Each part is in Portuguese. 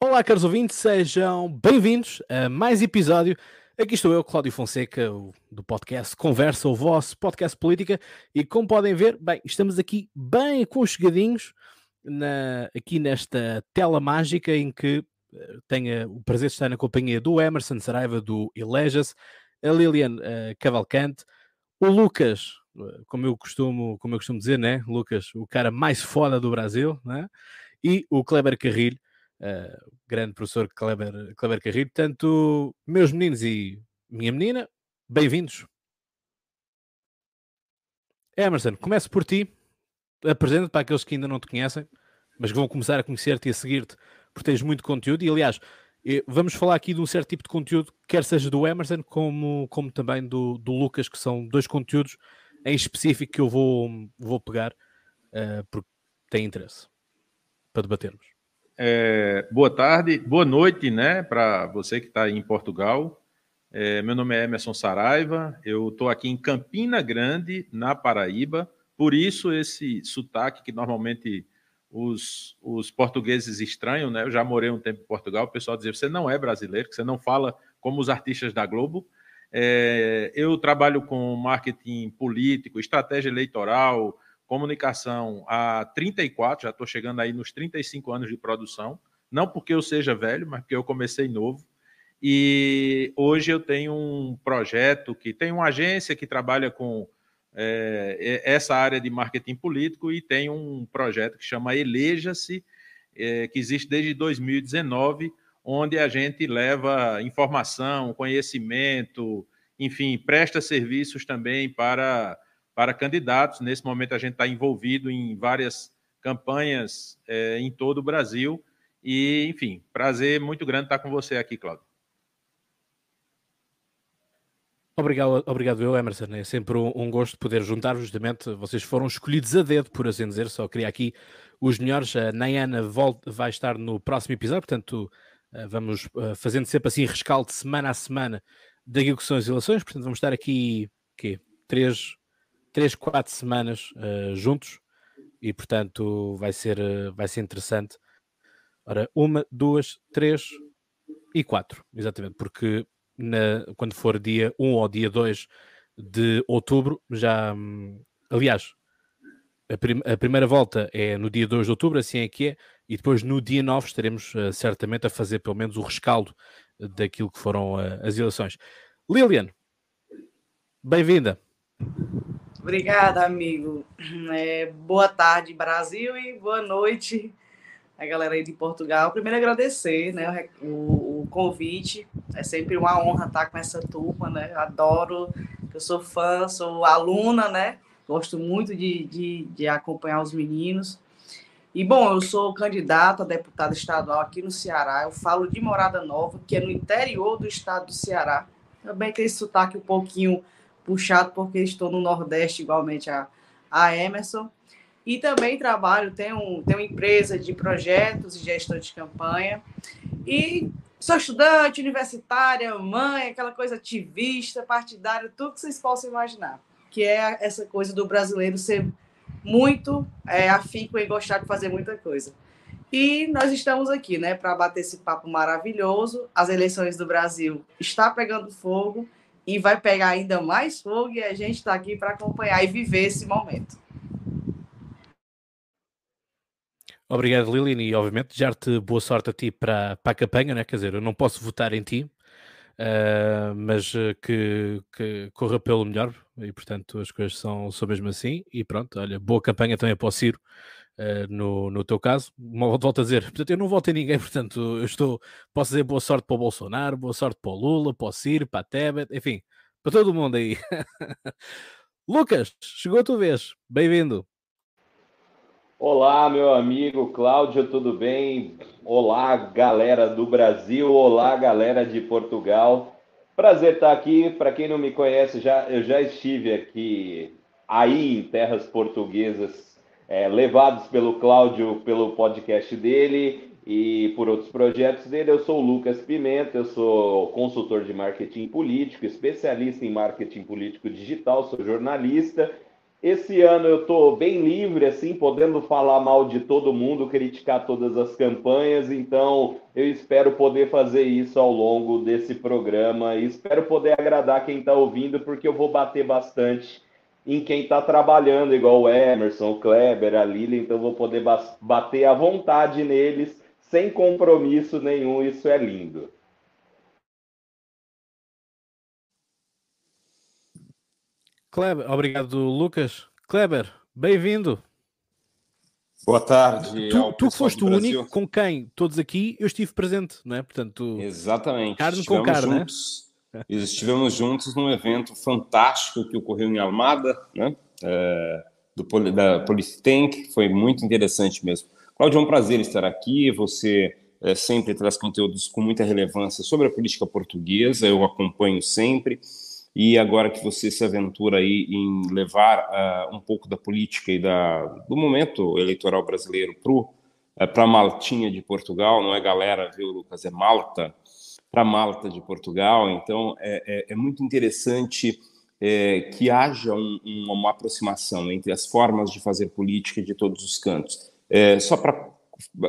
Olá, caros ouvintes, sejam bem-vindos a mais episódio. Aqui estou eu, Cláudio Fonseca, do podcast Conversa, o vosso podcast política, e como podem ver, bem, estamos aqui bem aconchegadinhos na, aqui nesta tela mágica em que uh, tenho o prazer de estar na companhia do Emerson Saraiva, do Elejas, a Lilian uh, Cavalcante, o Lucas, uh, como eu costumo, como eu costumo dizer, né? Lucas, o cara mais foda do Brasil, né? e o Kleber Carrilho, uh, grande professor Kleber, Kleber Carrilho. Portanto, meus meninos e minha menina, bem-vindos. Emerson, começo por ti. Apresenta para aqueles que ainda não te conhecem, mas que vão começar a conhecer-te e a seguir-te, porque tens muito conteúdo. E, aliás, eh, vamos falar aqui de um certo tipo de conteúdo, quer seja do Emerson, como, como também do, do Lucas, que são dois conteúdos em específico que eu vou, vou pegar, uh, porque tem interesse para debatermos. É, boa tarde, boa noite, né, para você que está em Portugal. É, meu nome é Emerson Saraiva, eu estou aqui em Campina Grande, na Paraíba, por isso esse sotaque que normalmente os, os portugueses estranham, né? Eu já morei um tempo em Portugal, o pessoal dizia: você não é brasileiro, que você não fala como os artistas da Globo. É, eu trabalho com marketing político, estratégia eleitoral, comunicação há 34, já estou chegando aí nos 35 anos de produção. Não porque eu seja velho, mas porque eu comecei novo. E hoje eu tenho um projeto que tem uma agência que trabalha com é, essa área de marketing político e tem um projeto que chama Eleja-se, é, que existe desde 2019, onde a gente leva informação, conhecimento, enfim, presta serviços também para para candidatos. Nesse momento, a gente está envolvido em várias campanhas é, em todo o Brasil. E, enfim, prazer muito grande estar com você aqui, Cláudio. Obrigado, obrigado eu, Emerson. É sempre um, um gosto poder juntar justamente. Vocês foram escolhidos a dedo, por assim dizer. Só queria aqui os melhores. A Nayana volta, vai estar no próximo episódio, portanto, eh, vamos eh, fazendo sempre assim rescaldo semana a semana daquilo que são as eleições. Portanto, vamos estar aqui, quê? Três, três, quatro semanas uh, juntos e portanto vai ser, uh, vai ser interessante. Ora, uma, duas, três e quatro, exatamente, porque na, quando for dia 1 ou dia 2 de outubro, já hum, aliás, a, prim a, primeira volta é no dia 2 de outubro, assim é que é, e depois no dia 9 estaremos uh, certamente a fazer pelo menos o rescaldo daquilo que foram as eleições. Lilian, bem-vinda. Obrigada, amigo. É, boa tarde, Brasil, e boa noite a galera aí de Portugal. Primeiro, agradecer né, o, o, convite. É sempre uma honra estar com essa turma, né? Adoro, eu sou fã, sou aluna, né? Gosto muito de, de, de acompanhar os meninos. E, bom, eu sou candidato a deputado estadual aqui no Ceará. Eu falo de Morada Nova, que é no interior do estado do Ceará. Também tem esse sotaque um pouquinho puxado porque estou no Nordeste igualmente a, a Emerson. E também trabalho, tenho, tenho empresa de projetos e gestão de campanha. E sou estudante, universitária, mãe, aquela coisa ativista, partidária, tudo que vocês possam imaginar. Que é essa coisa do brasileiro ser muito é, afíncua e gostar de fazer muita coisa. E nós estamos aqui, né, para bater esse papo maravilhoso. As eleições do Brasil está pegando fogo e vai pegar ainda mais fogo e a gente está aqui para acompanhar e viver esse momento. Obrigado, Lilian, e obviamente desejar-te boa sorte a ti para, para a campanha, né? quer dizer, eu não posso votar em ti, uh, mas eh, que, que corra pelo melhor, e portanto as coisas são, são mesmo assim, e pronto, olha, boa campanha também para o Ciro, uh, no, no teu caso. Volto a dizer, portanto, eu não voto em ninguém, portanto, eu estou, posso dizer boa sorte para o Bolsonaro, boa sorte para o Lula, para o Ciro, para a Tebet, enfim, para todo mundo aí. Lucas, chegou a tua vez, bem-vindo. Olá, meu amigo Cláudio, tudo bem? Olá, galera do Brasil, olá, galera de Portugal. Prazer estar aqui. Para quem não me conhece, já, eu já estive aqui aí em terras portuguesas é, levados pelo Cláudio, pelo podcast dele e por outros projetos dele. Eu sou o Lucas Pimenta, eu sou consultor de marketing político, especialista em marketing político digital, sou jornalista Esse ano eu estou bem livre, assim, podendo falar mal de todo mundo, criticar todas as campanhas, então eu espero poder fazer isso ao longo desse programa e espero poder agradar quem está ouvindo, porque eu vou bater bastante em quem está trabalhando, igual o Emerson, o Kleber, a Lili, então vou poder bater à vontade neles, sem compromisso nenhum, isso é lindo. Kleber, obrigado, Lucas. Kleber, bem-vindo. Boa tarde. Tu, tu foste o único com quem todos aqui eu estive presente, não é? Portanto, exatamente. Carne com carne, juntos, né? Estivemos juntos num evento fantástico que ocorreu em Almada, né? É, do, da Politank, foi muito interessante mesmo. Cláudio, é um prazer estar aqui. Você é, sempre traz conteúdos com muita relevância sobre a política portuguesa, eu acompanho sempre e agora que você se aventura aí em levar uh, um pouco da política e da, do momento eleitoral brasileiro para uh, a Maltinha de Portugal, não é galera, viu, Lucas? É Malta, para Malta de Portugal. Então, é, é, é muito interessante é, que haja um, um, uma aproximação entre as formas de fazer política de todos os cantos. É, só para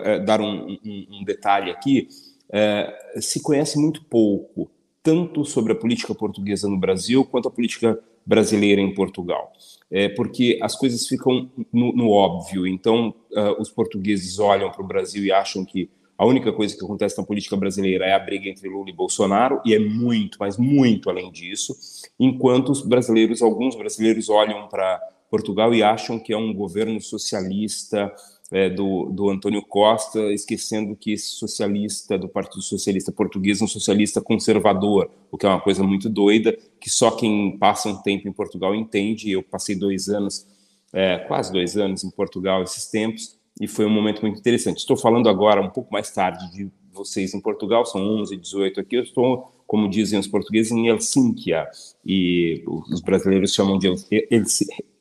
é, dar um, um, detalhe aqui, é, se conhece muito pouco tanto sobre a política portuguesa no Brasil quanto a política brasileira em Portugal, é, porque as coisas ficam no, no óbvio. Então, uh, os portugueses olham para o Brasil e acham que a única coisa que acontece na política brasileira é a briga entre Lula e Bolsonaro, e é muito, mas muito além disso, enquanto os brasileiros, alguns brasileiros olham para Portugal e acham que é um governo socialista, é, do, do Antônio Costa, esquecendo que esse socialista do Partido Socialista Português é um socialista conservador, o que é uma coisa muito doida, que só quem passa um tempo em Portugal entende. Eu passei dois anos, é, quase dois anos em Portugal esses tempos, e foi um momento muito interessante. Estou falando agora, um pouco mais tarde, de vocês em Portugal, são 11, 18 aqui, eu estou, como dizem os portugueses, em Helsínquia, e os brasileiros chamam de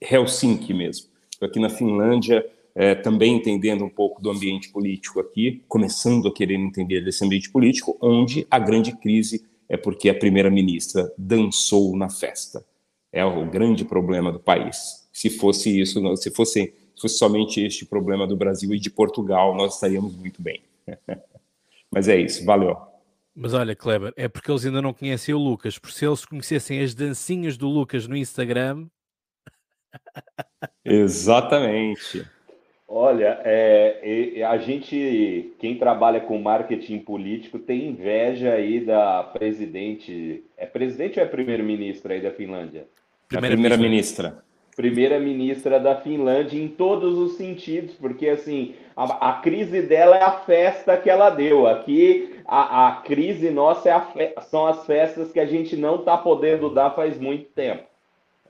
Helsinki mesmo. Estou aqui na Finlândia, é, também entendendo um pouco do ambiente político aqui, começando a querer entender desse ambiente político, onde a grande crise é porque a primeira-ministra dançou na festa. É o grande problema do país. Se fosse isso, se fosse, se fosse somente este problema do Brasil e de Portugal, nós estaríamos muito bem. Mas é isso, valeu. Mas olha, Kleber, é porque eles ainda não conhecem o Lucas, porque se eles conhecessem as dancinhas do Lucas no Instagram. Exatamente. Olha, é, a gente, quem trabalha com marketing político, tem inveja aí da presidente. É presidente ou é primeiro-ministra aí da Finlândia? Primeira-ministra. Primeira-ministra da Finlândia em todos os sentidos, porque assim, a, a, crise dela é a festa que ela deu. Aqui, a, a crise nossa é a, são as festas que a gente não está podendo dar faz muito tempo.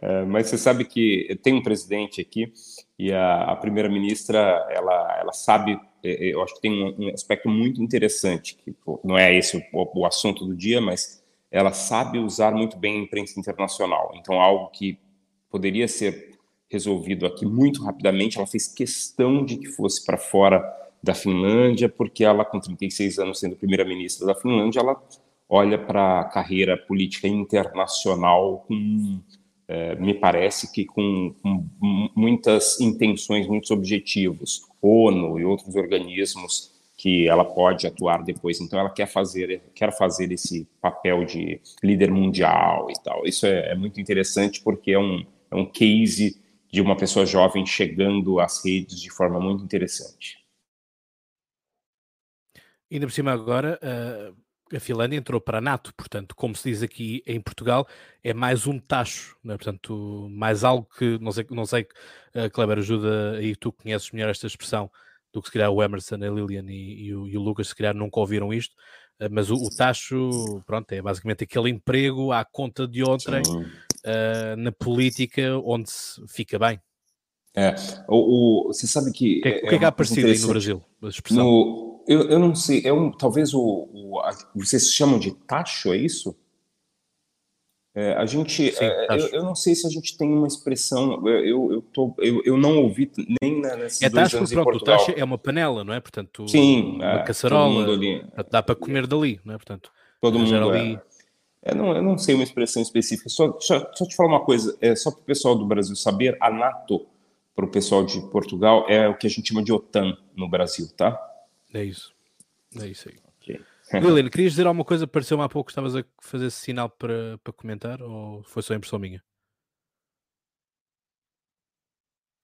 É, mas você sabe que tem um presidente aqui e a, a primeira-ministra ela, ela sabe, é, é, eu acho que tem um, um aspecto muito interessante, que não é esse o, o, assunto do dia, mas ela sabe usar muito bem a imprensa internacional. Então, algo que poderia ser resolvido aqui muito rapidamente, ela fez questão de que fosse para fora da Finlândia, porque ela, com 36 anos sendo primeira-ministra da Finlândia, ela olha para a carreira política internacional com é, me parece que com, com, muitas intenções, muitos objetivos, ONU e outros organismos que ela pode atuar depois. Então, ela quer fazer, quer fazer esse papel de líder mundial e tal. Isso é, é muito interessante porque é um, é um case de uma pessoa jovem chegando às redes de forma muito interessante. Ainda por cima agora, uh, a Finlândia entrou para a NATO, portanto, como se diz aqui em Portugal, é mais um tacho, né? portanto, mais algo que, não sei, não sei uh, Kleber, ajuda, e tu conheces melhor esta expressão do que se calhar o Emerson, a Lilian e, e, o, e o, Lucas, se calhar nunca ouviram isto, uh, mas o, o, tacho, pronto, é basicamente aquele emprego à conta de outrem uh, na política onde se fica bem. É, o, o, você sabe que. O que, é, o que é, que há aparecido aí no Brasil? No, eu, eu não sei, é um, talvez o, o a, vocês chamam de tacho, é isso? É, a gente, Sim, é, eu, eu, não sei se a gente tem uma expressão, eu, eu, tô, eu, eu não ouvi nem nesses é dois anos pronto, em Portugal. tacho é uma panela, não é? Portanto, Sim, uma é, caçarola, dá para comer dali, não é? Portanto, todo mundo ali... É, não, eu não sei uma expressão específica. Só, só, só te falar uma coisa, é, só para o pessoal do Brasil saber, a NATO, para o pessoal de Portugal, é o que a gente chama de OTAN no Brasil, tá? É isso. É isso aí. Okay. Querias dizer alguma coisa? Pareceu-me há pouco que estavas a fazer esse sinal para, para comentar ou foi só impressão minha?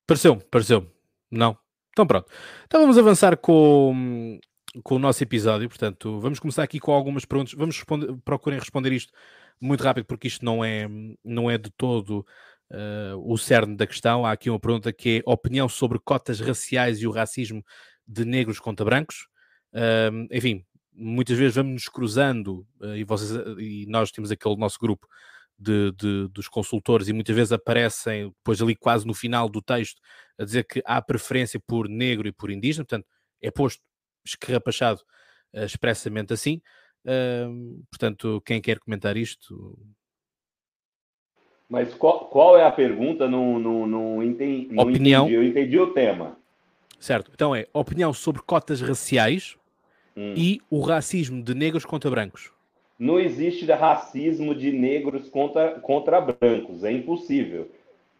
Pareceu-me, pareceu-me. Não. Então pronto. Então vamos avançar com, com o nosso episódio. Portanto, vamos começar aqui com algumas perguntas. Vamos responder, procurem responder isto muito rápido, porque isto não é, não é de todo uh, o cerne da questão. Há aqui uma pergunta que é opinião sobre cotas raciais e o racismo de negros contra brancos. Uh, enfim, muitas vezes vamos nos cruzando uh, e, vocês, e nós temos aquele nosso grupo de, de, dos consultores e muitas vezes aparecem depois ali quase no final do texto a dizer que há preferência por negro e por indígena, portanto é posto escarrapachado uh, expressamente assim. Uh, portanto, quem quer comentar isto? Mas qual, qual é a pergunta? Não, não, não, entendi, não opinião, entendi. Eu entendi o tema. Certo. Então é opinião sobre cotas raciais hum. e o racismo de negros contra brancos. Não existe racismo de negros contra, contra brancos, é impossível.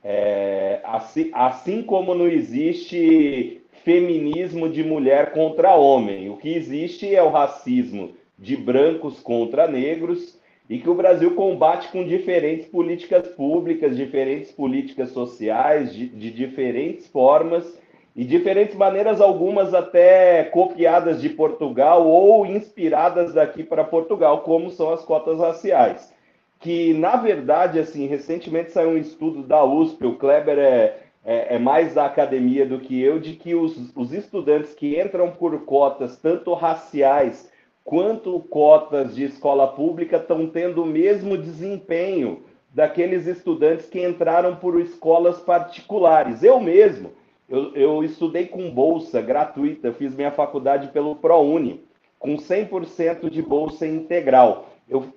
É, assim, assim como não existe feminismo de mulher contra homem, o que existe é o racismo de brancos contra negros e que o Brasil combate com diferentes políticas públicas, diferentes políticas sociais, de, de diferentes formas e diferentes maneiras, algumas até copiadas de Portugal ou inspiradas daqui para Portugal, como são as cotas raciais. Que, na verdade, assim, recentemente saiu um estudo da USP, o Kleber é, é, é mais da academia do que eu, de que os, os estudantes que entram por cotas, tanto raciais quanto cotas de escola pública, estão tendo o mesmo desempenho daqueles estudantes que entraram por escolas particulares. Eu mesmo eu, eu estudei com bolsa gratuita, fiz minha faculdade pelo ProUni, com 100% de bolsa integral. Eu,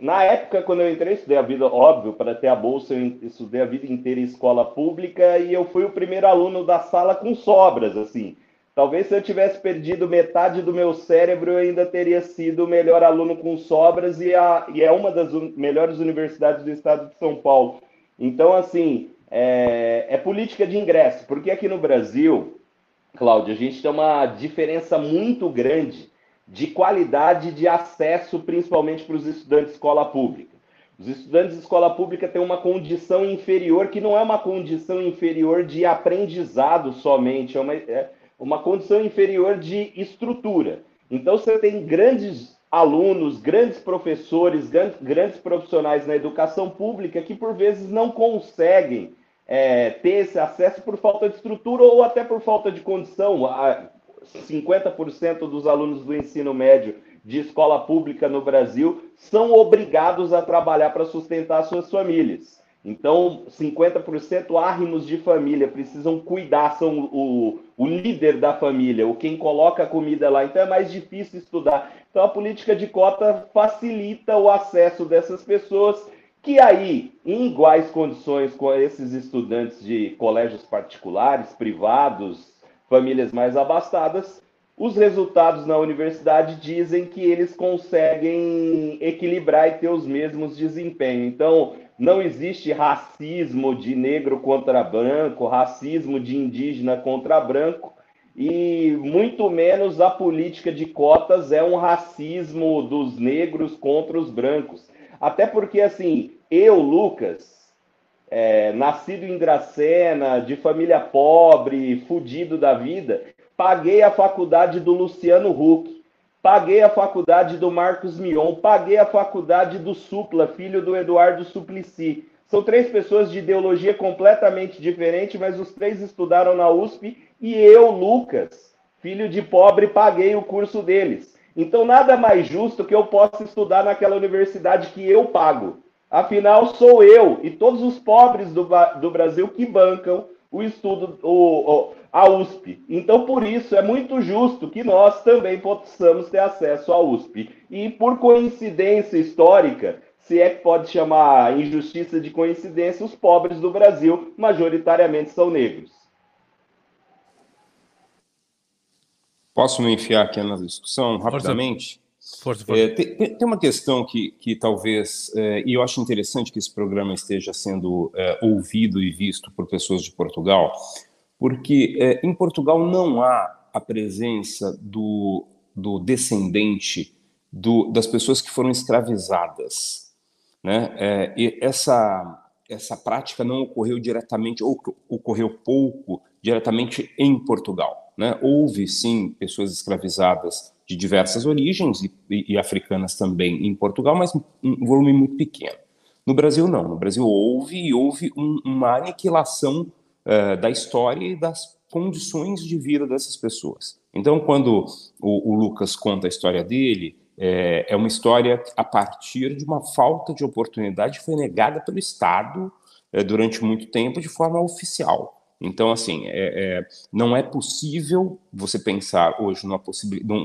na época, quando eu entrei, estudei a vida, óbvio, para ter a bolsa, eu estudei a vida inteira em escola pública e eu fui o primeiro aluno da sala com sobras, assim. Talvez se eu tivesse perdido metade do meu cérebro, eu ainda teria sido o melhor aluno com sobras e, a, e é uma das melhores universidades do estado de São Paulo. Então, assim, é, é política de ingresso, porque aqui no Brasil, Cláudio, a gente tem uma diferença muito grande de qualidade de acesso, principalmente para os estudantes de escola pública. Os estudantes de escola pública têm uma condição inferior, que não é uma condição inferior de aprendizado somente, é uma, é uma condição inferior de estrutura. Então, você tem grandes alunos, grandes professores, grandes, profissionais na educação pública que, por vezes, não conseguem é, ter esse acesso por falta de estrutura ou até por falta de condição. 50% dos alunos do ensino médio de escola pública no Brasil são obrigados a trabalhar para sustentar suas famílias. Então, 50% árrimos de família precisam cuidar, são o, o líder da família, o quem coloca a comida lá. Então, é mais difícil estudar. Então, a política de cota facilita o acesso dessas pessoas que aí, em iguais condições com esses estudantes de colégios particulares, privados, famílias mais abastadas, os resultados na universidade dizem que eles conseguem equilibrar e ter os mesmos desempenhos. Então, não existe racismo de negro contra branco, racismo de indígena contra branco, e muito menos a política de cotas é um racismo dos negros contra os brancos. Até porque, assim, eu, Lucas, é, nascido em Dracena, de família pobre, fudido da vida, paguei a faculdade do Luciano Huck, paguei a faculdade do Marcos Mion, paguei a faculdade do Supla, filho do Eduardo Suplicy. São três pessoas de ideologia completamente diferente, mas os três estudaram na USP e eu, Lucas, filho de pobre, paguei o curso deles. Então, nada mais justo que eu possa estudar naquela universidade que eu pago. Afinal, sou eu e todos os pobres do, do Brasil que bancam o estudo, o, o, a USP. Então, por isso, é muito justo que nós também possamos ter acesso à USP. E, por coincidência histórica, se é que pode chamar injustiça de coincidência, os pobres do Brasil majoritariamente são negros. Posso me enfiar aqui na discussão rapidamente? Força, força. É, tem, tem, uma questão que, que talvez, é, e eu acho interessante que esse programa esteja sendo é, ouvido e visto por pessoas de Portugal, porque é, em Portugal não há a presença do, do descendente do, das pessoas que foram escravizadas. Né? É, e essa, essa prática não ocorreu diretamente, ou ocorreu pouco diretamente em Portugal. Né? Houve, sim, pessoas escravizadas de diversas origens e, e, e africanas também em Portugal, mas um volume muito pequeno. No Brasil, não. No Brasil, houve e houve um, uma aniquilação uh, da história e das condições de vida dessas pessoas. Então, quando o, o Lucas conta a história dele, é, é, uma história a partir de uma falta de oportunidade que foi negada pelo Estado é, durante muito tempo de forma oficial. Então, assim, é, é, não é possível você pensar hoje numa possibilidade,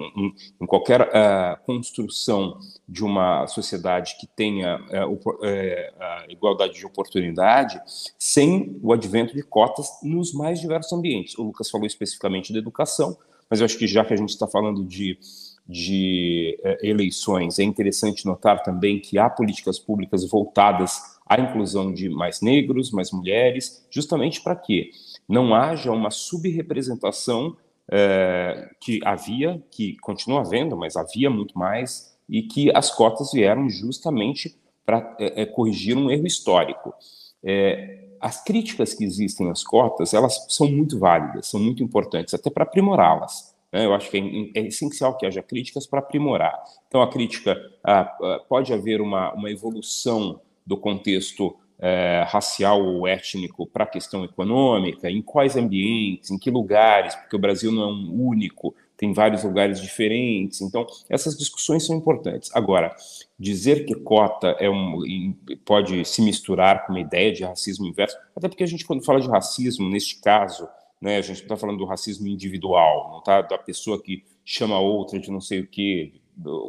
em, qualquer uh, construção de uma sociedade que tenha uh, uh, igualdade de oportunidade sem o advento de cotas nos mais diversos ambientes. O Lucas falou especificamente da educação, mas eu acho que já que a gente está falando de, de eleições, é interessante notar também que há políticas públicas voltadas a inclusão de mais negros, mais mulheres, justamente para que não haja uma subrepresentação é, que havia, que continua havendo, mas havia muito mais, e que as cotas vieram justamente para é, é, corrigir um erro histórico. É, as críticas que existem às cotas, elas são muito válidas, são muito importantes, até para aprimorá-las. Né? Eu acho que é, é, essencial que haja críticas para aprimorar. Então, a crítica, pode haver uma, uma evolução do contexto é, racial ou étnico para a questão econômica, em quais ambientes, em que lugares, porque o Brasil não é um único, tem vários lugares diferentes. Então, essas discussões são importantes. Agora, dizer que cota é um, pode se misturar com uma ideia de racismo inverso, até porque a gente, quando fala de racismo, neste caso, né, a gente está falando do racismo individual, não está da pessoa que chama outra de não sei o que,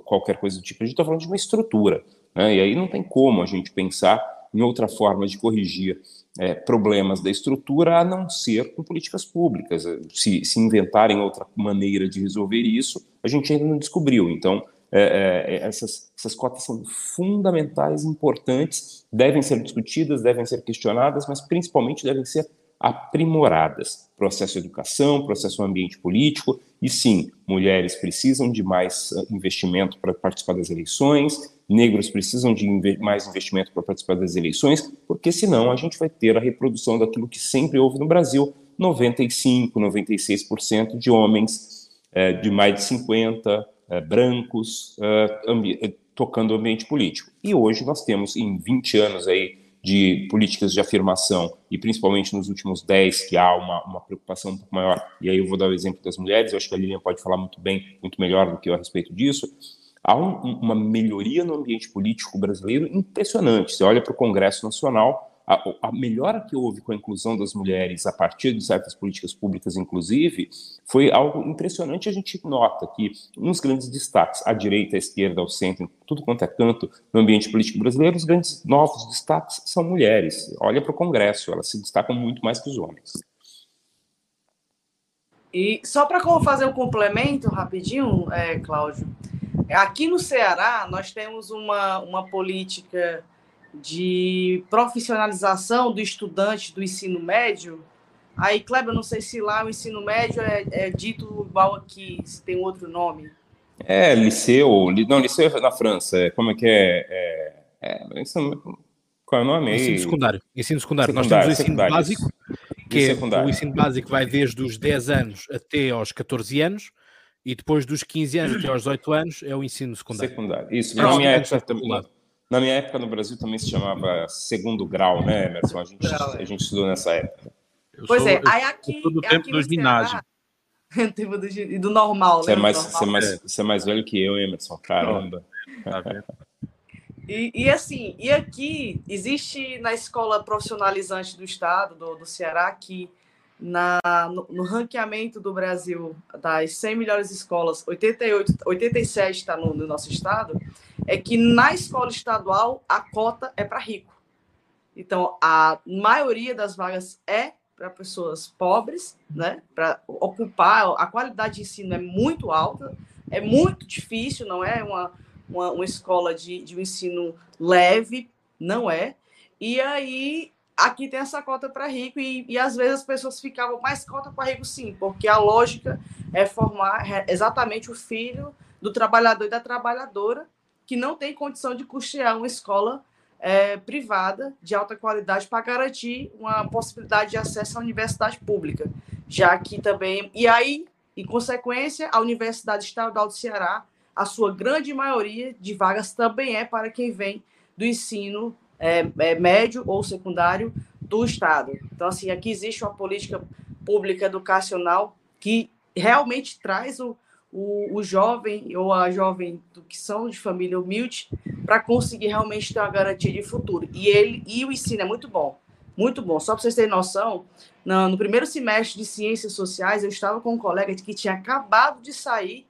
qualquer coisa do tipo. A gente está falando de uma estrutura. Né? E aí não tem como a gente pensar em outra forma de corrigir é, problemas da estrutura a não ser com políticas públicas. Se, se inventarem outra maneira de resolver isso, a gente ainda não descobriu. Então, é, é, essas, essas cotas são fundamentais, importantes, devem ser discutidas, devem ser questionadas, mas principalmente devem ser aprimoradas. Processo de educação, processo ambiente político, e sim, mulheres precisam de mais ah, investimento para participar das eleições, negros precisam de mais investimento para participar das eleições, porque senão a gente vai ter a reprodução daquilo que sempre houve no Brasil: 95, 96% de homens é, de mais de 50, é, brancos, é, tocando o ambiente político. E hoje nós temos, em 20 anos aí, de políticas de afirmação, e principalmente nos últimos 10, que há uma, uma preocupação um pouco maior, e aí eu vou dar o exemplo das mulheres, eu acho que a Lilian pode falar muito bem, muito melhor do que eu a respeito disso, há um, uma melhoria no ambiente político brasileiro impressionante. Você olha para o Congresso Nacional, a, a, melhora que houve com a inclusão das mulheres a partir de certas políticas públicas, inclusive, foi algo impressionante. A gente nota que nos grandes destaques, à direita, à esquerda, ao centro, tudo quanto é canto no ambiente político brasileiro, os grandes novos destaques são mulheres. Olha para o Congresso, elas se destacam muito mais que os homens. E só para fazer um complemento rapidinho, é, Cláudio, Aqui no Ceará, nós temos uma, uma política de profissionalização do estudante do ensino médio. Aí, Kleber, não sei se lá o ensino médio é, é dito igual aqui, se tem outro nome. É, liceu, não, liceu é na França, é, como é que é? é, é qual é o nome? Ensino secundário. Ensino secundário. secundário Nós temos o ensino básico, que é, o ensino básico vai desde os 10 anos até aos 14 anos, e depois dos 15 anos até aos 18 anos é o ensino secundário. Secundário, isso. Na minha, época, na minha época no Brasil também se chamava segundo grau, né, Emerson? A gente, é. a gente estudou nessa época. Eu pois sou, é, aí aqui. do tempo aqui do ginásio. tempo do, do normal, você né? É mais, normal. Você, é mais, você é mais velho que eu, Emerson, caramba. Tá e, e, assim, e aqui existe na escola profissionalizante do estado, do, do Ceará, que na, no, no, ranqueamento do Brasil das 100 melhores escolas, 88, 87 está no, no, nosso estado, é que na escola estadual a cota é para rico. Então, a maioria das vagas é para pessoas pobres, né? Para ocupar, a qualidade de ensino é muito alta, é muito difícil, não é uma, uma, uma escola de, de um ensino leve, não é. E aí, aqui tem essa cota para rico, e, e às vezes as pessoas ficavam mais cota para rico, sim, porque a lógica é formar exatamente o filho do trabalhador e da trabalhadora que não tem condição de custear uma escola é, privada de alta qualidade para garantir uma possibilidade de acesso à universidade pública, já que também e aí, em consequência, a Universidade Estadual do Ceará, a sua grande maioria de vagas também é para quem vem do ensino é, é, médio ou secundário do Estado. Então, assim, aqui existe uma política pública educacional que realmente traz o, o, o jovem ou a jovem do que são de família humilde para conseguir realmente ter uma garantia de futuro. E ele e o ensino é muito bom, muito bom. Só para vocês terem noção, no, no, primeiro semestre de ciências sociais, eu estava com um colega que tinha acabado de sair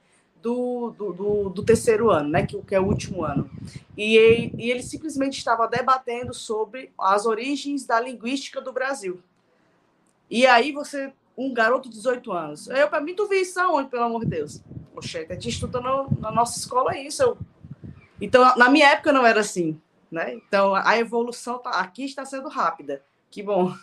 do, do, do, do terceiro ano, né, que, que, é o último ano. E ele, e ele simplesmente estava debatendo sobre as origens da linguística do Brasil. E aí você um garoto de 18 anos. Eu, para mim, tu viu isso aonde, pelo amor de Deus? Poxa, a gente estuda no, na nossa escola isso. Eu... Então, na minha época não era assim, né? Então, a evolução tá, aqui está sendo rápida. Que bom.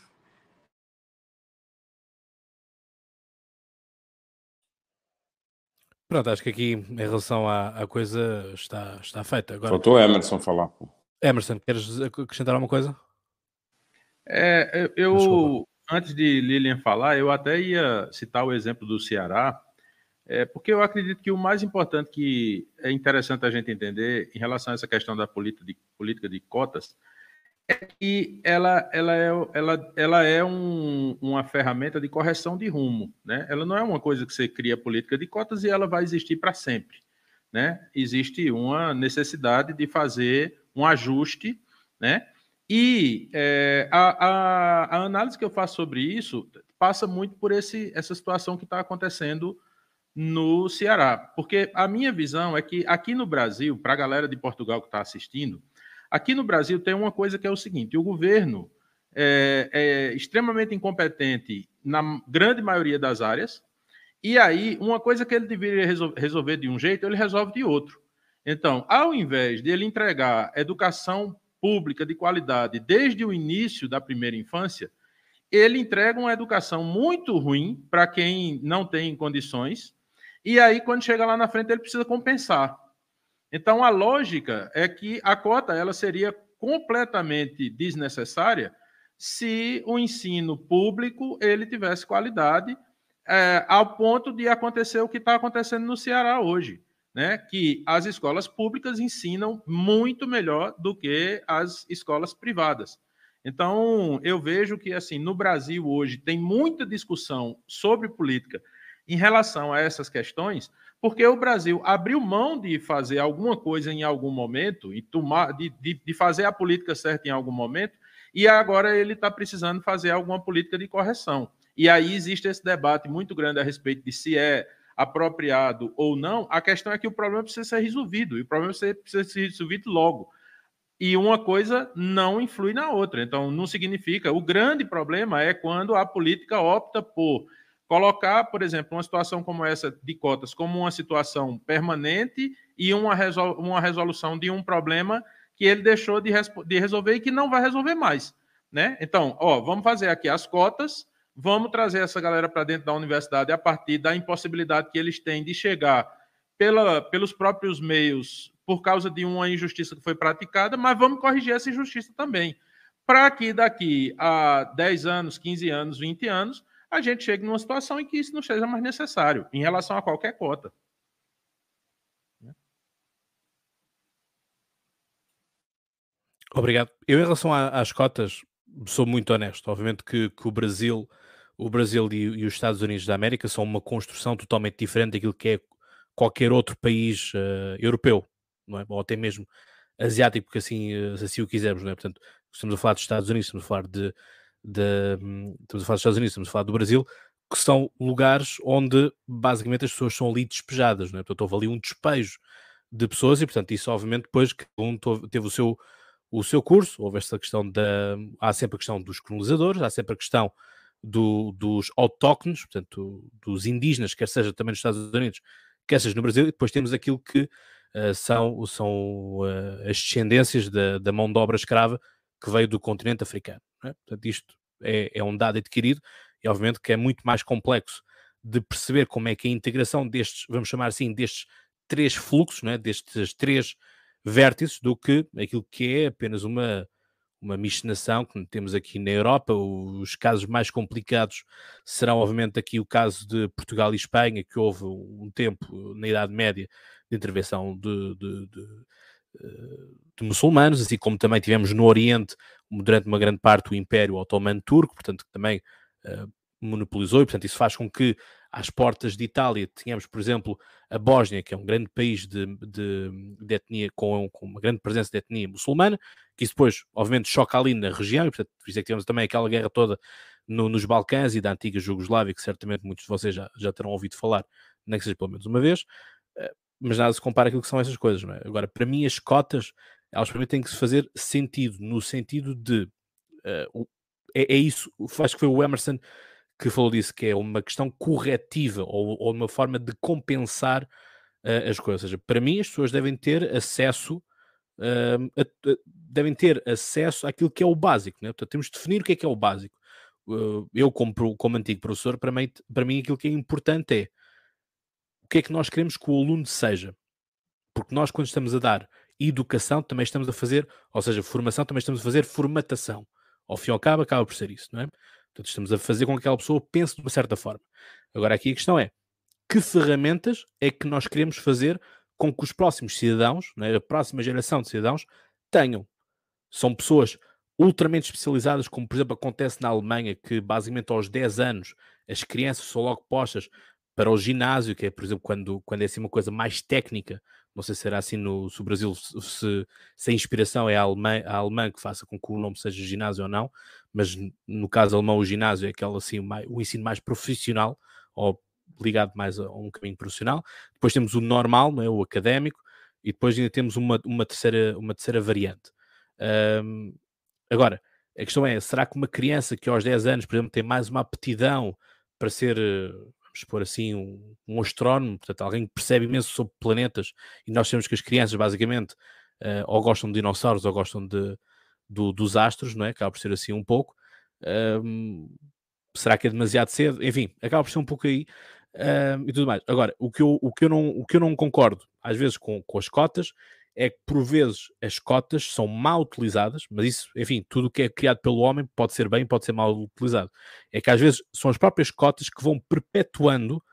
Pronto, acho que aqui em relação à, à coisa está, está feita. Agora, Faltou Emerson falar. Emerson, queres acrescentar alguma coisa? É, eu, antes de Lilian falar, eu até ia citar o exemplo do Ceará, é, porque eu acredito que o mais importante que é interessante a gente entender em relação a essa questão da política de, política de cotas é que ela, ela é, ela, ela é um, uma ferramenta de correção de rumo. Né? Ela não é uma coisa que você cria política de cotas e ela vai existir para sempre. Né? Existe uma necessidade de fazer um ajuste né? E é, a, a, a, análise que eu faço sobre isso passa muito por esse, essa situação que está acontecendo no Ceará. Porque a minha visão é que aqui no Brasil, para a galera de Portugal que está assistindo, aqui no Brasil tem uma coisa que é o seguinte: o governo é, é extremamente incompetente na grande maioria das áreas, e aí uma coisa que ele deveria resolver de um jeito, ele resolve de outro. Então, ao invés de ele entregar educação pública de qualidade desde o início da primeira infância, ele entrega uma educação muito ruim para quem não tem condições, e aí, quando chega lá na frente, ele precisa compensar. Então, a lógica é que a cota ela seria completamente desnecessária se o ensino público ele tivesse qualidade, é, ao ponto de acontecer o que está acontecendo no Ceará hoje né, que as escolas públicas ensinam muito melhor do que as escolas privadas. Então, eu vejo que assim, no Brasil hoje tem muita discussão sobre política em relação a essas questões, porque o Brasil abriu mão de fazer alguma coisa em algum momento, e tomar, de, de, de fazer a política certa em algum momento, e agora ele está precisando fazer alguma política de correção. E aí existe esse debate muito grande a respeito de se é apropriado ou não, a questão é que o problema precisa ser resolvido, e o problema precisa ser resolvido logo. E uma coisa não influi na outra. Então, não significa. O grande problema é quando a política opta por colocar, por exemplo, uma situação como essa de cotas como uma situação permanente e uma, resol uma resolução de um problema que ele deixou de, de resolver e que não vai resolver mais. Né? Então, ó, vamos fazer aqui as cotas Vamos trazer essa galera para dentro da universidade a partir da impossibilidade que eles têm de chegar pela, pelos próprios meios por causa de uma injustiça que foi praticada, mas vamos corrigir essa injustiça também. Para que daqui a 10 anos, 15 anos, 20 anos, a gente chegue numa situação em que isso não seja mais necessário em relação a qualquer cota. Obrigado. Eu, em relação às cotas, sou muito honesto. Obviamente que, que o Brasil o Brasil e, e, os Estados Unidos da América são uma construção totalmente diferente daquilo que é qualquer outro país uh, europeu, não é? ou até mesmo asiático, porque assim, uh, assim o quisermos, não é? Portanto, estamos a falar dos Estados Unidos, estamos a falar de, de estamos a falar dos Estados Unidos, estamos a falar do Brasil, que são lugares onde basicamente as pessoas são ali despejadas, não é? Portanto, houve ali um despejo de pessoas e, portanto, isso obviamente depois que um teve o seu, o seu curso, houve esta questão da... há sempre a questão dos colonizadores, há sempre a questão do, dos autóctones, portanto, dos indígenas, quer seja também nos Estados Unidos, quer seja no Brasil, e depois temos aquilo que uh, são, são uh, as descendências da, da, mão de obra escrava que veio do continente africano. É? Portanto, isto é, é, um dado adquirido e, obviamente, que é muito mais complexo de perceber como é que a integração destes, vamos chamar assim, destes três fluxos, é? destes três vértices, do que aquilo que é apenas uma uma miscigenação que temos aqui na Europa. Os casos mais complicados serão, obviamente, aqui o caso de Portugal e Espanha, que houve um tempo na Idade Média de intervenção de, de, de, eh, de muçulmanos, assim como também tivemos no Oriente, durante uma grande parte, o Império Otomano Turco, portanto, que também uh, monopolizou, e portanto, isso faz com que às portas de Itália tenhamos, por exemplo, a Bósnia, que é um grande país de, de, de etnia, com, com, uma grande presença de etnia muçulmana, que isso depois, obviamente, choca ali na região, e portanto, por isso é que tivemos também aquela guerra toda no, nos Balcãs e da antiga Jugoslávia, que certamente muitos de vocês já, já terão ouvido falar, nem que seja pelo menos uma vez, eh, mas nada se compara aquilo que são essas coisas, é? Agora, para mim, as cotas, elas para mim têm que se fazer sentido, no sentido de, uh, é, é isso, acho que foi o Emerson que falou disso, que é uma questão corretiva ou, ou uma forma de compensar uh, as coisas. Ou seja, para mim, as pessoas devem ter acesso. Uh, a, a, devem ter acesso àquilo que é o básico, né? Portanto, temos de definir o que é que é o básico. Eu, como, como antigo professor, para mim, para mim aquilo que é importante é o que é que nós queremos que o aluno seja. Porque nós, quando estamos a dar educação, também estamos a fazer, ou seja, formação, também estamos a fazer formatação. Ao fim e ao cabo, acaba por ser isso, não é? Portanto, estamos a fazer com que aquela pessoa pense de uma certa forma. Agora, aqui a questão é: que ferramentas é que nós queremos fazer com que os próximos cidadãos, né, a próxima geração de cidadãos, tenham? São pessoas ultramente especializadas, como por exemplo acontece na Alemanha, que basicamente aos 10 anos as crianças são logo postas para o ginásio, que é, por exemplo, quando, quando é assim uma coisa mais técnica, não sei se será assim no, se o Brasil, se, se a inspiração é a alemã, a alemã que faça com que o nome seja ginásio ou não, mas no caso alemão o ginásio é aquele assim, o ensino mais profissional, ou ligado mais a, a, um caminho profissional. Depois temos o normal, não é? o académico, e depois ainda temos uma, uma, terceira, uma terceira variante. Um, agora, a questão é, será que uma criança que aos 10 anos, por exemplo, tem mais uma aptidão para ser vamos pôr assim, um, um astrónomo, portanto, alguém que percebe imenso sobre planetas, e nós sabemos que as crianças, basicamente, uh, ou gostam de dinossauros ou gostam de, do, dos astros, não é? Acaba por ser assim um pouco. Será que é demasiado cedo? Enfim, acaba por ser um pouco aí e tudo mais. Agora, o que eu, o que eu, não, o que eu não concordo, às vezes, com, com as cotas, é que por vezes as cotas são mal utilizadas, mas isso, enfim, tudo o que é criado pelo homem pode ser bem, pode ser mal utilizado. É que às vezes são as próprias cotas que vão perpetuando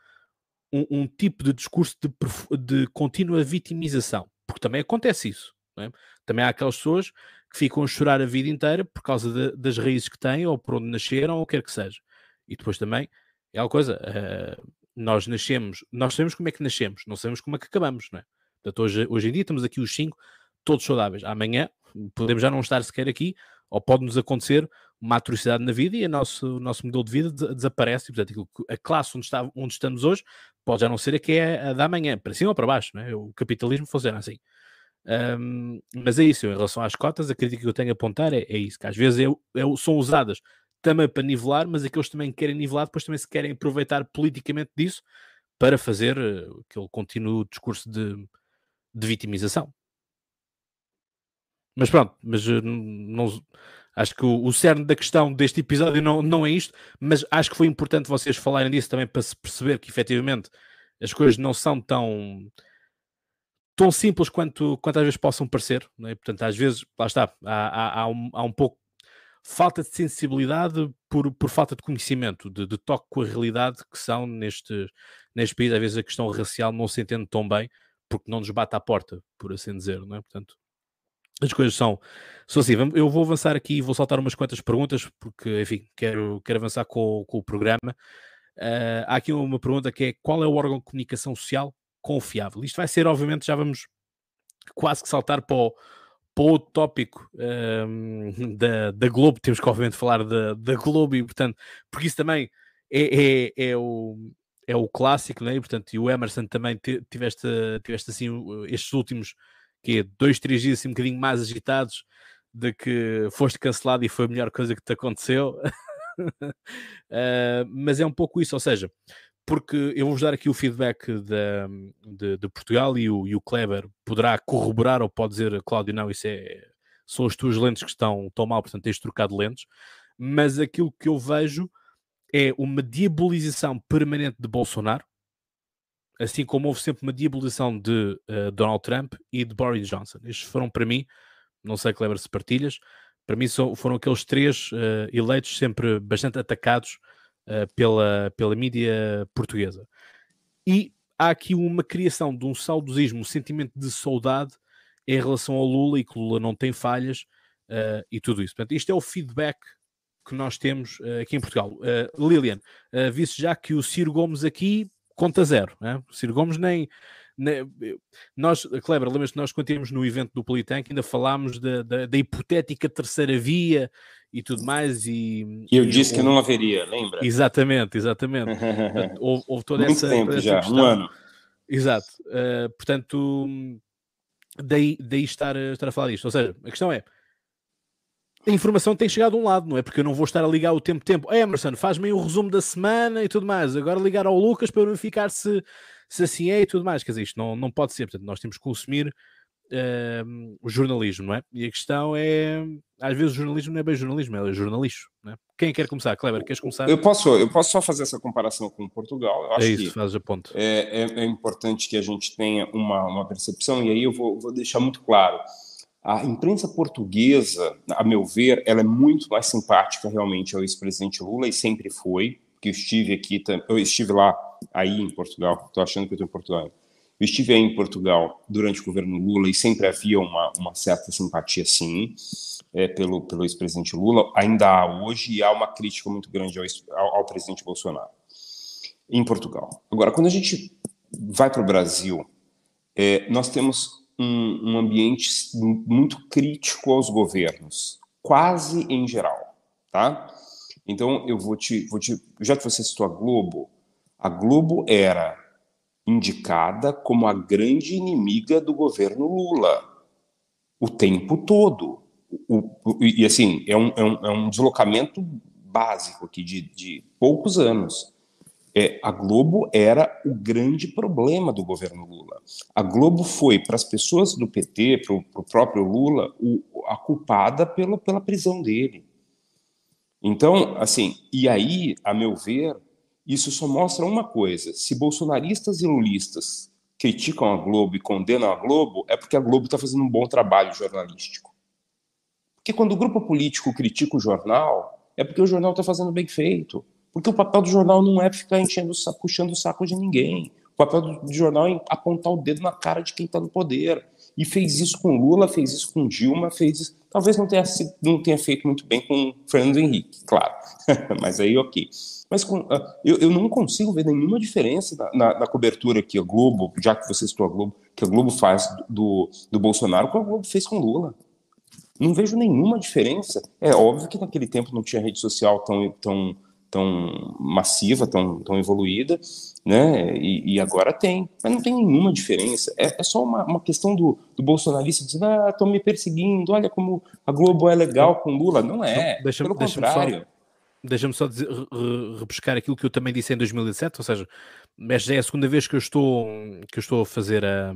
um, um tipo de discurso de, de, contínua vitimização, porque também acontece isso. É? Também há aquelas pessoas que ficam a chorar a vida inteira por causa de, das raízes que têm, ou por onde nasceram, ou o que quer que seja. E depois também é uma coisa, uh, nós nascemos, nós sabemos como é que nascemos, não sabemos como é que acabamos, não é? Portanto, hoje, hoje em dia estamos aqui os cinco, todos saudáveis. Amanhã podemos já não estar sequer aqui, ou pode-nos acontecer uma atrocidade na vida e o nosso, nosso modelo de vida desaparece. E, portanto, a classe onde, está, onde estamos hoje pode já não ser a que é a da manhã, para cima ou para baixo. É? O capitalismo funciona assim. Um, mas é isso, em relação às cotas, a crítica que eu tenho a apontar é, é isso, que às vezes é, é, são usadas também para nivelar, mas aqueles também querem nivelar, depois também se querem aproveitar politicamente disso para fazer aquele contínuo discurso de de vitimização. Mas pronto, mas eh, não, acho que o, o cerne da questão deste episódio não, não é isto, mas acho que foi importante vocês falarem disso também para se perceber que efetivamente as coisas não são tão tão simples quanto, quanto às vezes possam parecer, é? portanto às vezes, lá está, há, há, há, um, há um pouco falta de sensibilidade por, por falta de conhecimento, de, de toque com a realidade que são neste, neste país, às vezes a questão racial não se entende tão bem, porque não nos bate à porta, por assim dizer, não é? Portanto, as coisas são, são assim. Eu vou avançar aqui e vou saltar umas quantas perguntas, porque, enfim, quero, quero avançar com, com o programa. Uh, há aqui uma pergunta que é: qual é o órgão de comunicação social confiável? Isto vai ser, obviamente, já vamos quase que saltar para o, para outro tópico um, da, da Globo. Temos que, obviamente, falar da, da Globo e, portanto, porque isso também é, é, é o, é o clássico, né? E, portanto, e o Emerson também tiveste, tiveste assim estes últimos que dois, três dias assim um bocadinho mais agitados de que foste cancelado e foi a melhor coisa que te aconteceu. uh, mas é um pouco isso, ou seja, porque eu vou-vos dar aqui o feedback de, de, de Portugal e o, e o, Kleber poderá corroborar ou pode dizer, Cláudio, não, isso é, são as tuas lentes que estão tão mal, portanto tens trocado lentes, mas aquilo que eu vejo é uma diabolização permanente de Bolsonaro, assim como houve sempre uma diabolização de uh, Donald Trump e de Boris Johnson. Estes foram para mim, não sei, Kleber, se partilhas, para mim são, foram aqueles três uh, eleitos sempre bastante atacados uh, pela, pela mídia portuguesa. E há aqui uma criação de um saudosismo, um sentimento de saudade em relação ao Lula e que Lula não tem falhas e tudo isso. Portanto, isto é o feedback que nós temos aqui em Portugal. Lilian, uh, visse já que o Ciro Gomes aqui conta zero. Né? O Ciro Gomes nem, nem nós, Kleber, lembras-te nós quando tínhamos no evento do Politank ainda falámos da, da, da, hipotética terceira via e tudo mais e, eu e, disse que não haveria, lembra? Exatamente, exatamente. houve, houve, toda Muito essa, tempo essa já, questão. um ano. Exato. Uh, portanto, daí, daí estar, estar a falar disto. Ou seja, a questão é a informação tem chegado a um lado, não é? Porque eu não vou estar a ligar o tempo tempo. Emerson, faz-me o resumo da semana e tudo mais. Agora ligar ao Lucas para verificar se, se assim é e tudo mais. Quer dizer, isto não, não pode ser. Portanto, nós temos que consumir uh, o jornalismo, não é? E a questão é, às vezes o jornalismo não é bem jornalismo, é jornalismo, não é? Quem quer começar? Kleber, queres começar? Eu posso, eu posso só fazer essa comparação com Portugal. Eu acho é isso, que faz a ponto. É, é, é, importante que a gente tenha uma, uma percepção, e aí eu vou, vou deixar muito claro a imprensa portuguesa, a meu ver, ela é muito mais simpática realmente ao ex-presidente Lula e sempre foi, que eu estive aqui, eu estive lá, aí em Portugal, estou achando que eu estou em Portugal. Eu estive aí em Portugal durante o governo Lula e sempre havia uma, uma certa simpatia, sim, é, pelo, pelo ex-presidente Lula. Ainda há hoje e há uma crítica muito grande ao, ao, ao presidente Bolsonaro em Portugal. Agora, quando a gente vai para o Brasil, é, nós temos um, um ambiente muito crítico aos governos, quase em geral, tá? Então eu vou te, vou te, já que você citou a Globo, a Globo era indicada como a grande inimiga do governo Lula o tempo todo. O, o, e assim, é um, é, um, é um deslocamento básico aqui de, de poucos anos é, a Globo era o grande problema do governo Lula. A Globo foi, para as pessoas do PT, para o próprio Lula, o, a culpada pela, pela prisão dele. Então, assim, e aí, a meu ver, isso só mostra uma coisa: se bolsonaristas e lulistas criticam a Globo e condenam a Globo, é porque a Globo está fazendo um bom trabalho jornalístico. Porque quando o grupo político critica o jornal, é porque o jornal está fazendo bem feito. Porque o papel do jornal não é ficar enchendo o saco, puxando o saco de ninguém. O papel do jornal é apontar o dedo na cara de quem está no poder. E fez isso com Lula, fez isso com Dilma, fez isso. Talvez não tenha, não tenha feito muito bem com Fernando Henrique, claro. Mas aí, ok. Mas com, ah, eu, eu, não consigo ver nenhuma diferença na, na, na, cobertura que a Globo, já que você citou a Globo, que a Globo faz do, do Bolsonaro, com a Globo fez com Lula. Não vejo nenhuma diferença. É óbvio que naquele tempo não tinha rede social tão, tão tão massiva, tão, tão evoluída, né? E, e, agora tem, mas não tem nenhuma diferença. É, é só uma, uma questão do, do bolsonarista dizendo, ah, estão me perseguindo, olha como a Globo é legal com Lula. Não é, deixa, pelo deixa contrário. Deixa-me só dizer, repescar aquilo que eu também disse em 2017, ou seja, mas já é a segunda vez que eu estou, que eu estou a fazer a,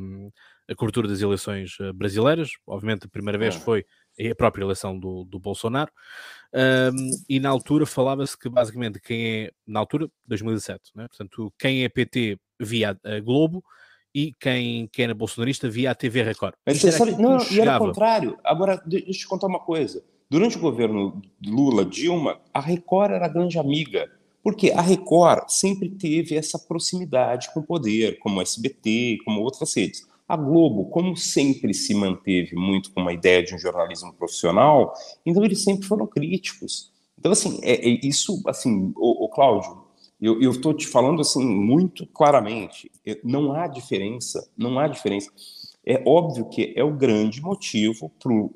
a cobertura das eleições eh, brasileiras. Obviamente, a primeira vez ah. foi a própria eleição do, do Bolsonaro. Um, e na altura falava-se que basicamente quem é, na altura, 2017, né? portanto, quem é PT via a Globo e quem, quem era bolsonarista via a TV Record. Mas sabe, não, e era o contrário. Agora, deixa eu te contar uma coisa. Durante o governo Lula, Dilma, a Record era a grande amiga. Porque a Record sempre teve essa proximidade com o poder, como o SBT, como outras redes. A Globo, como sempre se manteve muito com uma ideia de um jornalismo profissional, então eles sempre foram críticos. Então, assim, é, é isso, assim, o, Cláudio, eu estou te falando assim muito claramente, não há diferença, não há diferença. É óbvio que é o grande motivo para o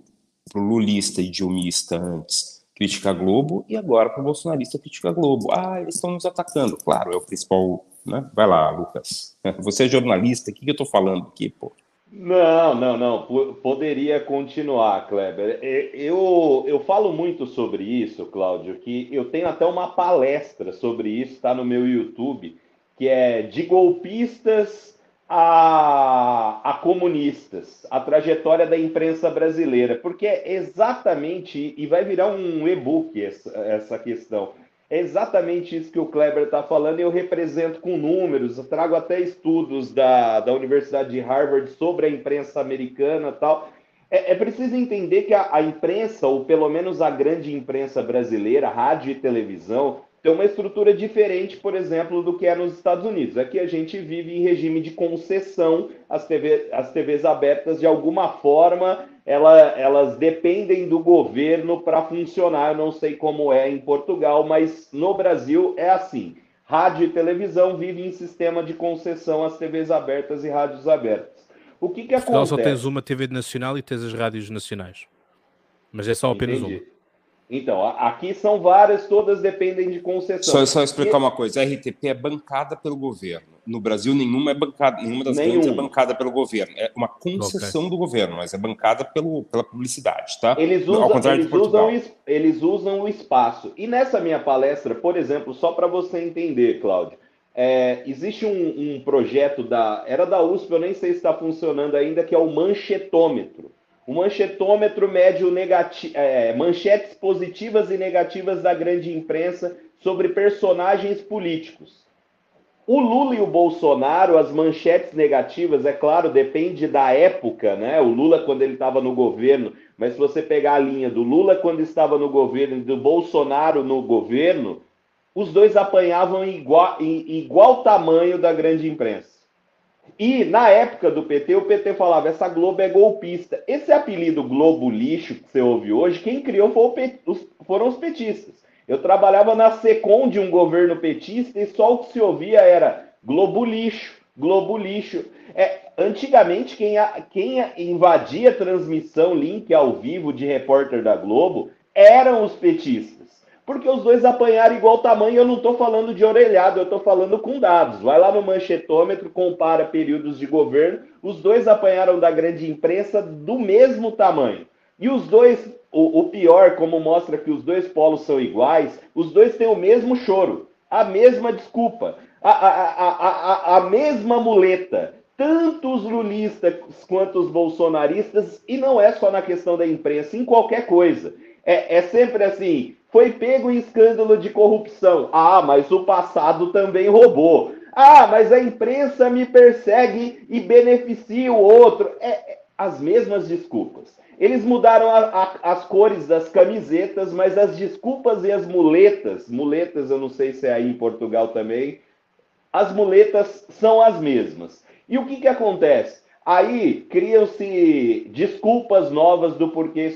lulista e dilmista antes criticar Globo e agora para o bolsonarista criticar Globo. Ah, eles estão nos atacando. Claro, é o principal né? Vai lá, Lucas. Você é jornalista, o que, eu estou falando aqui, pô? Não, não, não. Poderia continuar, Kleber. Eu, eu falo muito sobre isso, Cláudio, que eu tenho até uma palestra sobre isso, está no meu YouTube, que é de golpistas a, a, comunistas, a trajetória da imprensa brasileira, porque é exatamente, e vai virar um e-book essa, essa questão, é exatamente isso que o Kleber está falando, e eu represento com números, eu trago até estudos da, da Universidade de Harvard sobre a imprensa americana tal. É, é preciso entender que a, a imprensa, ou pelo menos a grande imprensa brasileira, rádio e televisão, tem uma estrutura diferente, por exemplo, do que é nos Estados Unidos. Aqui a gente vive em regime de concessão, as, TV, as TVs abertas, de alguma forma, ela, elas dependem do governo para funcionar. Eu não sei como é em Portugal, mas no Brasil é assim. Rádio e televisão vivem em sistema de concessão às TVs abertas e rádios abertas. O que, que Portugal acontece? só tens uma TV nacional e tens as rádios nacionais. Mas é só apenas Entendi. uma. Então, aqui são várias, todas dependem de concessão. Só, só explicar uma coisa: a RTP é bancada pelo governo. No Brasil, nenhuma é bancada, nenhuma das Nenhum. grandes é bancada pelo governo. É uma concessão okay. do governo, mas é bancada pelo, pela publicidade, tá? Eles usam, Ao contrário eles de Portugal. Usam, eles usam o espaço. E nessa minha palestra, por exemplo, só para você entender, Cláudio, é, existe um, um projeto da. Era da USP, eu nem sei se está funcionando ainda, que é o manchetômetro. O manchetômetro mede é, manchetes positivas e negativas da grande imprensa sobre personagens políticos. O Lula e o Bolsonaro, as manchetes negativas, é claro, depende da época, né? O Lula quando ele estava no governo, mas se você pegar a linha do Lula quando estava no governo e do Bolsonaro no governo, os dois apanhavam igual, igual tamanho da grande imprensa. E na época do PT, o PT falava: essa Globo é golpista. Esse apelido Globo Lixo que você ouve hoje, quem criou foram os petistas. Eu trabalhava na SECOM de um governo petista e só o que se ouvia era Globo Lixo, Globo Lixo. É, antigamente, quem, quem invadia a transmissão, link ao vivo de repórter da Globo, eram os petistas porque os dois apanharam igual tamanho. Eu não estou falando de orelhado, eu estou falando com dados. Vai lá no manchetômetro, compara períodos de governo. Os dois apanharam da grande imprensa do mesmo tamanho. E os dois, o, o pior, como mostra que os dois polos são iguais, os dois têm o mesmo choro, a mesma desculpa, a, a, a, a, mesma muleta. Tanto os lulistas quanto os bolsonaristas, e não é só na questão da imprensa, em qualquer coisa. É, é sempre assim: foi pego em escândalo de corrupção. Ah, mas o passado também roubou. Ah, mas a imprensa me persegue e beneficia o outro. É, é as mesmas desculpas. Eles mudaram a, a, as cores das camisetas, mas as desculpas e as muletas, muletas eu não sei se é aí em Portugal também, as muletas são as mesmas. E o que, que acontece? Aí criam-se desculpas novas do porquê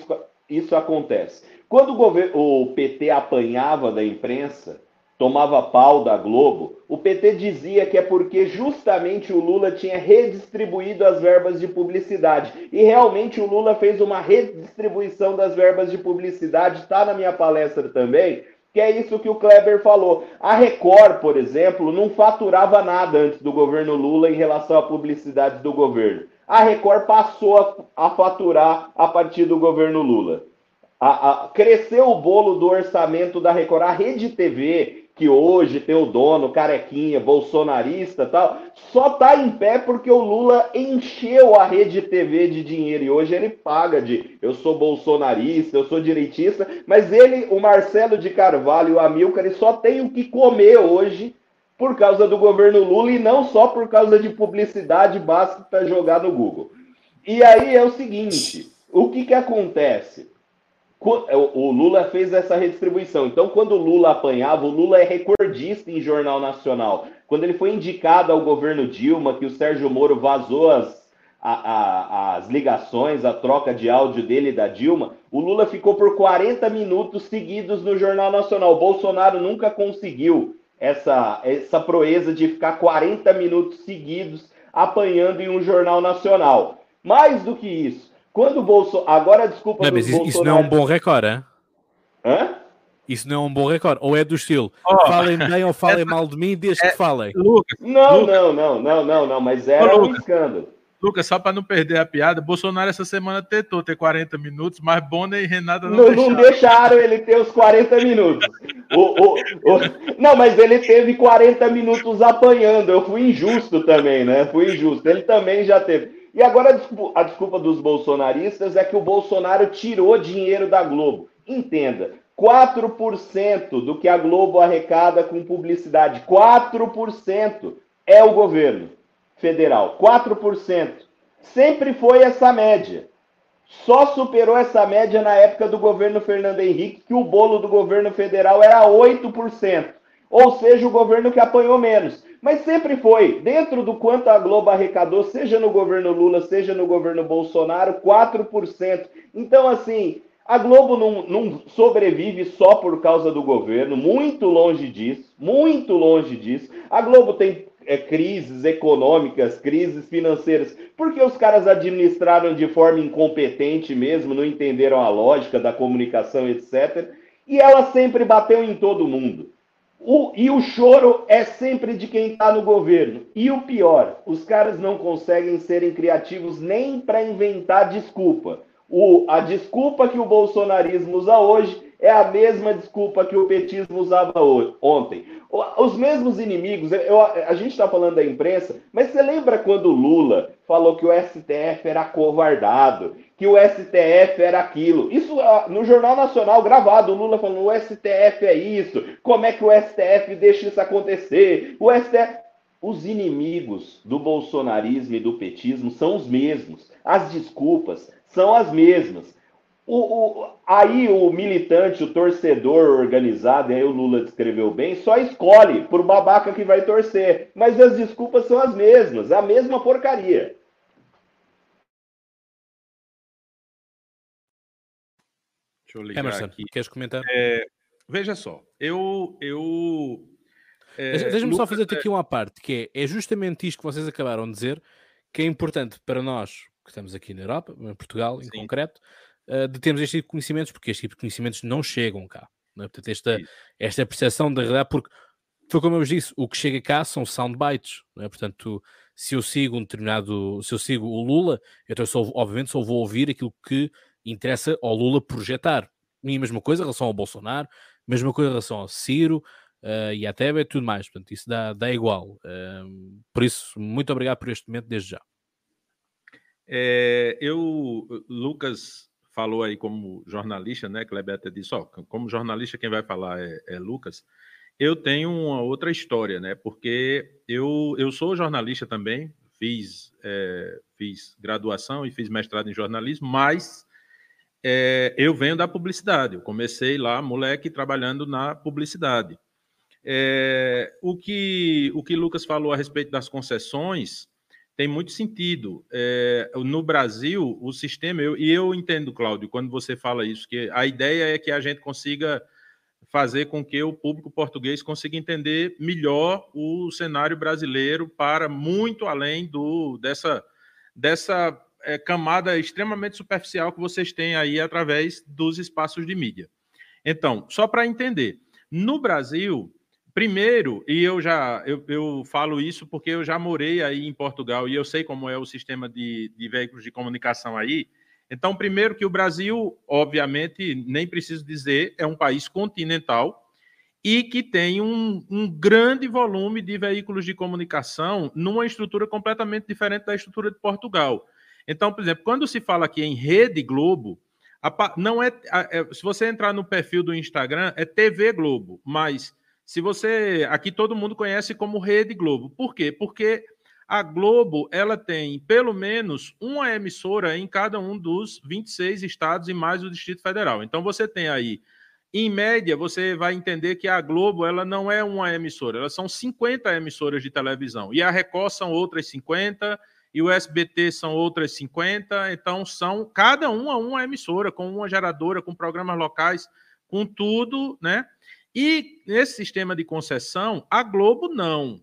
isso, acontece. Quando o, governo, o PT apanhava da imprensa, tomava pau da Globo, o PT dizia que é porque justamente o Lula tinha redistribuído as verbas de publicidade. E realmente o Lula fez uma redistribuição das verbas de publicidade, está na minha palestra também, que é isso que o Kleber falou. A Record, por exemplo, não faturava nada antes do governo Lula em relação à publicidade do governo. A Record passou a, a faturar a partir do governo Lula a, a, cresceu o bolo do orçamento da Record. A Rede TV, que hoje tem o dono, carequinha, bolsonarista tal, só tá em pé porque o Lula encheu a Rede TV de dinheiro. E hoje ele paga de eu sou bolsonarista, eu sou direitista, mas ele, o Marcelo de Carvalho e o Amilcar, ele só tem o que comer hoje por causa do governo Lula e não só por causa de publicidade para jogar no Google. E aí é o seguinte, o que que acontece? É, o Lula fez essa redistribuição. Então, quando o Lula apanhava, o Lula é recordista em jornal nacional. Quando ele foi indicado ao governo Dilma, que o Sérgio Moro vazou as, a, a, as ligações, a troca de áudio dele e da Dilma, o Lula ficou por 40 minutos seguidos no Jornal Nacional. O Bolsonaro nunca conseguiu essa, essa proeza de ficar 40 minutos seguidos apanhando em um jornal nacional. Mais do que isso, quando o Bolsonaro. Agora, desculpa. Não, mas isso, Bolsonaro... isso não é um bom recorde, hein? Hã? Isso não é um bom recorde. Ou é do estilo, oh, falem bem ou falem é, mal de mim desde é, que falem. Lucas, não, Lucas. não, não, não, não, não, mas era oh, um escândalo. Lucas, só para não perder a piada, Bolsonaro essa semana tentou ter 40 minutos, mas Bonner e Renata não, não deixaram. Não deixaram ele ter os 40 minutos. o, o, o... Não, mas ele teve 40 minutos apanhando. Eu fui injusto também, né? Fui injusto. Ele também já teve. E agora a desculpa dos bolsonaristas é que o Bolsonaro tirou dinheiro da Globo. Entenda, 4% do que a Globo arrecada com publicidade, 4% é o governo federal, 4%. Sempre foi essa média. Só superou essa média na época do governo Fernando Henrique, que o bolo do governo federal era 8%. Ou seja, o governo que apanhou menos. Mas sempre foi, dentro do quanto a Globo arrecadou, seja no governo Lula, seja no governo Bolsonaro, 4%. Então, assim, a Globo não, não, sobrevive só por causa do governo, muito longe disso, muito longe disso. A Globo tem é, crises econômicas, crises financeiras, porque os caras administraram de forma incompetente mesmo, não entenderam a lógica da comunicação, etc. E ela sempre bateu em todo mundo. O, e o choro é sempre de quem está no governo. E o pior, os caras não conseguem serem criativos nem para inventar desculpa. O, a desculpa que o bolsonarismo usa hoje é a mesma desculpa que o petismo usava ontem. Os mesmos inimigos, eu, a gente está falando da imprensa, mas você lembra quando o Lula falou que o STF era covardado, que o STF era aquilo? Isso no Jornal Nacional gravado, o Lula falando: o STF é isso, como é que o STF deixa isso acontecer? O STF. Os inimigos do bolsonarismo e do petismo são os mesmos. As desculpas são as mesmas. O, o, aí o militante, o torcedor organizado, e aí o Lula descreveu bem, só escolhe por babaca que vai torcer. Mas as desculpas são as mesmas, é a mesma porcaria. Deixa eu ligar Emerson, aqui. queres comentar? É, veja só, eu. eu é, Deixa-me só fazer aqui uma parte, que é, é justamente isto que vocês acabaram de dizer, que é importante para nós, que estamos aqui na Europa, em Portugal em Sim. concreto, uh, de termos este tipo de conhecimentos, porque este tipo de conhecimentos não chegam cá. É? Portanto, esta, esta percepção da realidade, porque foi como eu vos disse, o que chega cá são soundbites, não é? Portanto, se eu sigo um determinado, se eu sigo o Lula, então eu só, obviamente só vou ouvir aquilo que interessa ao Lula projetar. E a mesma coisa em relação ao Bolsonaro, mesma coisa em relação ao Ciro uh, e à Tebet e tudo mais. Portanto, isso dá, dá igual. Uh, por isso, muito obrigado por este momento desde já. É, eu, Lucas falou aí como jornalista, né? Kleber até disse, ó, como jornalista quem vai falar é, é, Lucas. Eu tenho uma outra história, né? Porque eu, eu sou jornalista também, fiz, é, fiz graduação e fiz mestrado em jornalismo, mas é, eu venho da publicidade. Eu comecei lá, moleque, trabalhando na publicidade. É, o que o que Lucas falou a respeito das concessões tem muito sentido. É, no Brasil, o sistema, eu, e eu entendo, Cláudio, quando você fala isso, que a ideia é que a gente consiga fazer com que o público português consiga entender melhor o cenário brasileiro para muito além do dessa, dessa é, camada extremamente superficial que vocês têm aí através dos espaços de mídia. Então, só para entender, no Brasil, Primeiro, e eu já eu, eu, falo isso porque eu já morei aí em Portugal e eu sei como é o sistema de, de veículos de comunicação aí. Então, primeiro que o Brasil, obviamente, nem preciso dizer, é um país continental e que tem um, um grande volume de veículos de comunicação numa estrutura completamente diferente da estrutura de Portugal. Então, por exemplo, quando se fala aqui em Rede Globo, não é, é se você entrar no perfil do Instagram, é TV Globo, mas se você. Aqui todo mundo conhece como Rede Globo. Por quê? Porque a Globo ela tem pelo menos uma emissora em cada um dos 26 estados e mais o Distrito Federal. Então você tem aí, em média, você vai entender que a Globo ela não é uma emissora, elas são 50 emissoras de televisão. E a Record são outras 50 e o SBT são outras 50, então são cada uma uma emissora, com uma geradora, com programas locais, com tudo, né? E nesse sistema de concessão, a Globo não,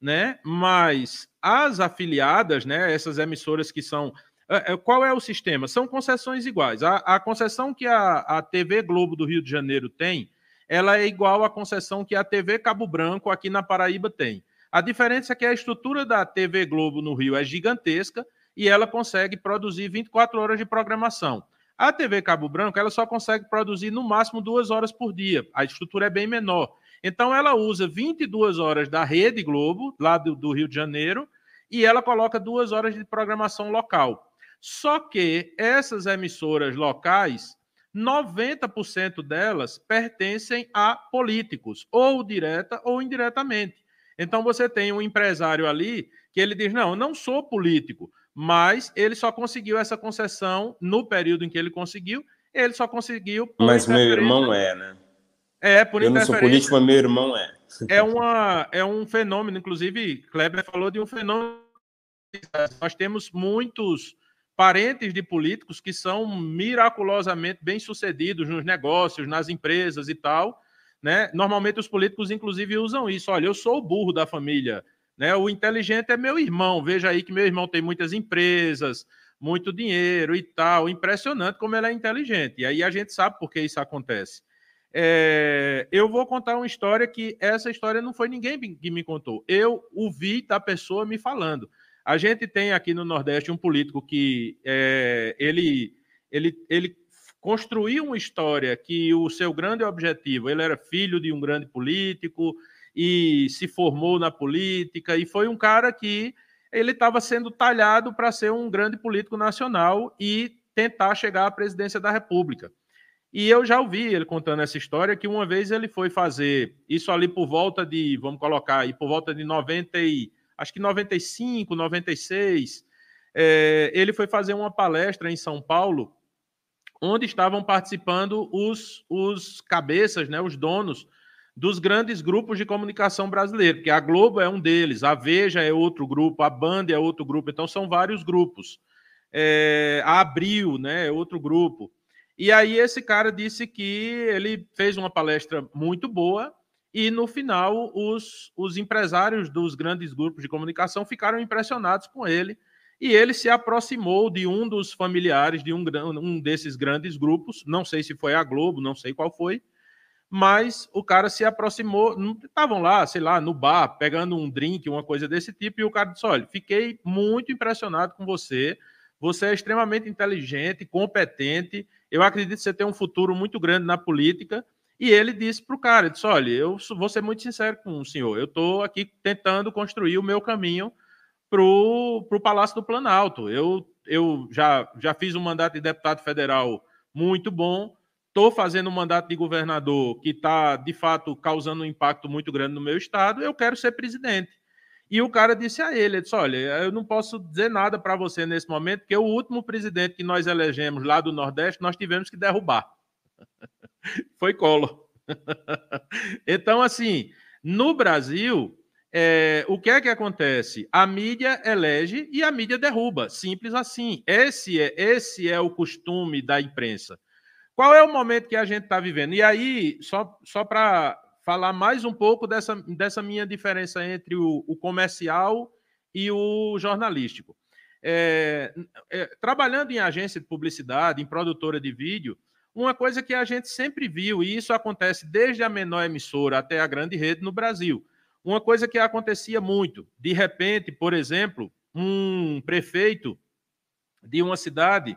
né? Mas as afiliadas, né? Essas emissoras que são. É, é, qual é o sistema? São concessões iguais. A, a concessão que a, a TV Globo do Rio de Janeiro tem, ela é igual à concessão que a TV Cabo Branco aqui na Paraíba tem. A diferença é que a estrutura da TV Globo no Rio é gigantesca e ela consegue produzir 24 horas de programação. A TV Cabo Branco ela só consegue produzir no máximo duas horas por dia. A estrutura é bem menor. Então ela usa 22 horas da Rede Globo, lá do, do Rio de Janeiro, e ela coloca duas horas de programação local. Só que essas emissoras locais, 90% delas pertencem a políticos, ou direta ou indiretamente. Então você tem um empresário ali que ele diz: não, eu não sou político, mas ele só conseguiu essa concessão no período em que ele conseguiu, ele só conseguiu. Mas meu irmão é, né? É, por Eu não sou político, mas meu irmão é. É, uma, é um fenômeno, inclusive, Kleber falou de um fenômeno. Nós temos muitos parentes de políticos que são miraculosamente bem-sucedidos nos negócios, nas empresas e tal. Né? Normalmente os políticos, inclusive, usam isso. Olha, eu sou o burro da família. Né? O inteligente é meu irmão. Veja aí que meu irmão tem muitas empresas, muito dinheiro e tal. Impressionante como ele é inteligente. E aí a gente sabe por que isso acontece. É, eu vou contar uma história que essa história não foi ninguém que me contou. Eu ouvi da pessoa me falando. A gente tem aqui no Nordeste um político que é, ele, ele, ele construiu uma história que o seu grande objetivo, ele era filho de um grande político e se formou na política e foi um cara que ele estava sendo talhado para ser um grande político nacional e tentar chegar à presidência da República. E eu já ouvi ele contando essa história que uma vez ele foi fazer isso ali por volta de, vamos colocar aí, por volta de 90 e acho que 95, 96, é, ele foi fazer uma palestra em São Paulo, onde estavam participando os, os cabeças, né, os donos dos grandes grupos de comunicação brasileiros, porque a Globo é um deles, a Veja é outro grupo, a Band é outro grupo, então são vários grupos. É, a Abril né, é outro grupo. E aí esse cara disse que ele fez uma palestra muito boa, e no final, os, os empresários dos grandes grupos de comunicação ficaram impressionados com ele. E ele se aproximou de um dos familiares de um, um desses grandes grupos. Não sei se foi a Globo, não sei qual foi. Mas o cara se aproximou. Estavam lá, sei lá, no bar, pegando um drink, uma coisa desse tipo. E o cara disse: Olha, fiquei muito impressionado com você. Você é extremamente inteligente, competente. Eu acredito que você tem um futuro muito grande na política e ele disse para o cara: disse, Olha, eu vou ser muito sincero com o senhor, eu estou aqui tentando construir o meu caminho para o Palácio do Planalto. Eu, eu já, já fiz um mandato de deputado federal muito bom, estou fazendo um mandato de governador que está, de fato, causando um impacto muito grande no meu estado, eu quero ser presidente. E o cara disse a ele, disse, olha, eu não posso dizer nada para você nesse momento, porque o último presidente que nós elegemos lá do Nordeste, nós tivemos que derrubar. Foi colo. então, assim, no Brasil, é, o que é que acontece? A mídia elege e a mídia derruba. Simples assim. Esse é, esse é o costume da imprensa. Qual é o momento que a gente está vivendo? E aí, só, só para falar mais um pouco dessa, dessa minha diferença entre o, o comercial e o jornalístico. É, é, trabalhando em agência de publicidade, em produtora de vídeo, uma coisa que a gente sempre viu, e isso acontece desde a menor emissora até a grande rede no Brasil. Uma coisa que acontecia muito, de repente, por exemplo, um prefeito de uma cidade,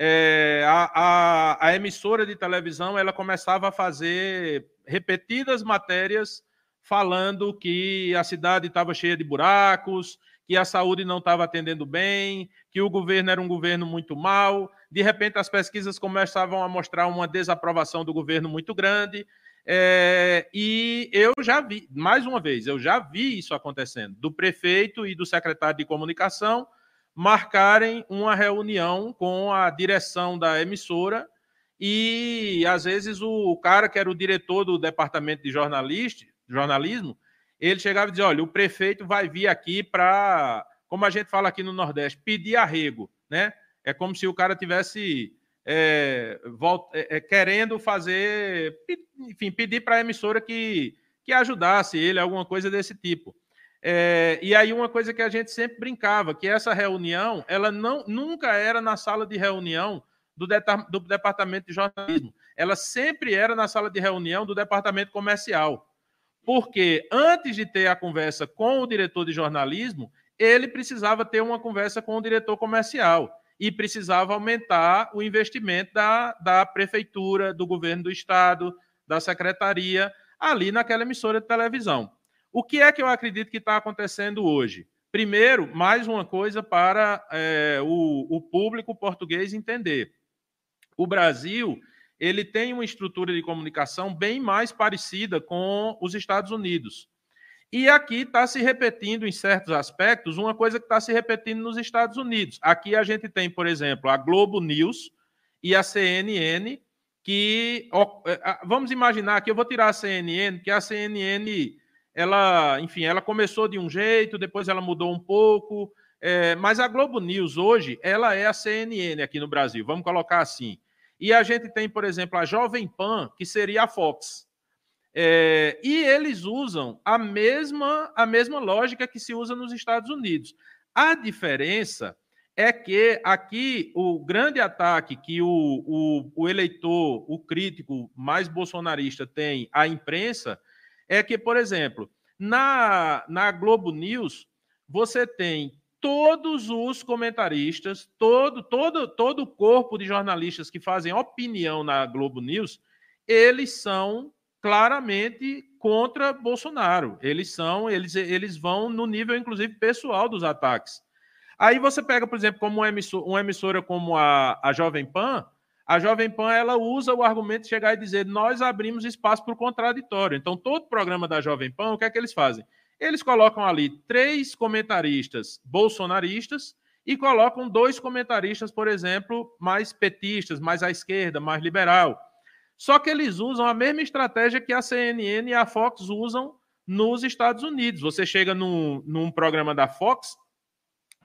é, a, a, a emissora de televisão ela começava a fazer repetidas matérias falando que a cidade estava cheia de buracos, que a saúde não estava atendendo bem, que o governo era um governo muito mau. De repente, as pesquisas começavam a mostrar uma desaprovação do governo muito grande. É, e eu já vi, mais uma vez, eu já vi isso acontecendo, do prefeito e do secretário de comunicação marcarem uma reunião com a direção da emissora e, às vezes, o, cara que era o diretor do departamento de jornalismo ele chegava e dizia: olha, o prefeito vai vir aqui para, como a gente fala aqui no Nordeste, pedir arrego, né? É como se o cara tivesse é, volta, é, é querendo fazer, enfim, pedir para a emissora que, que ajudasse ele, alguma coisa desse tipo. É, e aí uma coisa que a gente sempre brincava, que essa reunião, ela não, nunca era na sala de reunião do, de, do departamento de jornalismo, ela sempre era na sala de reunião do departamento comercial porque antes de ter a conversa com o diretor de jornalismo, ele precisava ter uma conversa com o diretor comercial e precisava aumentar o investimento da, da prefeitura, do governo do estado, da secretaria, ali naquela emissora de televisão. O que é que eu acredito que está acontecendo hoje? Primeiro, mais uma coisa para é, o, o público português entender. O Brasil ele tem uma estrutura de comunicação bem mais parecida com os Estados Unidos. E aqui está se repetindo, em certos aspectos, uma coisa que está se repetindo nos Estados Unidos. Aqui a gente tem, por exemplo, a Globo News e a CNN, que. É, vamos imaginar que eu vou tirar a CNN, que a CNN, ela, enfim, ela começou de um jeito, depois ela mudou um pouco. É, mas a Globo News hoje, ela é a CNN aqui no Brasil, vamos colocar assim. E a gente tem, por exemplo, a Jovem Pan, que seria a Fox. É, e eles usam a mesma, a mesma lógica que se usa nos Estados Unidos. A diferença é que aqui o grande ataque que o, o, o eleitor, o crítico mais bolsonarista tem à imprensa é que, por exemplo, na, na Globo News, você tem todos os comentaristas, todo, todo, todo o corpo de jornalistas que fazem opinião na Globo News, eles são claramente contra Bolsonaro. Eles são, eles, eles vão no nível, inclusive, pessoal dos ataques. Aí você pega, por exemplo, como uma emissora, uma emissora como a, a Jovem Pan, a Jovem Pan ela usa o argumento de chegar e dizer nós abrimos espaço para o contraditório. Então, todo programa da Jovem Pan, o que é que eles fazem? Eles colocam ali três comentaristas bolsonaristas e colocam dois comentaristas, por exemplo, mais petistas, mais à esquerda, mais liberal. Só que eles usam a mesma estratégia que a CNN e a Fox usam nos Estados Unidos. Você chega num, num programa da Fox,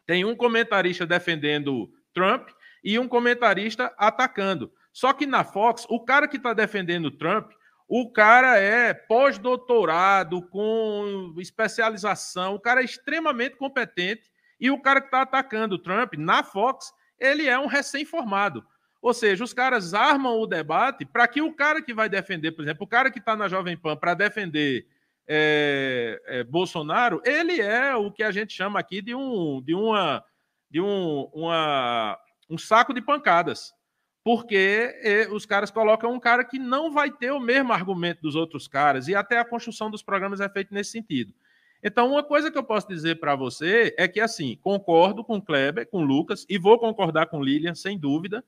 tem um comentarista defendendo Trump e um comentarista atacando. Só que na Fox, o cara que está defendendo Trump o cara é pós-doutorado, com especialização, o cara é extremamente competente. E o cara que está atacando Trump na Fox, ele é um recém-formado. Ou seja, os caras armam o debate para que o cara que vai defender, por exemplo, o cara que está na Jovem Pan para defender é, é, Bolsonaro, ele é o que a gente chama aqui de um, de uma, de um, uma, um saco de pancadas porque os caras colocam um cara que não vai ter o mesmo argumento dos outros caras, e até a construção dos programas é feita nesse sentido. Então, uma coisa que eu posso dizer para você é que, assim, concordo com Kleber, com Lucas, e vou concordar com Lilian, sem dúvida,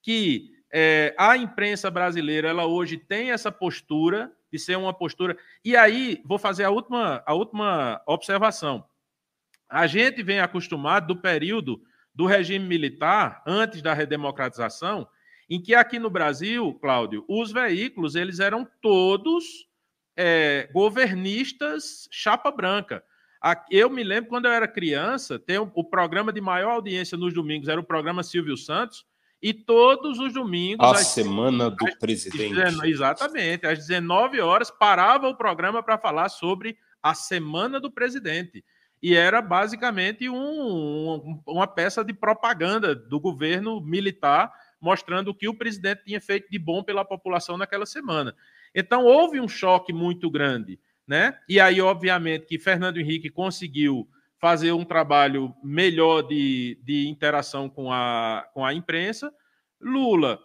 que é, a imprensa brasileira, ela hoje tem essa postura de ser uma postura. E aí, vou fazer a última, a última observação. A gente vem acostumado do período do regime militar, antes da redemocratização, em que aqui no Brasil, Cláudio, os veículos eles eram todos é, governistas chapa branca. Eu me lembro quando eu era criança, tem o, programa de maior audiência nos domingos era o programa Silvio Santos, e todos os domingos. A às, semana do às, presidente. Exatamente. Às 19 horas parava o programa para falar sobre a semana do presidente. E era basicamente um, um, uma peça de propaganda do governo militar mostrando o que o presidente tinha feito de bom pela população naquela semana. Então, houve um choque muito grande. Né? E aí, obviamente, que Fernando Henrique conseguiu fazer um trabalho melhor de, de interação com a, com a imprensa. Lula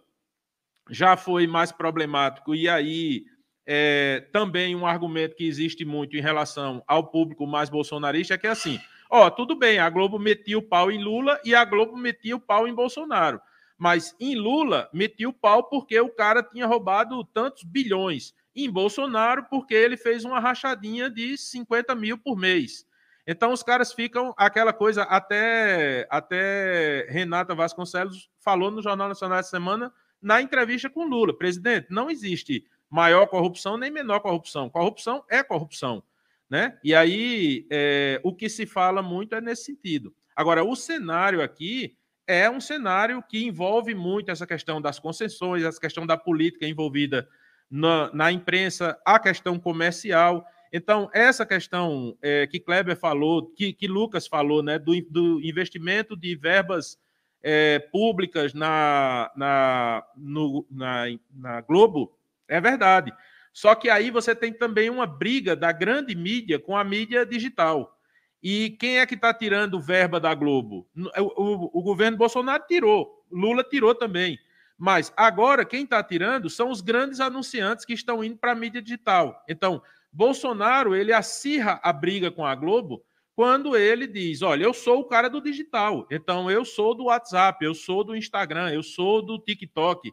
já foi mais problemático, e aí é, também um argumento que existe muito em relação ao público mais bolsonarista é que é assim: ó, tudo bem, a Globo metia o pau em Lula e a Globo metia o pau em Bolsonaro. Mas em Lula, metia o pau porque o cara tinha roubado tantos bilhões. Em Bolsonaro, porque ele fez uma rachadinha de 50 mil por mês. Então os caras ficam aquela coisa, até, até Renata Vasconcelos falou no Jornal Nacional essa semana, na entrevista com Lula. Presidente, não existe maior corrupção nem menor corrupção. Corrupção é corrupção. Né? E aí é, o que se fala muito é nesse sentido. Agora, o cenário aqui é um cenário que envolve muito essa questão das concessões, essa questão da política envolvida na, na imprensa, a questão comercial. Então, essa questão é, que Kleber falou, que, que Lucas falou, né, do, do investimento de verbas é, públicas na, na, no, na, na Globo, é verdade. Só que aí você tem também uma briga da grande mídia com a mídia digital. E quem é que está tirando verba da Globo? O, o, o, governo Bolsonaro tirou, Lula tirou também. Mas agora quem está tirando são os grandes anunciantes que estão indo para a mídia digital. Então, Bolsonaro ele acirra a briga com a Globo quando ele diz: Olha, eu sou o cara do digital, então eu sou do WhatsApp, eu sou do Instagram, eu sou do TikTok.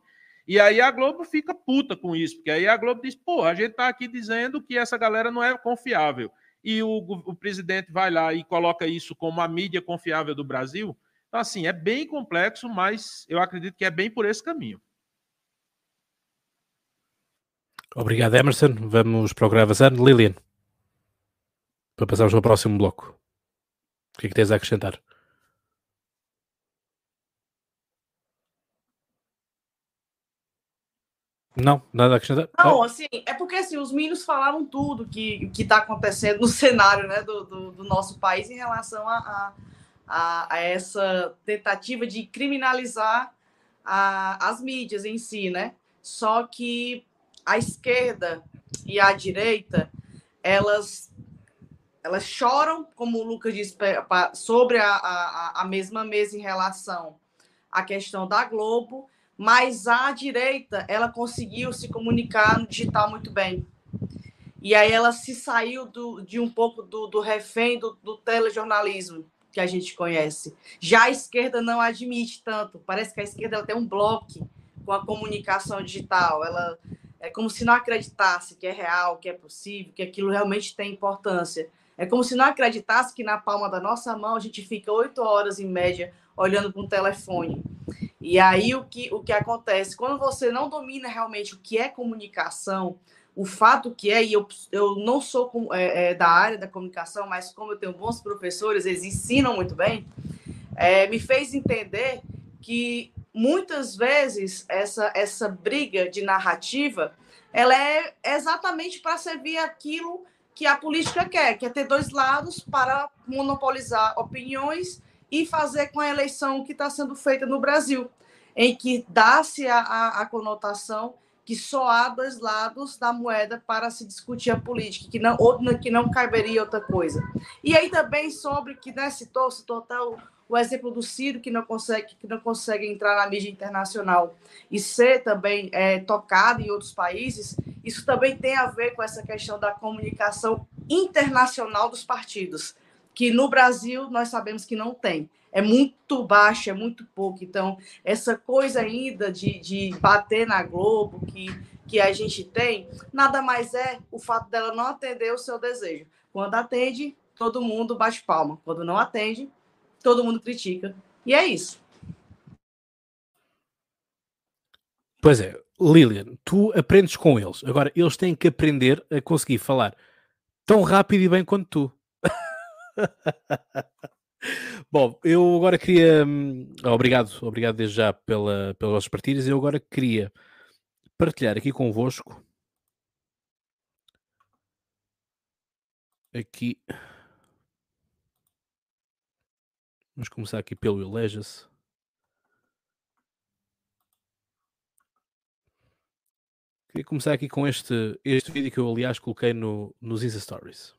E aí a Globo fica puta com isso, porque aí a Globo diz: pô, a gente está aqui dizendo que essa galera não é confiável e o, o presidente vai lá e coloca isso como a mídia confiável do Brasil. Então, assim, é bem complexo, mas eu acredito que é bem por esse caminho. Obrigado, Emerson. Vamos para o gravação. Lilian, para passarmos o próximo bloco. O que é que tens a acrescentar? Não, nada a acrescentar. Não, assim, é porque assim, os meninos falaram tudo que está acontecendo no cenário né, do, do, do, nosso país em relação a, a, a essa tentativa de criminalizar a, as mídias em si, né? Só que a esquerda e a direita, elas elas choram, como o Lucas disse, sobre a, a, a mesma mesa em relação à questão da Globo, mas a direita ela conseguiu se comunicar no digital muito bem. E aí ela se saiu do, de um pouco do, do refém do, do telejornalismo que a gente conhece. Já a esquerda não admite tanto. Parece que a esquerda ela tem um bloco com a comunicação digital. Ela é como se não acreditasse que é real, que é possível, que aquilo realmente tem importância. É como se não acreditasse que na palma da nossa mão a gente fica oito horas em média olhando para um telefone. E aí o que, o que acontece? Quando você não domina realmente o que é comunicação, o fato que é, e eu, eu não sou é, é, da área da comunicação, mas como eu tenho bons professores, eles ensinam muito bem, é, me fez entender que muitas vezes essa, essa briga de narrativa ela é exatamente para servir aquilo que a política quer, que é ter dois lados para monopolizar opiniões e fazer com a eleição que está sendo feita no Brasil, em que dá-se a, a, a, conotação que só há dois lados da moeda para se discutir a política, que não, que não caberia outra coisa. E aí também sobre que né, citou, citou até o, o exemplo do Ciro, que não consegue, que não consegue entrar na mídia internacional e ser também é, tocado em outros países, isso também tem a ver com essa questão da comunicação internacional dos partidos que no Brasil nós sabemos que não tem. É muito baixo, é muito pouco. Então, essa coisa ainda de, de bater na Globo que, que a gente tem, nada mais é o fato dela não atender o seu desejo. Quando atende, todo mundo bate palma. Quando não atende, todo mundo critica. E é isso. Pois é, Lilian, tu aprendes com eles. Agora, eles têm que aprender a conseguir falar tão rápido e bem quanto tu. Bom, eu agora queria. Hum, obrigado, obrigado desde já pela, pelas vossas partilhas. Eu agora queria partilhar aqui convosco. Aqui. Vamos começar aqui pelo Eleja-se. Queria começar aqui com este, este vídeo que eu, aliás, coloquei no, nos Insta Stories.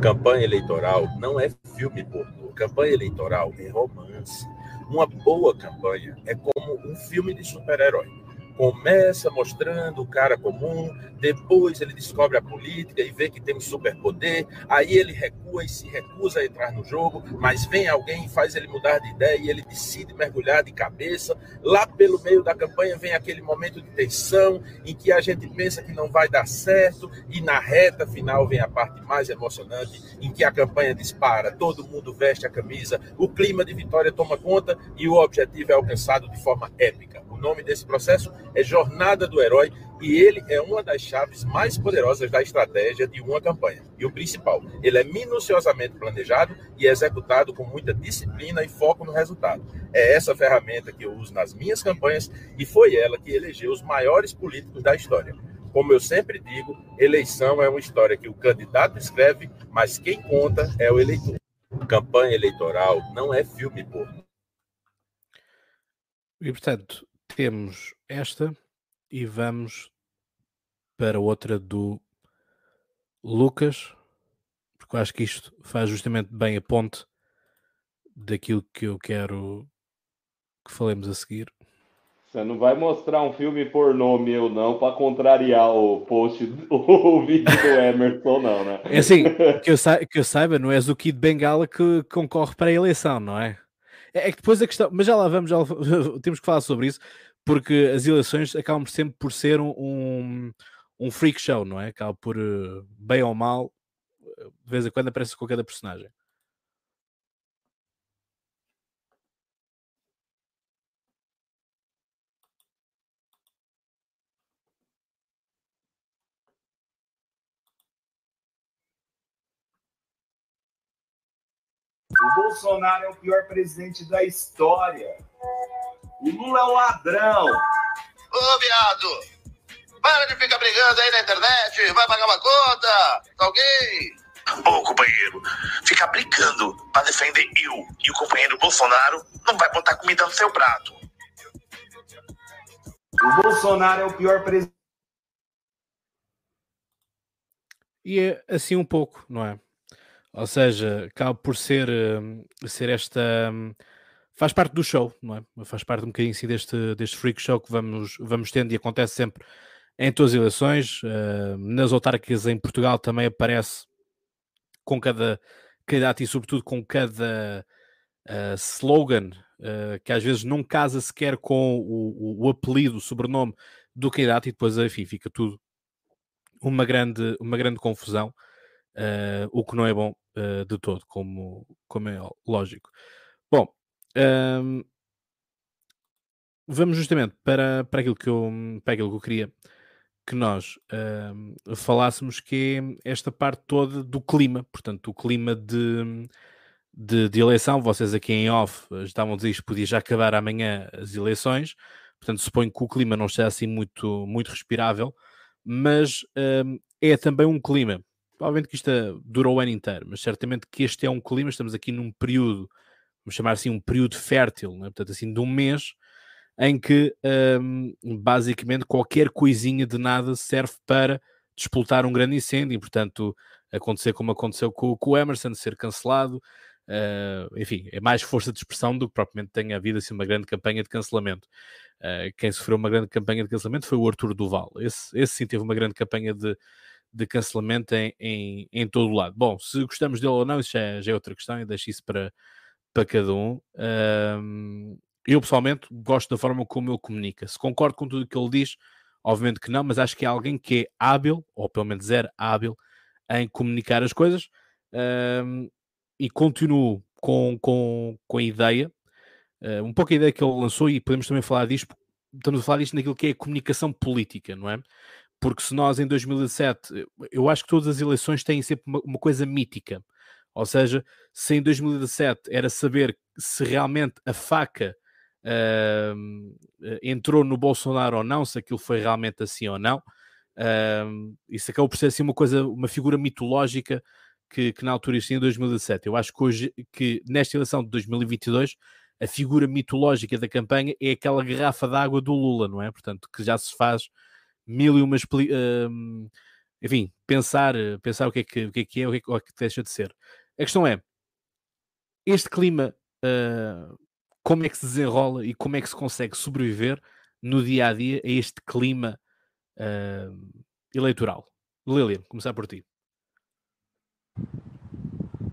Campanha eleitoral não é filme pornô. Campanha eleitoral é romance. Uma boa campanha é como um filme de super-herói começa mostrando o cara comum, depois ele descobre a política e vê que tem um superpoder, aí ele recua e se recusa a entrar no jogo, mas vem alguém e faz ele mudar de ideia e ele decide mergulhar de cabeça. Lá pelo meio da campanha vem aquele momento de tensão em que a gente pensa que não vai dar certo e na reta final vem a parte mais emocionante em que a campanha dispara, todo mundo veste a camisa, o clima de vitória toma conta e o objetivo é alcançado de forma épica. Nome desse processo é Jornada do Herói e ele é uma das chaves mais poderosas da estratégia de uma campanha. E o principal, ele é minuciosamente planejado e executado com muita disciplina e foco no resultado. É essa ferramenta que eu uso nas minhas campanhas e foi ela que elegeu os maiores políticos da história. Como eu sempre digo, eleição é uma história que o candidato escreve, mas quem conta é o eleitor. Campanha eleitoral não é filme porno. E portanto, temos esta e vamos para outra do Lucas, porque eu acho que isto faz justamente bem a ponte daquilo que eu quero que falemos a seguir. Você não vai mostrar um filme pornô meu, não, para contrariar o post, o vídeo do Emerson, não, né? É assim, que eu, sa que eu saiba, não és o Kid Bengala que concorre para a eleição, não é? É, é que depois a questão, mas já lá vamos, já temos que falar sobre isso, porque as eleições acabam sempre por ser um, um, um freak show, não é? Acaba por, eh, bem ou mal, de vez em quando aparece com cada personagem. O Bolsonaro é o pior presidente da história. O Lula é um ladrão. Ô, viado! Para de ficar brigando aí na internet, vai pagar uma conta, tá ok? Ô, companheiro, ficar brigando para defender eu e o companheiro Bolsonaro não vai botar comida no seu prato. O Bolsonaro é o pior presidente. E é assim um pouco, não é? Ou seja, acaba por ser, hum, ser esta. Hum, faz parte do show, não é? Faz parte um bocadinho assim deste, deste freak show que vamos, vamos tendo e acontece sempre em todas as eleições. Uh, nas autárquicas em Portugal também aparece com cada candidato e, sobretudo, com cada uh, slogan que às vezes não casa sequer com o, o, o apelido, o sobrenome do candidato, e depois, enfim, fica tudo uma grande, uma grande confusão. Uh, o que não é bom uh, de todo, como, como é lógico. Bom, um, ehm, vamos justamente para, para, aquilo que eu, para aquilo que eu queria que nós um, ehm, falássemos, que é esta parte toda do clima, portanto, o clima de, de, de, eleição. Vocês aqui em off estavam a dizer que podia já acabar amanhã as eleições, portanto, suponho que o clima não esteja assim muito, muito respirável, mas um, ehm, é também um clima Obviamente que isto é, dura o ano inteiro, mas certamente que este é um clima, estamos aqui num período, vamos chamar assim, um período fértil, né? portanto, assim, de um mês, em que um, basicamente qualquer coisinha de nada serve para despoltar um grande incêndio, e portanto, acontecer como aconteceu com, com o Emerson, ser cancelado, uh, enfim, é mais força de expressão do que propriamente tenha havido assim, uma grande campanha de cancelamento. Uh, quem sofreu uma grande campanha de cancelamento foi o Arthur Duval. Esse, esse sim teve uma grande campanha de, de cancelamento em, em, em, todo o lado. Bom, se gostamos dele ou não, isso já já é outra questão e deixo isso para, para cada um. Eu pessoalmente gosto da forma como ele comunica. Se concordo com tudo o que ele diz, obviamente que não, mas acho que é alguém que é hábil, ou pelo menos era hábil, em comunicar as coisas e continuo com, com, com a ideia, uh, um pouco a ideia que ele lançou, e podemos também falar disto, estamos a falar disto naquilo que é a comunicação política, não é? Porque se nós em 2017, eu acho que todas as eleições têm sempre uma, uma coisa mítica. Ou seja, se em 2017 era saber se realmente a faca uh, entrou no Bolsonaro ou não, se aquilo foi realmente assim ou não, uh, isso acabou por ser assim uma coisa, uma figura mitológica que, que na altura existia em 2017. Eu acho que hoje, que nesta eleição de 2022, a figura mitológica da campanha é aquela garrafa d'água do Lula, não é? Portanto, que já se faz mil e umas. Uh, enfim, pensar, pensar o que, é que, o que é que é, o que, é que deixa de ser. A questão é: este clima, uh, como é que se desenrola e como é que se consegue sobreviver no dia a dia a este clima uh, eleitoral? Lilian, começar por ti.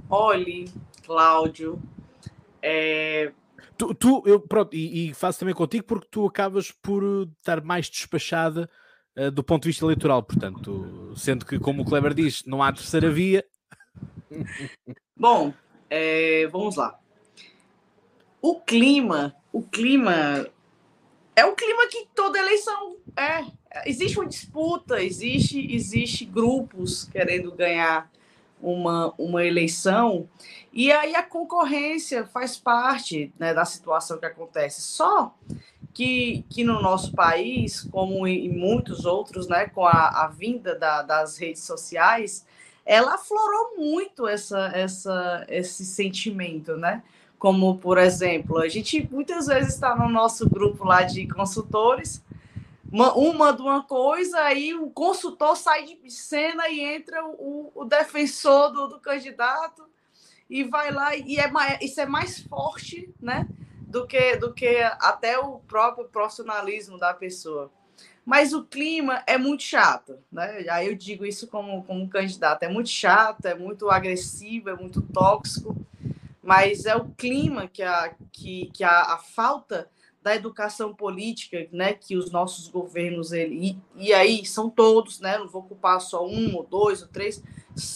Olhe, Cláudio, é, Tu, tu, eu, pronto, e, e, faço também contigo porque tu acabas por estar mais despachada uh, do ponto de vista eleitoral, portanto, sendo que, como o Kleber diz, não há terceira via. Bom, é, vamos lá. O clima, o clima é o clima que toda eleição é. Existe uma disputa, existe, existe grupos querendo ganhar uma, uma eleição, e aí a concorrência faz parte né, da situação que acontece. Só que, que no nosso país, como em muitos outros, né, com a, a vinda da, das redes sociais, ela aflorou muito essa, essa, esse sentimento, né? Como, por exemplo, a gente muitas vezes está no nosso grupo lá de consultores, um manda uma coisa, aí o consultor sai de cena e entra o, o defensor do, do, candidato e vai lá e é isso é mais forte, né, do que do que até o próprio profissionalismo da pessoa. Mas o clima é muito chato, né? Aí eu digo isso como, como candidato, é muito chato, é muito agressivo, é muito tóxico, mas é o clima que a, que, que a, a falta da educação política, né, que os nossos governos ele e, e, aí são todos, né, não vou ocupar só um ou dois ou três.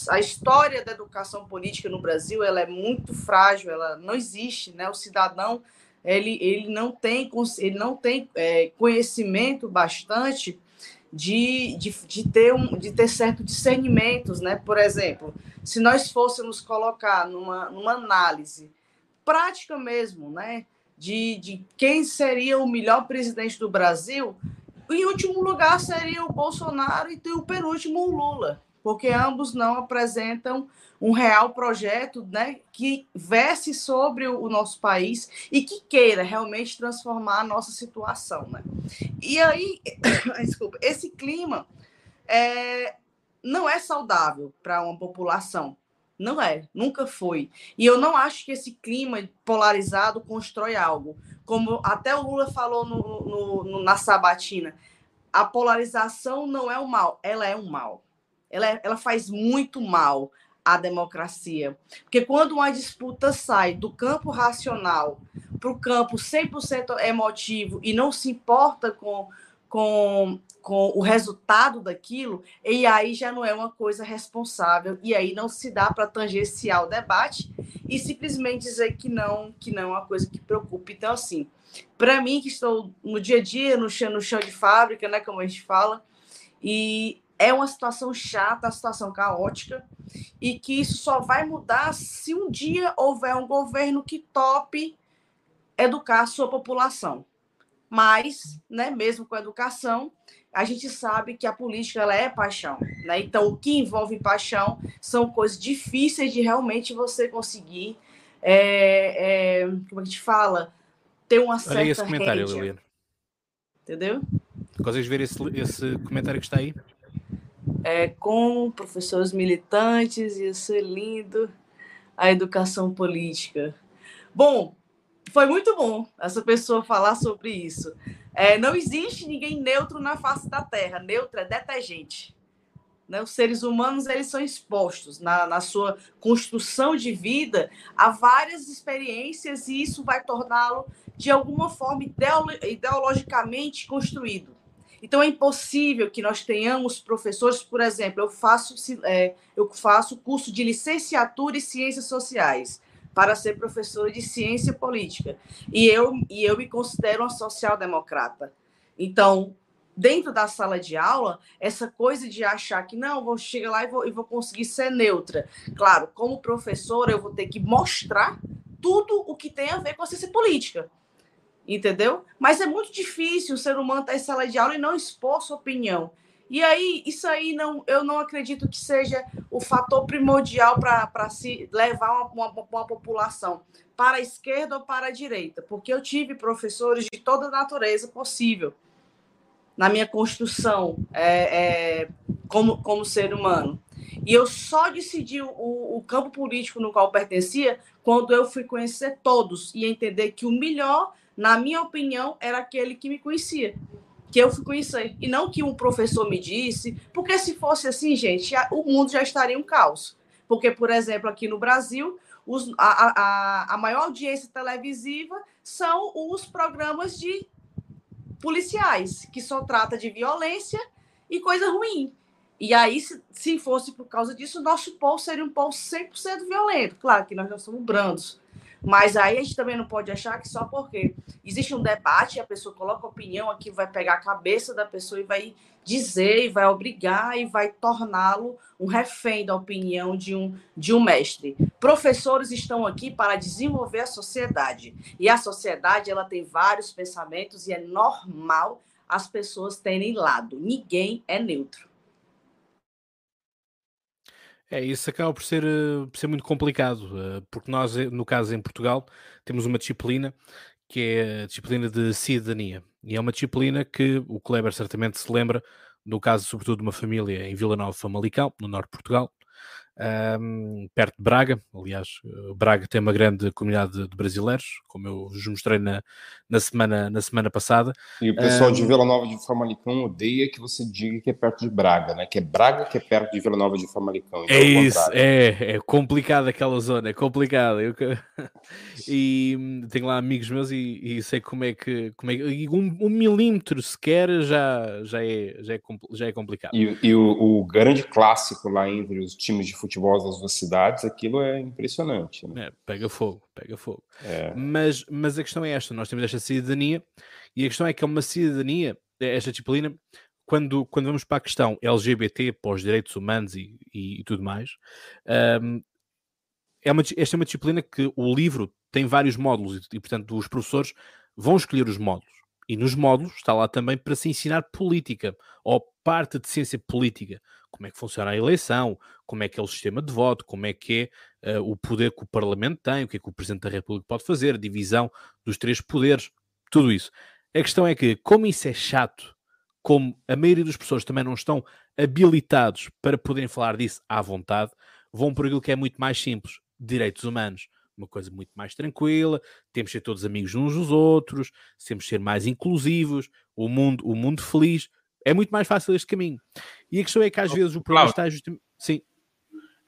A história da educação política no Brasil ela é muito frágil, ela não existe, né? O cidadão ele, ele não tem ele não tem é, conhecimento bastante de, de, de, ter um, de ter certo discernimentos, né? Por exemplo, se nós fôssemos colocar numa, numa análise prática mesmo, né? de, de quem seria o melhor presidente do Brasil, em último lugar seria o Bolsonaro e o penúltimo o Lula, porque ambos não apresentam um real projeto né, que verse sobre o nosso país e que queira realmente transformar a nossa situação. Né? E aí, desculpa, esse clima é, não é saudável para uma população. Não é, nunca foi. E eu não acho que esse clima polarizado constrói algo. Como até o Lula falou no, no, na sabatina, a polarização não é um mal, ela é um mal. Ela, é, ela faz muito mal à democracia. Porque quando uma disputa sai do campo racional para o campo 100% emotivo e não se importa com, com com o resultado daquilo, e aí já não é uma coisa responsável, e aí não se dá para tangenciar o debate e simplesmente dizer que não, que não é uma coisa que preocupa. Então, assim, para mim, que estou no dia a dia, no chão, no chão de fábrica, né, como a gente fala, e é uma situação chata, uma situação caótica, e que isso só vai mudar se um dia houver um governo que tope educar a sua população. Mas, né, mesmo com a educação, a gente sabe que a política ela é paixão, né? Então, o que envolve paixão são coisas difíceis de realmente você conseguir, é, é, como a gente fala, ter uma certa Olha esse comentário. Liliana. Entendeu? Consegues ver esse, esse comentário que está aí? É, com professores militantes, ia ser lindo a educação política. Bom, foi muito bom essa pessoa falar sobre isso. É, não existe ninguém neutro na face da Terra. Neutro é detergente. Né? Os seres humanos eles são expostos na, na sua construção de vida a várias experiências e isso vai torná-lo de alguma forma ideologicamente construído. Então é impossível que nós tenhamos professores, por exemplo, eu faço é, eu faço curso de licenciatura em ciências sociais para ser professora de ciência política. E eu, e eu me considero uma social-democrata. Então, dentro da sala de aula, essa coisa de achar que não, vou chegar lá e vou, e vou conseguir ser neutra. Claro, como professora, eu vou ter que mostrar tudo o que tem a ver com a ciência política. Entendeu? Mas é muito difícil o ser humano estar em sala de aula e não expor sua opinião. E aí, isso aí não, eu não acredito que seja o fator primordial para se levar uma, uma, uma, população para a esquerda ou para a direita, porque eu tive professores de toda natureza possível na minha construção é, é, como, como ser humano. E eu só decidi o, o campo político no qual pertencia quando eu fui conhecer todos e entender que o melhor, na minha opinião, era aquele que me conhecia que eu fui conhecer. E não que um professor me disse, porque se fosse assim, gente, o mundo já estaria um caos. Porque, por exemplo, aqui no Brasil, os, a, a, a maior audiência televisiva são os programas de policiais, que só trata de violência e coisa ruim. E aí, se, se fosse por causa disso, nosso povo seria um povo 100% violento. Claro que nós não somos brandos, mas aí a gente também não pode achar que só porque existe um debate, a pessoa coloca opinião aqui, vai pegar a cabeça da pessoa e vai dizer, e vai obrigar e vai torná-lo um refém da opinião de um, de um mestre. Professores estão aqui para desenvolver a sociedade. E a sociedade ela tem vários pensamentos e é normal as pessoas terem lado. Ninguém é neutro. É, isso acaba por ser, eh, por ser muito complicado, eh, porque nós, eh, no caso em Portugal, temos uma disciplina que é a disciplina de cidadania. E é uma disciplina que o Kleber certamente se lembra, no caso, sobretudo, de uma família em Vila Nova Famalicão, no norte de Portugal, um, perto de Braga. Aliás, eh, Braga tem uma grande comunidade de brasileiros, como eu vos mostrei na, na, semana, na semana passada. E o pessoal um, de Vila Nova de Famalicão odeia que você diga que é perto de Braga, né? Que é Braga que é perto de Vila Nova de Famalicão. Então é isso, é, é complicado aquela zona, é complicado. Eu, e hum, tenho lá amigos meus e, e, sei como é que, como é que um, um, milímetro sequer já, já, é, já, é, já é complicado. E, e o, o grande clássico lá entre os times de futebol das duas cidades, aquilo é impressionante. Né? É, pega fogo, pega fogo. É. Mas, mas a questão é esta: nós temos esta cidadania, e a questão é que é uma cidadania, esta disciplina, quando, quando vamos para a questão LGBT, para os direitos humanos e, e, e tudo mais, um, é uma, esta é uma disciplina que o livro tem vários módulos e, e, portanto, os professores vão escolher os módulos. E nos módulos está lá também para se ensinar política, ou parte de ciência política, como é que funciona a eleição, como é que é o sistema de voto, como é que é uh, o poder que o Parlamento tem, o que é que o Presidente da República pode fazer, divisão dos três poderes, tudo isso. A questão é que, como isso é chato, como a maioria das pessoas também não estão habilitados para poderem falar disso à vontade, vão por aquilo que é muito mais simples: direitos humanos. Uma coisa muito mais tranquila, temos de ser todos amigos uns dos outros, temos de ser mais inclusivos, o mundo, o mundo feliz, é muito mais fácil este caminho. E a questão é que às vezes o problema está justamente. Sim.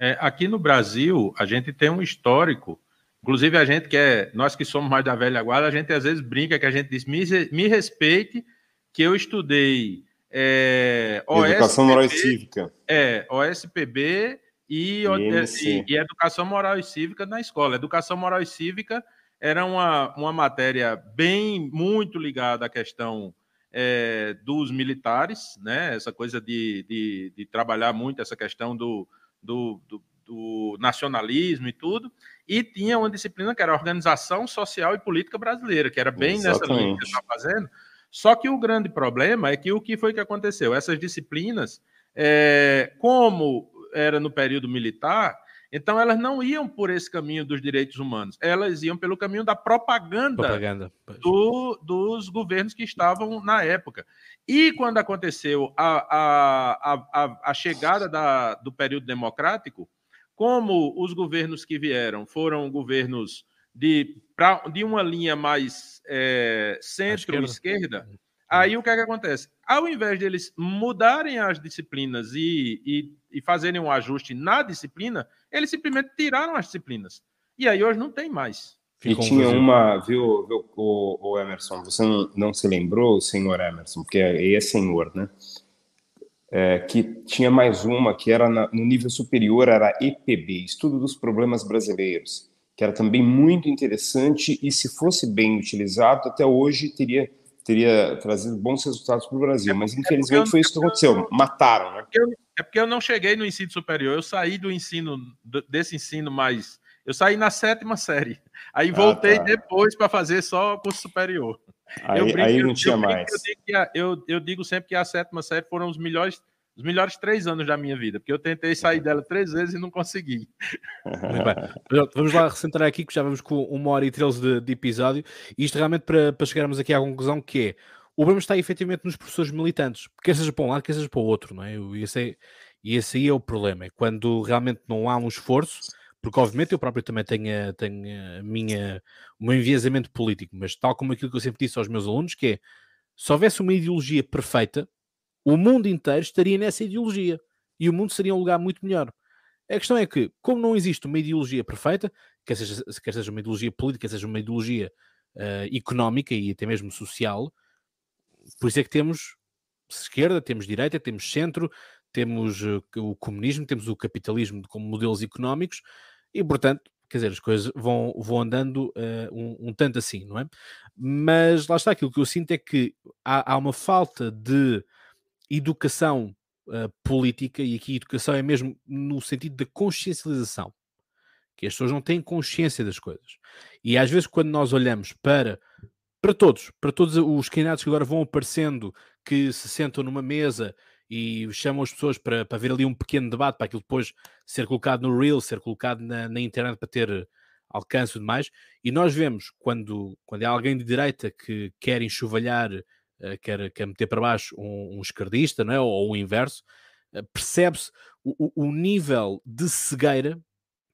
É, aqui no Brasil, a gente tem um histórico. Inclusive, a gente que é. Nós que somos mais da velha guarda, a gente às vezes brinca que a gente diz: me, me respeite, que eu estudei. É, OSPB, Educação Moral e Cívica. É, OSPB e, e, e, Educação Moral e Cívica na escola. Educação Moral e Cívica era uma, uma matéria bem, muito ligada à questão é, dos militares, né? Essa coisa de, de, de, trabalhar muito essa questão do, do, do, do, nacionalismo e tudo. E tinha uma disciplina que era Organização Social e Política Brasileira, que era bem Exatamente. nessa linha que estava fazendo. Só que o grande problema é que o que foi que aconteceu? Essas disciplinas, é, como era no período militar, então, elas não iam por esse caminho dos direitos humanos, elas iam pelo caminho da propaganda, propaganda. Do, dos governos que estavam na época. E quando aconteceu a, a, a, a chegada da, do período democrático, como os governos que vieram foram governos de, pra, de uma linha mais é, centro-esquerda, Aí o que é que acontece? Ao invés deles mudarem as disciplinas e, e, e, fazerem um ajuste na disciplina, eles simplesmente tiraram as disciplinas. E aí hoje não tem mais. E tinha uma, viu, viu o, o, Emerson, você não, não se lembrou, senhor Emerson, porque aí é senhor, né? É, que tinha mais uma que era na, no nível superior, era EPB, Estudo dos Problemas Brasileiros, que era também muito interessante e se fosse bem utilizado, até hoje teria teria trazido bons resultados para o Brasil, mas é infelizmente foi isso que aconteceu, mataram, né? É porque eu não cheguei no ensino superior, eu saí do ensino, desse ensino mais. Eu saí na sétima série, aí voltei ah, tá. depois para fazer só curso superior. Aí, brinco, aí não eu, tinha eu mais. Digo eu, eu digo sempre que a sétima série foram os melhores os melhores três anos da minha vida, porque eu tentei sair dela três vezes e não consegui. vamos lá recentrar aqui, que já vamos com uma hora e treze de, de, episódio, e isto realmente para, para chegarmos aqui à conclusão que é, o problema está efetivamente nos professores militantes, quer seja para um lado, quer seja para o outro, não é? E esse, é, esse aí é o problema, é quando realmente não há um esforço, porque obviamente eu próprio também tenho, tenho minha, o meu enviesamento político, mas tal como aquilo que eu sempre disse aos meus alunos, que é, se houvesse uma ideologia perfeita, o mundo inteiro estaria nessa ideologia e o mundo seria um lugar muito melhor. A questão é que, como não existe uma ideologia perfeita, quer seja, quer seja uma ideologia política, seja uma ideologia uh, económica e até mesmo social, por isso é que temos esquerda, temos direita, temos centro, temos uh, o comunismo, temos o capitalismo como modelos económicos e, portanto, quer dizer, as coisas vão, vão andando uh, um, um, tanto assim, não é? Mas lá está, aquilo que eu sinto é que há, há uma falta de educação uh, política, e aqui educação é mesmo no sentido da consciencialização, que as pessoas não têm consciência das coisas. E às vezes, quando nós olhamos para, para todos, para todos os candidatos que agora vão aparecendo, que se sentam numa mesa e chamam as pessoas para, para ver ali um pequeno debate, para aquilo depois ser colocado no Reel, ser colocado na, na internet para ter alcance e demais, e nós vemos quando, quando é alguém de direita que quer enxovalhar quer, quer meter para baixo um, um esquerdista, não é? ou, o inverso, uh, percebe-se o, o, nível de cegueira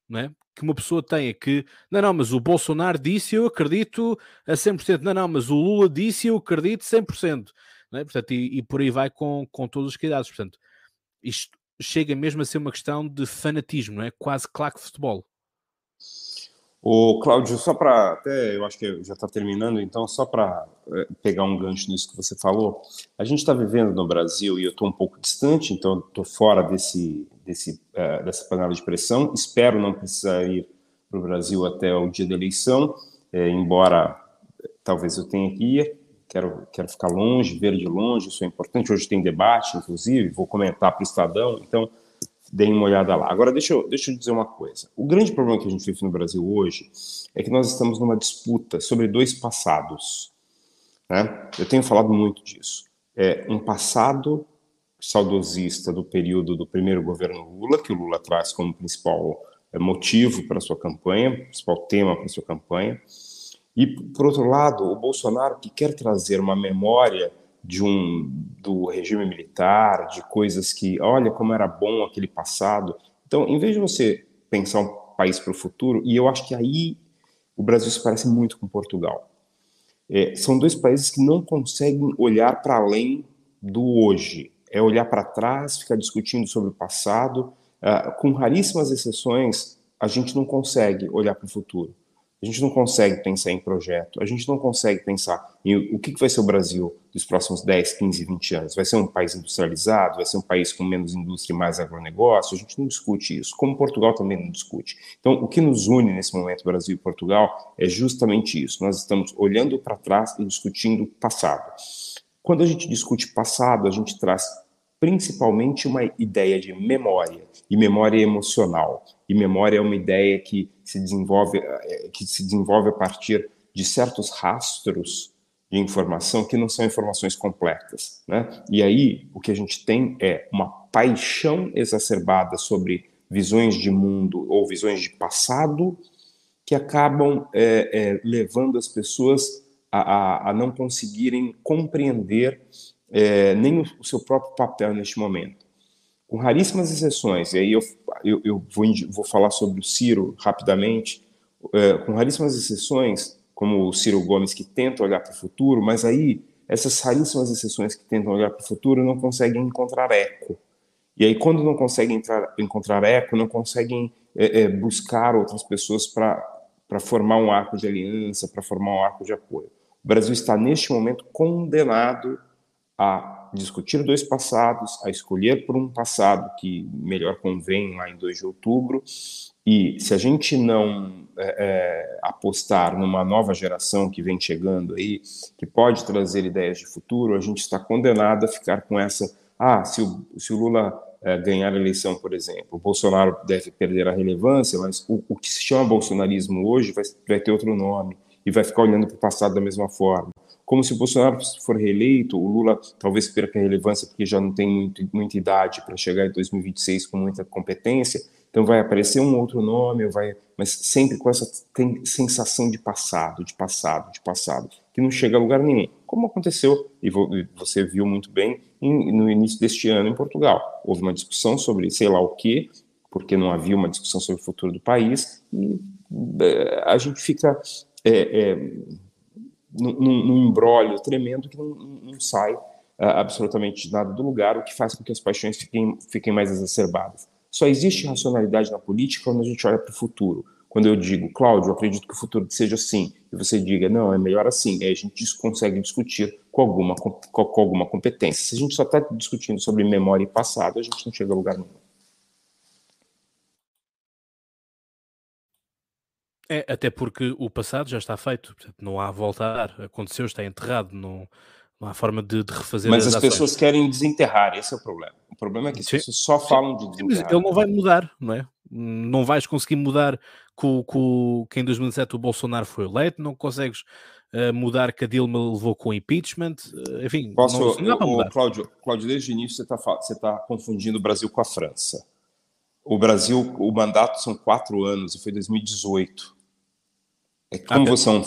não é? que uma pessoa tem. É que, não, não, mas o Bolsonaro disse eu acredito a 100%. Não, não, mas o Lula disse eu acredito 100%. Não é? Portanto, e, e por aí vai com, com todos os cuidados. Portanto, isto chega mesmo a ser uma questão de fanatismo, não é? Quase claque futebol. O Cláudio, só para até eu acho que já está terminando, então só para é, pegar um gancho nisso que você falou, a gente está vivendo no Brasil e eu estou um pouco distante, então estou fora desse, desse uh, dessa panela de pressão. Espero não precisar ir para o Brasil até o dia da eleição, é, embora talvez eu tenha que ir. Quero, quero ficar longe, ver de longe, isso é importante. Hoje tem debate, inclusive, vou comentar para o Estadão, então deem uma olhada lá. Agora, deixa eu, deixa eu dizer uma coisa. O grande problema que a gente vive no Brasil hoje é que nós estamos numa disputa sobre dois passados. Né? Eu tenho falado muito disso. É um passado saudosista do período do primeiro governo Lula, que o Lula traz como principal é, motivo para sua campanha, principal tema para sua campanha. E, por outro lado, o Bolsonaro, que quer trazer uma memória de um do regime militar, de coisas que, olha como era bom aquele passado. Então, em vez de você pensar um país para o futuro, e eu acho que aí o Brasil se parece muito com Portugal. É, são dois países que não conseguem olhar para além do hoje. É olhar para trás, ficar discutindo sobre o passado. Uh, com raríssimas exceções, a gente não consegue olhar para o futuro. A gente não consegue pensar em projeto, a gente não consegue pensar em o que vai ser o Brasil dos próximos 10, 15, 20 anos. Vai ser um país industrializado? Vai ser um país com menos indústria e mais agronegócio? A gente não discute isso, como Portugal também não discute. Então, o que nos une nesse momento, Brasil e Portugal, é justamente isso. Nós estamos olhando para trás e discutindo o passado. Quando a gente discute passado, a gente traz principalmente uma ideia de memória e memória emocional. E memória é uma ideia que se desenvolve eh, que se desenvolve a partir de certos rastros de informação que não são informações completas, né? E aí o que a gente tem é uma paixão exacerbada sobre visões de mundo ou visões de passado que acabam é, é, levando as pessoas a, a, a não conseguirem compreender é, nem o, o, seu próprio papel neste momento. Com raríssimas exceções, e aí eu, eu, eu vou, vou, falar sobre o Ciro rapidamente, é, com raríssimas exceções, como o Ciro Gomes, que tenta olhar para o futuro, mas aí essas raríssimas exceções que tentam olhar para o futuro não conseguem encontrar eco. E aí, quando não conseguem entrar, encontrar eco, não conseguem é, é, buscar outras pessoas para formar um arco de aliança, para formar um arco de apoio. O Brasil está, neste momento, condenado a discutir dois passados, a escolher por um passado que melhor convém lá em 2 de outubro. E se a gente não é, é, apostar numa nova geração que vem chegando aí, que pode trazer ideias de futuro, a gente está condenado a ficar com essa. Ah, se o, se o Lula é, ganhar a eleição, por exemplo, o Bolsonaro deve perder a relevância, mas o, o que se chama bolsonarismo hoje vai, vai ter outro nome e vai ficar olhando para o passado da mesma forma como se o Bolsonaro for reeleito, o Lula talvez perca relevância porque já não tem muito, muita idade para chegar em 2026 com muita competência, então vai aparecer um outro nome, vai, mas sempre com essa sensação de passado, de passado, de passado, que não chega a lugar nenhum. Como aconteceu, e você viu muito bem, no início deste ano em Portugal. Houve uma discussão sobre sei lá o quê, porque não havia uma discussão sobre o futuro do país, e é, a gente fica é, é, num, num embrólio tremendo que não, não sai uh, absolutamente nada do lugar, o que faz com que as paixões fiquem, fiquem mais exacerbadas. Só existe racionalidade na política quando a gente olha para o futuro. Quando eu digo, Cláudio, eu acredito que o futuro seja assim, e você diga, não, é melhor assim, aí a gente consegue discutir com alguma, com, com alguma competência. Se a gente só está discutindo sobre memória e passado, a gente não chega a lugar nenhum. É, até porque o passado já está feito, portanto, não há volta a dar. Aconteceu, está enterrado, não, não há forma de, de refazer. Mas as, as pessoas querem desenterrar, esse é o problema. O problema é que as Sim. pessoas só falam de desenterrar. Ele não vai mudar, não é? Não vais conseguir mudar com, com, que em 2017 o Bolsonaro foi eleito, não consegues uh, mudar que a Dilma levou com o impeachment, uh, enfim, Posso, não, não mudar. Cláudio, Cláudio, desde o início você está tá confundindo o Brasil com a França. O Brasil, o mandato são quatro anos e foi 2018. É como você é um.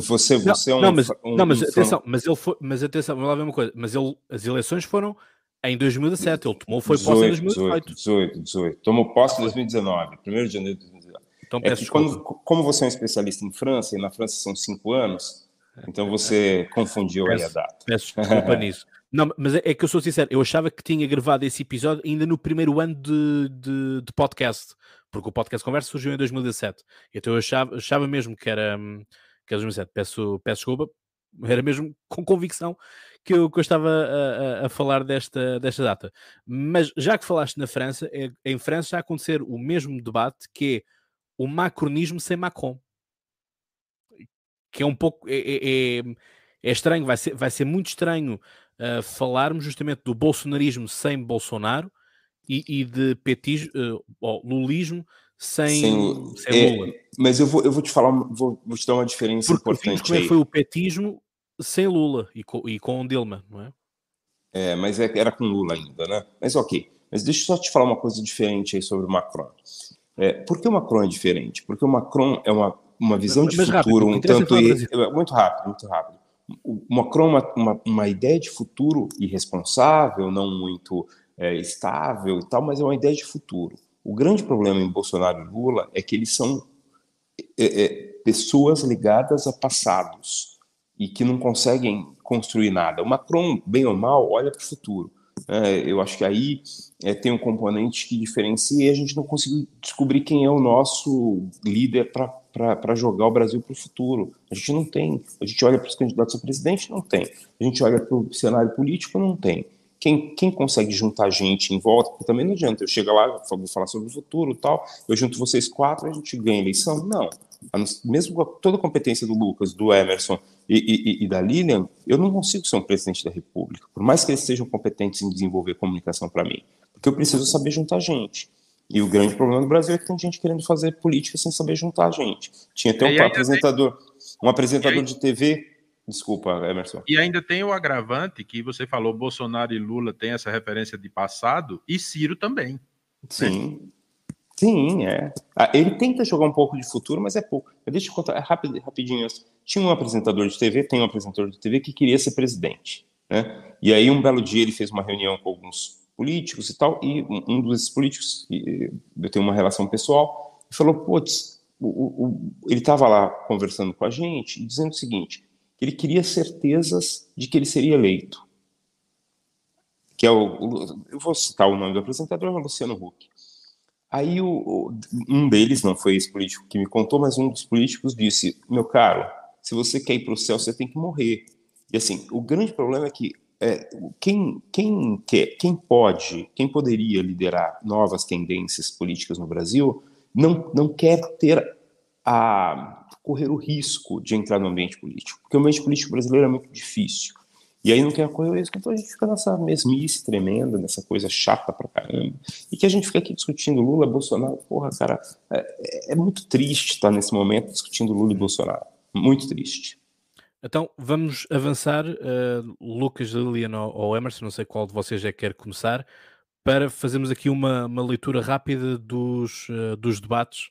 Você, você não, é um. Não, mas, um, não, mas um, atenção, mas ele foi. Mas atenção, vamos lá ver uma coisa. Mas ele, as eleições foram em 2017. Ele tomou, foi 18, posse em 2018. 18, 18. Tomou posse em 2019, 1 de janeiro de 2019. Então, é quando, como você é um especialista em França, e na França são cinco anos, então você confundiu peço, aí a data. Peço desculpa nisso. Não, mas é, é, que eu sou sincero, eu achava que tinha gravado esse episódio ainda no primeiro ano de, de, de podcast, porque o podcast Conversa surgiu em 2017. Então eu achava, achava mesmo que era, que era 2017. Peço, peço desculpa, era mesmo com convicção que eu, que eu estava a, a, a, falar desta, desta data. Mas já que falaste na França, é, em França está a acontecer o mesmo debate que é o macronismo sem Macron. Que é um pouco. É, é, é, é estranho, vai ser, vai ser muito estranho uh, falarmos justamente do bolsonarismo sem Bolsonaro e, e de petismo, uh, lulismo sem, sem, sem é, Lula. Mas eu vou, eu vou te falar, vou, vou te dar uma diferença Porque importante. Como é foi o petismo sem Lula e com, e com Dilma, não é? É, mas é, era com Lula ainda, né? Mas ok. Mas deixa eu só te falar uma coisa diferente aí sobre o Macron. É, por que o Macron é diferente? Porque o Macron é uma, uma visão mas, de mas futuro rápido, um tanto. E, é, muito rápido, muito rápido. Macron uma, uma, uma, ideia de futuro irresponsável, não muito é, estável e tal, mas é uma ideia de futuro. O grande problema em Bolsonaro e Lula é que eles são é, é, pessoas ligadas a passados e que não conseguem construir nada. O Macron, bem ou mal, olha para o futuro. É, eu acho que aí é, tem um componente que diferencia e a gente não conseguiu descobrir quem é o nosso líder para jogar o Brasil para o futuro. A gente não tem. A gente olha para os candidatos a presidente, não tem. A gente olha para o cenário político, não tem. Quem, quem consegue juntar gente em volta, porque também não adianta, eu chego lá, vou falar sobre o futuro tal, eu junto vocês quatro, a gente ganha a eleição? Não. Mesmo com toda a competência do Lucas, do Emerson e, e, e, da Lilian, eu não consigo ser um presidente da República, por mais que eles sejam competentes em desenvolver comunicação para mim, porque eu preciso saber juntar gente. E o grande problema do Brasil é que tem gente querendo fazer política sem saber juntar gente. Tinha até um apresentador, um apresentador de TV Desculpa, Emerson. E ainda tem o agravante que você falou, Bolsonaro e Lula têm essa referência de passado, e Ciro também. Sim. Né? Sim, é. Ah, ele tenta jogar um pouco de futuro, mas é pouco. Deixa eu contar é rápido, rapidinho. Tinha um apresentador de TV, tem um apresentador de TV que queria ser presidente. Né? E aí, um belo dia, ele fez uma reunião com alguns políticos e tal, e um desses políticos, eu tenho uma relação pessoal, falou: putz, ele estava lá conversando com a gente, dizendo o seguinte: ele queria certezas de que ele seria eleito. Que é o, eu vou citar o nome do apresentador, é Luciano Huck. Aí o, um deles, não foi esse político que me contou, mas um dos políticos disse: Meu caro, se você quer ir para o céu, você tem que morrer. E assim, o grande problema é que é, quem, quem quer, quem pode, quem poderia liderar novas tendências políticas no Brasil, não, não quer ter a correr o risco de entrar no ambiente político, porque o ambiente político brasileiro é muito difícil. E aí não quer correr o risco, então a gente fica nessa mesmice tremenda, nessa coisa chata pra caramba. E que a gente fica aqui discutindo Lula, Bolsonaro, porra, cara, é, é muito triste estar nesse momento discutindo Lula e Bolsonaro. Muito triste. Então vamos avançar, uh, Lucas, Lilian ou, ou Emerson, não sei qual de vocês é que quer começar, para fazermos aqui uma, uma leitura rápida dos, uh, dos debates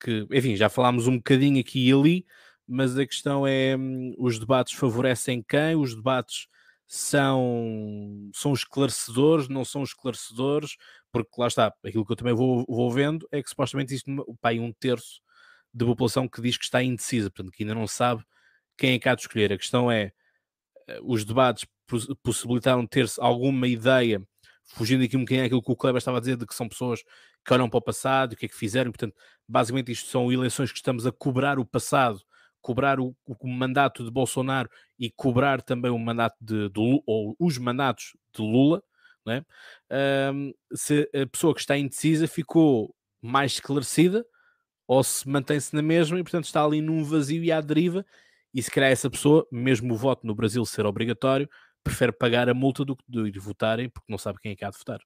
que, enfim, já falámos um bocadinho aqui e ali, mas a questão é: hum, os debates favorecem quem? Os debates são, são esclarecedores, não são esclarecedores, porque lá está, aquilo que eu também vou, vou vendo é que supostamente existe pai, um terço da população que diz que está indecisa, portanto, que ainda não sabe quem é que há de escolher. A questão é: eh, os debates possibilitaram ter-se alguma ideia, fugindo aqui um bocadinho aquilo que o Kleber estava a dizer, de que são pessoas que olham para o passado, o que é que fizeram, portanto, basicamente isto são eleições que estamos a cobrar o passado, cobrar o, o mandato de Bolsonaro e cobrar também o mandato de, de ou os mandatos de Lula, é? Um, se a pessoa que está indecisa ficou mais esclarecida ou se mantém-se na mesma e portanto está ali num vazio e à deriva e se calhar essa pessoa, mesmo o voto no Brasil ser obrigatório, prefere pagar a multa do que de ir votarem porque não sabe quem é que há de votar.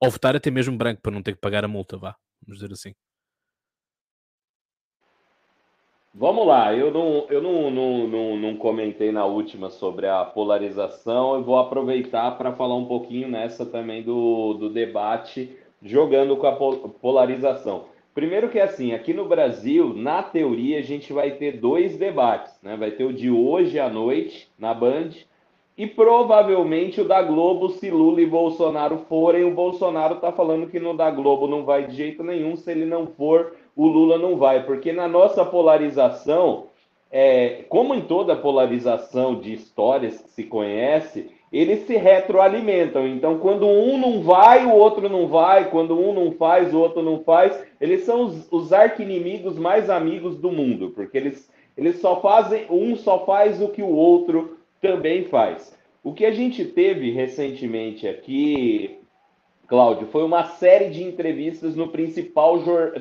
Ou votar até mesmo branco para não ter que pagar a multa, vá, vamos dizer assim. Vamos lá, eu não, eu não, não, não, não comentei na última sobre a polarização, eu vou aproveitar para falar um pouquinho nessa também do, do debate, jogando com a polarização. Primeiro que assim, aqui no Brasil, na teoria, a gente vai ter dois debates, né? Vai ter o de hoje à noite na Band e provavelmente o da Globo, se Lula e Bolsonaro forem, o Bolsonaro tá falando que no da Globo não vai de jeito nenhum, se ele não for, o Lula não vai, porque na nossa polarização, é, como em toda polarização de histórias que se conhece, eles se retroalimentam. Então, quando um não vai, o outro não vai. Quando um não faz, o outro não faz. Eles são os, os arqui-inimigos mais amigos do mundo, porque eles, eles só fazem, um só faz o que o outro também faz. O que a gente teve recentemente aqui, Cláudio, foi uma série de entrevistas no principal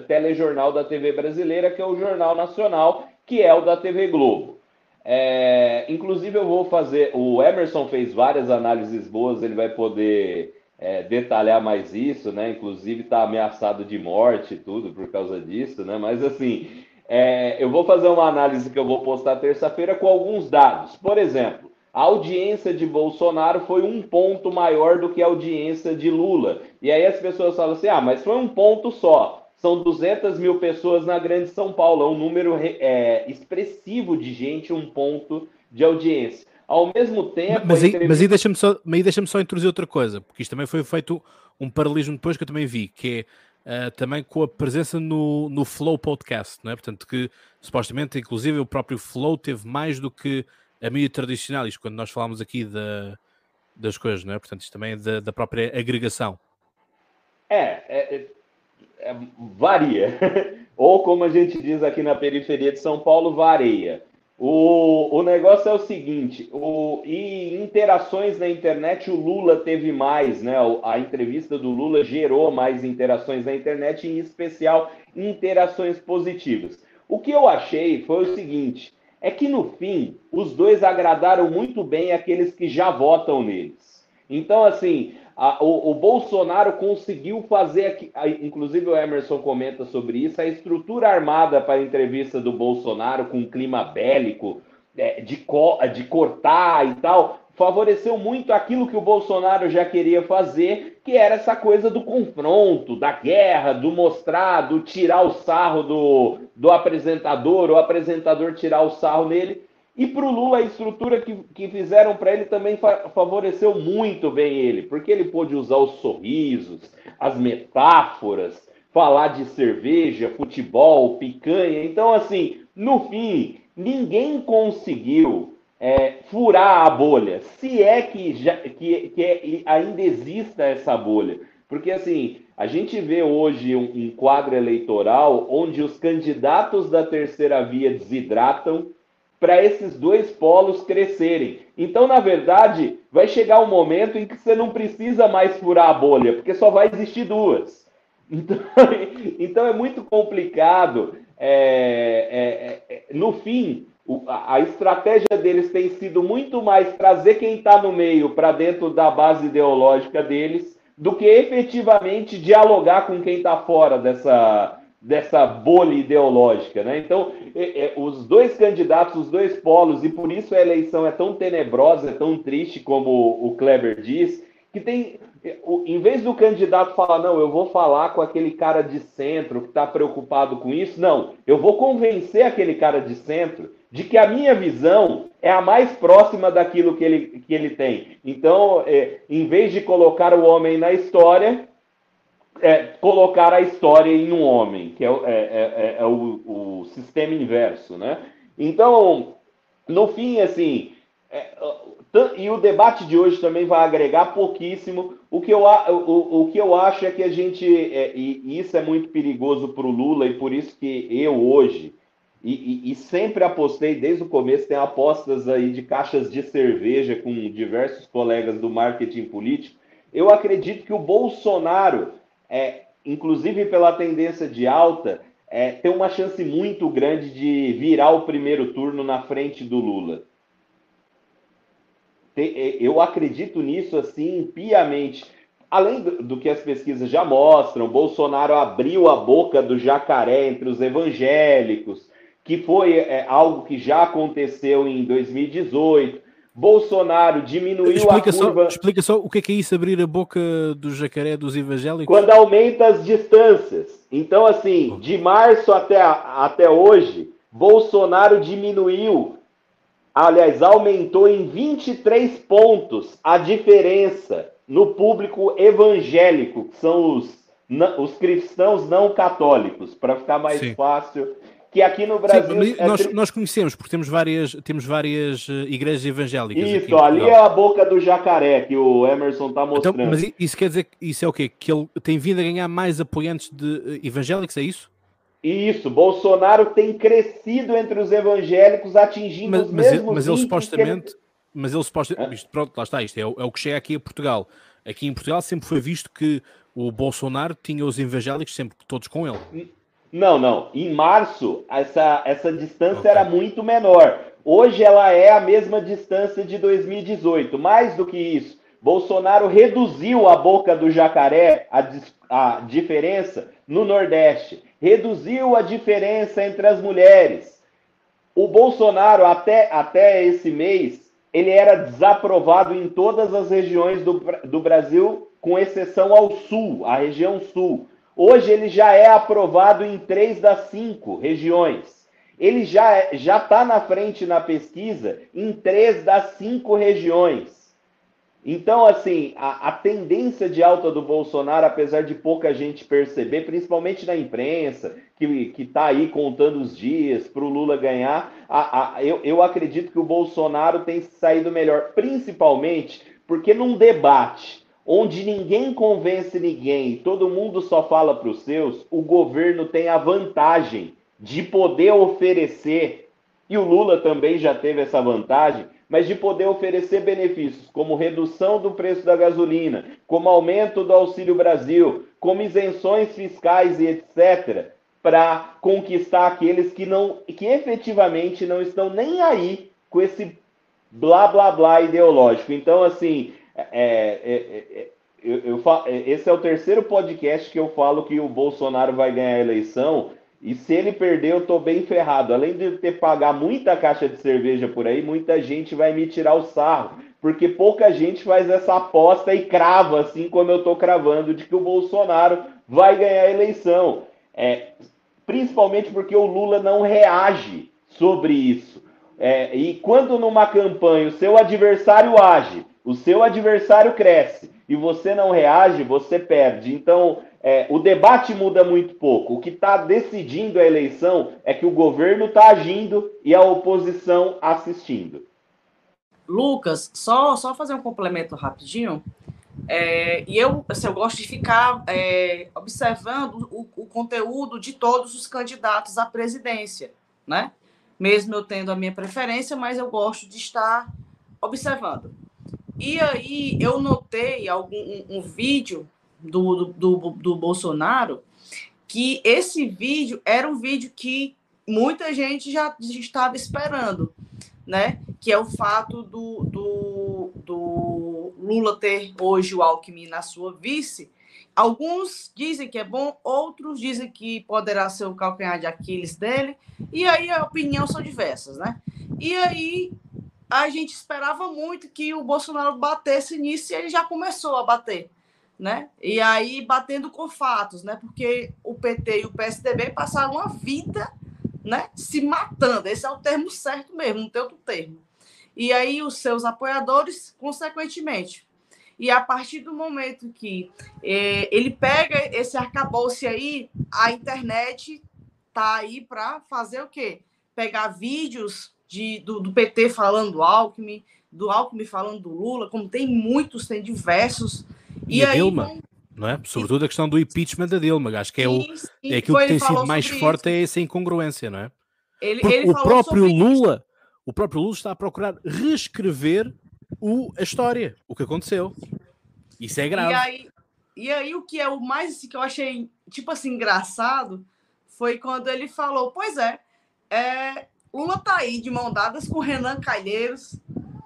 telejornal da TV brasileira, que é o Jornal Nacional, que é o da TV Globo. É, inclusive, eu vou fazer. O Emerson fez várias análises boas, ele vai poder é, detalhar mais isso, né? Inclusive, está ameaçado de morte tudo por causa disso, né? Mas assim, é, eu vou fazer uma análise que eu vou postar terça-feira com alguns dados. Por exemplo, a audiência de Bolsonaro foi um ponto maior do que a audiência de Lula. E aí as pessoas falam assim: ah, mas foi um ponto só. São 200 mil pessoas na Grande São Paulo, é um número é, expressivo de gente, um ponto de audiência. Ao mesmo tempo. Mas aí, entrevista... mas aí deixa-me só, deixa só introduzir outra coisa, porque isto também foi feito um paralelismo depois que eu também vi, que é uh, também com a presença no, no Flow Podcast, não é? Portanto, que supostamente, inclusive, o próprio Flow teve mais do que a mídia tradicional, isto quando nós falamos aqui da, das coisas, não é? Portanto, isto também é da, da própria agregação. É, é, é varia. Ou como a gente diz aqui na periferia de São Paulo, varia. O, o negócio é o seguinte: o, e interações na internet, o Lula teve mais, né? A entrevista do Lula gerou mais interações na internet, em especial interações positivas. O que eu achei foi o seguinte: é que no fim, os dois agradaram muito bem aqueles que já votam neles. Então, assim, a, o, o, Bolsonaro conseguiu fazer, aqui, a, inclusive o Emerson comenta sobre isso, a estrutura armada para a entrevista do Bolsonaro com clima bélico, é, de, co, de cortar e tal, favoreceu muito aquilo que o Bolsonaro já queria fazer, que era essa coisa do confronto, da guerra, do mostrar, do tirar o sarro do, do apresentador, o apresentador tirar o sarro nele. E para o Lula, a estrutura que, que fizeram para ele também fa favoreceu muito bem ele, porque ele pôde usar os sorrisos, as metáforas, falar de cerveja, futebol, picanha. Então, assim, no fim, ninguém conseguiu é, furar a bolha, se é que, já, que, que é, ainda exista essa bolha. Porque, assim, a gente vê hoje um, um quadro eleitoral onde os candidatos da terceira via desidratam para esses dois polos crescerem. Então, na verdade, vai chegar um momento em que você não precisa mais furar a bolha, porque só vai existir duas. Então, então é muito complicado. É, é, é, no fim, a estratégia deles tem sido muito mais trazer quem está no meio para dentro da base ideológica deles do que efetivamente dialogar com quem está fora dessa, dessa bolha ideológica, né? Então, é, é, os dois candidatos, os dois polos, e por isso a eleição é tão tenebrosa, é tão triste, como o Kleber diz, que tem, em vez do candidato falar, não, eu vou falar com aquele cara de centro que está preocupado com isso, não, eu vou convencer aquele cara de centro de que a minha visão é a mais próxima daquilo que ele, que ele tem. Então, é, em vez de colocar o homem na história, é, colocar a história em um homem, que é, é, é, é o, o, sistema inverso, né? Então, no fim, assim, é, e o debate de hoje também vai agregar pouquíssimo. O que eu, o, o que eu acho é que a gente, é, e isso é muito perigoso para o Lula, e por isso que eu hoje, e, e, e, sempre apostei desde o começo, tem apostas aí de caixas de cerveja com diversos colegas do marketing político. Eu acredito que o Bolsonaro é, inclusive pela tendência de alta, é, tem uma chance muito grande de virar o primeiro turno na frente do Lula. É, eu acredito nisso assim piamente. Além do, que as pesquisas já mostram, Bolsonaro abriu a boca do jacaré entre os evangélicos, que foi é, algo que já aconteceu em 2018. Bolsonaro diminuiu explica a curva. Só, explica só o que é, que é isso, abrir a boca do jacaré dos evangélicos? Quando aumenta as distâncias. Então, assim, de março até, até hoje, Bolsonaro diminuiu, aliás, aumentou em 23 pontos a diferença no público evangélico, que são os, os cristãos não católicos, para ficar mais Sim. fácil que aqui no Brasil. Sim, é nós, nós, conhecemos, porque temos várias, temos várias eh, igrejas evangélicas. Isso, ali é a boca do jacaré que o Emerson está então, mostrando. Então, mas isso quer dizer que isso é o quê? Que ele tem vindo a ganhar mais apoiantes de eh, evangélicos, é isso? Isso, Bolsonaro tem crescido entre os evangélicos, atingindo mas, os mas mesmos ele, mas ele supostamente, ele... mas ele supostamente, pronto, lá está, isto é o, é o que chega aqui a Portugal. Aqui em Portugal sempre foi visto que o Bolsonaro tinha os evangélicos sempre todos com ele. Não, não. Em março, essa, essa distância okay. era muito menor. Hoje ela é a mesma distância de 2018. Mais do que isso, Bolsonaro reduziu a boca do jacaré, a, a diferença no Nordeste. Reduziu a diferença entre as mulheres. O Bolsonaro, até, até esse mês, ele era desaprovado em todas as regiões do, do Brasil, com exceção ao sul, a região sul. Hoje ele já é aprovado em três das cinco regiões. Ele já já está na frente na pesquisa em três das cinco regiões. Então, assim, a, a, tendência de alta do Bolsonaro, apesar de pouca gente perceber, principalmente na imprensa, que está aí contando os dias para o Lula ganhar, a, a, eu, eu acredito que o Bolsonaro tem saído melhor, principalmente porque num debate onde ninguém convence ninguém, todo mundo só fala para os seus, o governo tem a vantagem de poder oferecer, e o Lula também já teve essa vantagem, mas de poder oferecer benefícios como redução do preço da gasolina, como aumento do Auxílio Brasil, como isenções fiscais e etc, para conquistar aqueles que não que efetivamente não estão nem aí com esse blá blá blá ideológico. Então, assim, é, é, é, é eu, eu, esse é o terceiro podcast que eu falo que o Bolsonaro vai ganhar a eleição. E se ele perder, eu tô bem ferrado. Além de ter pagar muita caixa de cerveja por aí, muita gente vai me tirar o sarro. Porque pouca gente faz essa aposta e crava, assim como eu tô cravando, de que o Bolsonaro vai ganhar a eleição. É, principalmente porque o Lula não reage sobre isso. É, e quando numa campanha o seu adversário age, o seu adversário cresce e você não reage, você perde. Então, é, o debate muda muito pouco. O que está decidindo a eleição é que o governo está agindo e a oposição assistindo. Lucas, só, só fazer um complemento rapidinho. É, e eu, assim, eu gosto de ficar é, observando o, o, conteúdo de todos os candidatos à presidência, né? Mesmo eu tendo a minha preferência, mas eu gosto de estar observando. E aí eu notei algum um, um vídeo do, do, do, Bolsonaro que esse vídeo era um vídeo que muita gente já estava esperando, né? Que é o fato do, do, do Lula ter hoje o Alckmin na sua vice. Alguns dizem que é bom, outros dizem que poderá ser o calcanhar de Aquiles dele, e aí a opinião são diversas, né? E aí a gente esperava muito que o Bolsonaro batesse nisso e ele já começou a bater, né? E aí batendo com fatos, né? Porque o PT e o PSDB passaram a vida, né, se matando. Esse é o termo certo mesmo, não tem outro termo. E aí os seus apoiadores, consequentemente. E a partir do momento que eh, ele pega esse arcabouço aí, a internet tá aí para fazer o quê? Pegar vídeos de, do, do, PT falando do Alckmin, do Alckmin falando do Lula, como tem muitos, tem diversos. E, e a aí, Dilma, não é? Sobretudo a questão do impeachment da Dilma, acho que é, o, sim, é aquilo que tem sido mais forte, isso. é essa incongruência, não é? Ele, ele o próprio Lula, isso. o próprio Lula está a procurar reescrever o, a história, o que aconteceu. Isso é grave. E aí, e aí o que é o mais assim, que eu achei, tipo assim, engraçado, foi quando ele falou, pois é, é Lula tá aí de mão dadas com Renan Calheiros,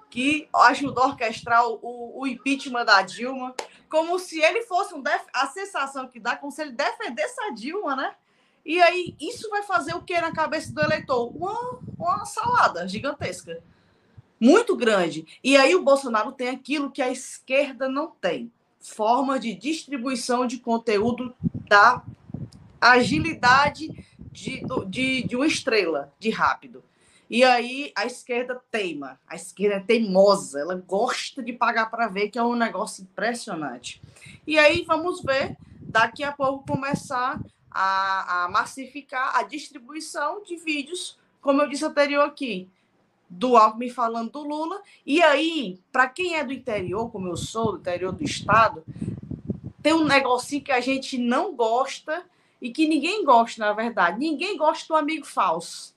que ajudou a orquestrar o, o impeachment da Dilma, como se ele fosse um def... a sensação que dá como se ele defendesse a Dilma, né? E aí isso vai fazer o que na cabeça do eleitor? Uma, uma salada gigantesca, muito grande. E aí o Bolsonaro tem aquilo que a esquerda não tem: forma de distribuição de conteúdo da agilidade de, de, de uma estrela, de rápido. E aí a esquerda teima, a esquerda é teimosa, ela gosta de pagar para ver, que é um negócio impressionante. E aí vamos ver daqui a pouco começar a, a massificar a distribuição de vídeos, como eu disse anterior aqui, do Alckmin falando do Lula. E aí, para quem é do interior, como eu sou, do interior do estado, tem um negocinho que a gente não gosta e que ninguém gosta, na verdade. Ninguém gosta do amigo falso.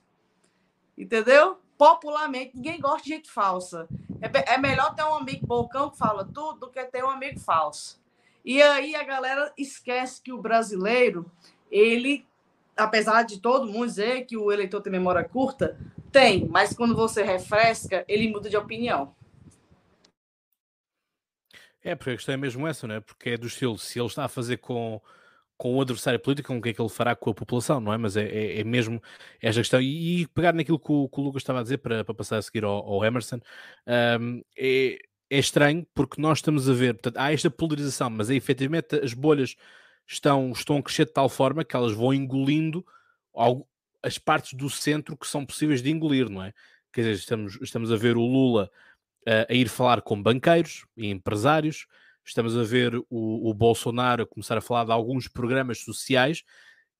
Entendeu? Popularmente, ninguém gosta de gente falsa. É, é melhor ter um amigo bocão que fala tudo do que ter um amigo falso. E aí a galera esquece que o brasileiro, ele, apesar de todo mundo dizer que o eleitor tem memória curta, tem, mas quando você refresca, ele muda de opinião. É, porque a questão é mesmo essa, não é? Porque é do estilo, se ele está a fazer com, com o adversário político, o que é que ele fará com a população, não é? Mas é, é, é mesmo esta questão. E, e, pegar naquilo que o, que o, Lucas estava a dizer para, para passar a seguir ao, ao Emerson, um, é, é estranho porque nós estamos a ver, portanto, há esta polarização, mas é, efetivamente as bolhas estão, estão a crescer de tal forma que elas vão engolindo as partes do centro que são possíveis de engolir, não é? Quer dizer, estamos, estamos a ver o Lula uh, a ir falar com banqueiros e empresários, estamos a ver o, o, Bolsonaro começar a falar de alguns programas sociais.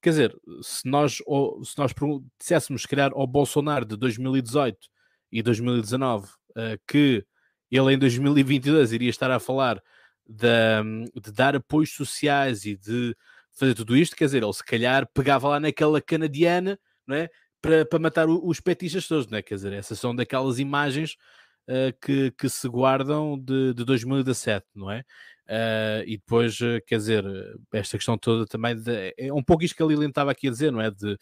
Quer dizer, se nós, se nós disséssemos, se calhar, ao Bolsonaro de 2018 e 2019 uh, que ele em 2022 iria estar a falar de, de, dar apoios sociais e de fazer tudo isto, quer dizer, ele se calhar pegava lá naquela canadiana, não é? Para, para matar os petistas todos, não é? Quer dizer, essas são daquelas imagens uh, que, que se guardam de, de 2017, não é? Uh, e depois, uh, quer dizer, esta questão toda também de, é um pouco isto que a Lilian estava aqui a dizer, não é? De,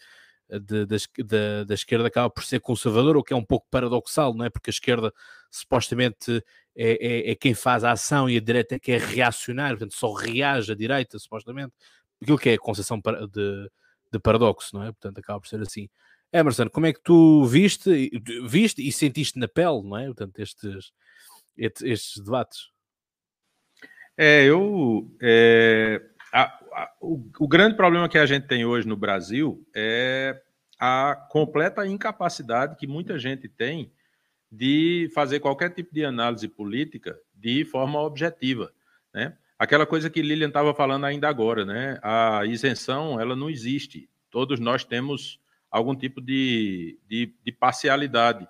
de, da, da, esquerda acaba por ser conservadora, o que é um pouco paradoxal, não é? Porque a esquerda supostamente é, é, é quem faz a ação e a direita é que é reacionário, portanto só reage a direita, supostamente. Aquilo que é a concepção de, de paradoxo, não é? Portanto acaba por ser assim. Emerson, como é que tu viste, viste e sentiste na pele, não é? Portanto, estes, estes debates. É, eu. É, a, a, o, o, grande problema que a gente tem hoje no Brasil é a completa incapacidade que muita gente tem de fazer qualquer tipo de análise política de forma objetiva, né? Aquela coisa que Lilian estava falando ainda agora, né? A isenção, ela não existe. Todos nós temos algum tipo de, de, de parcialidade.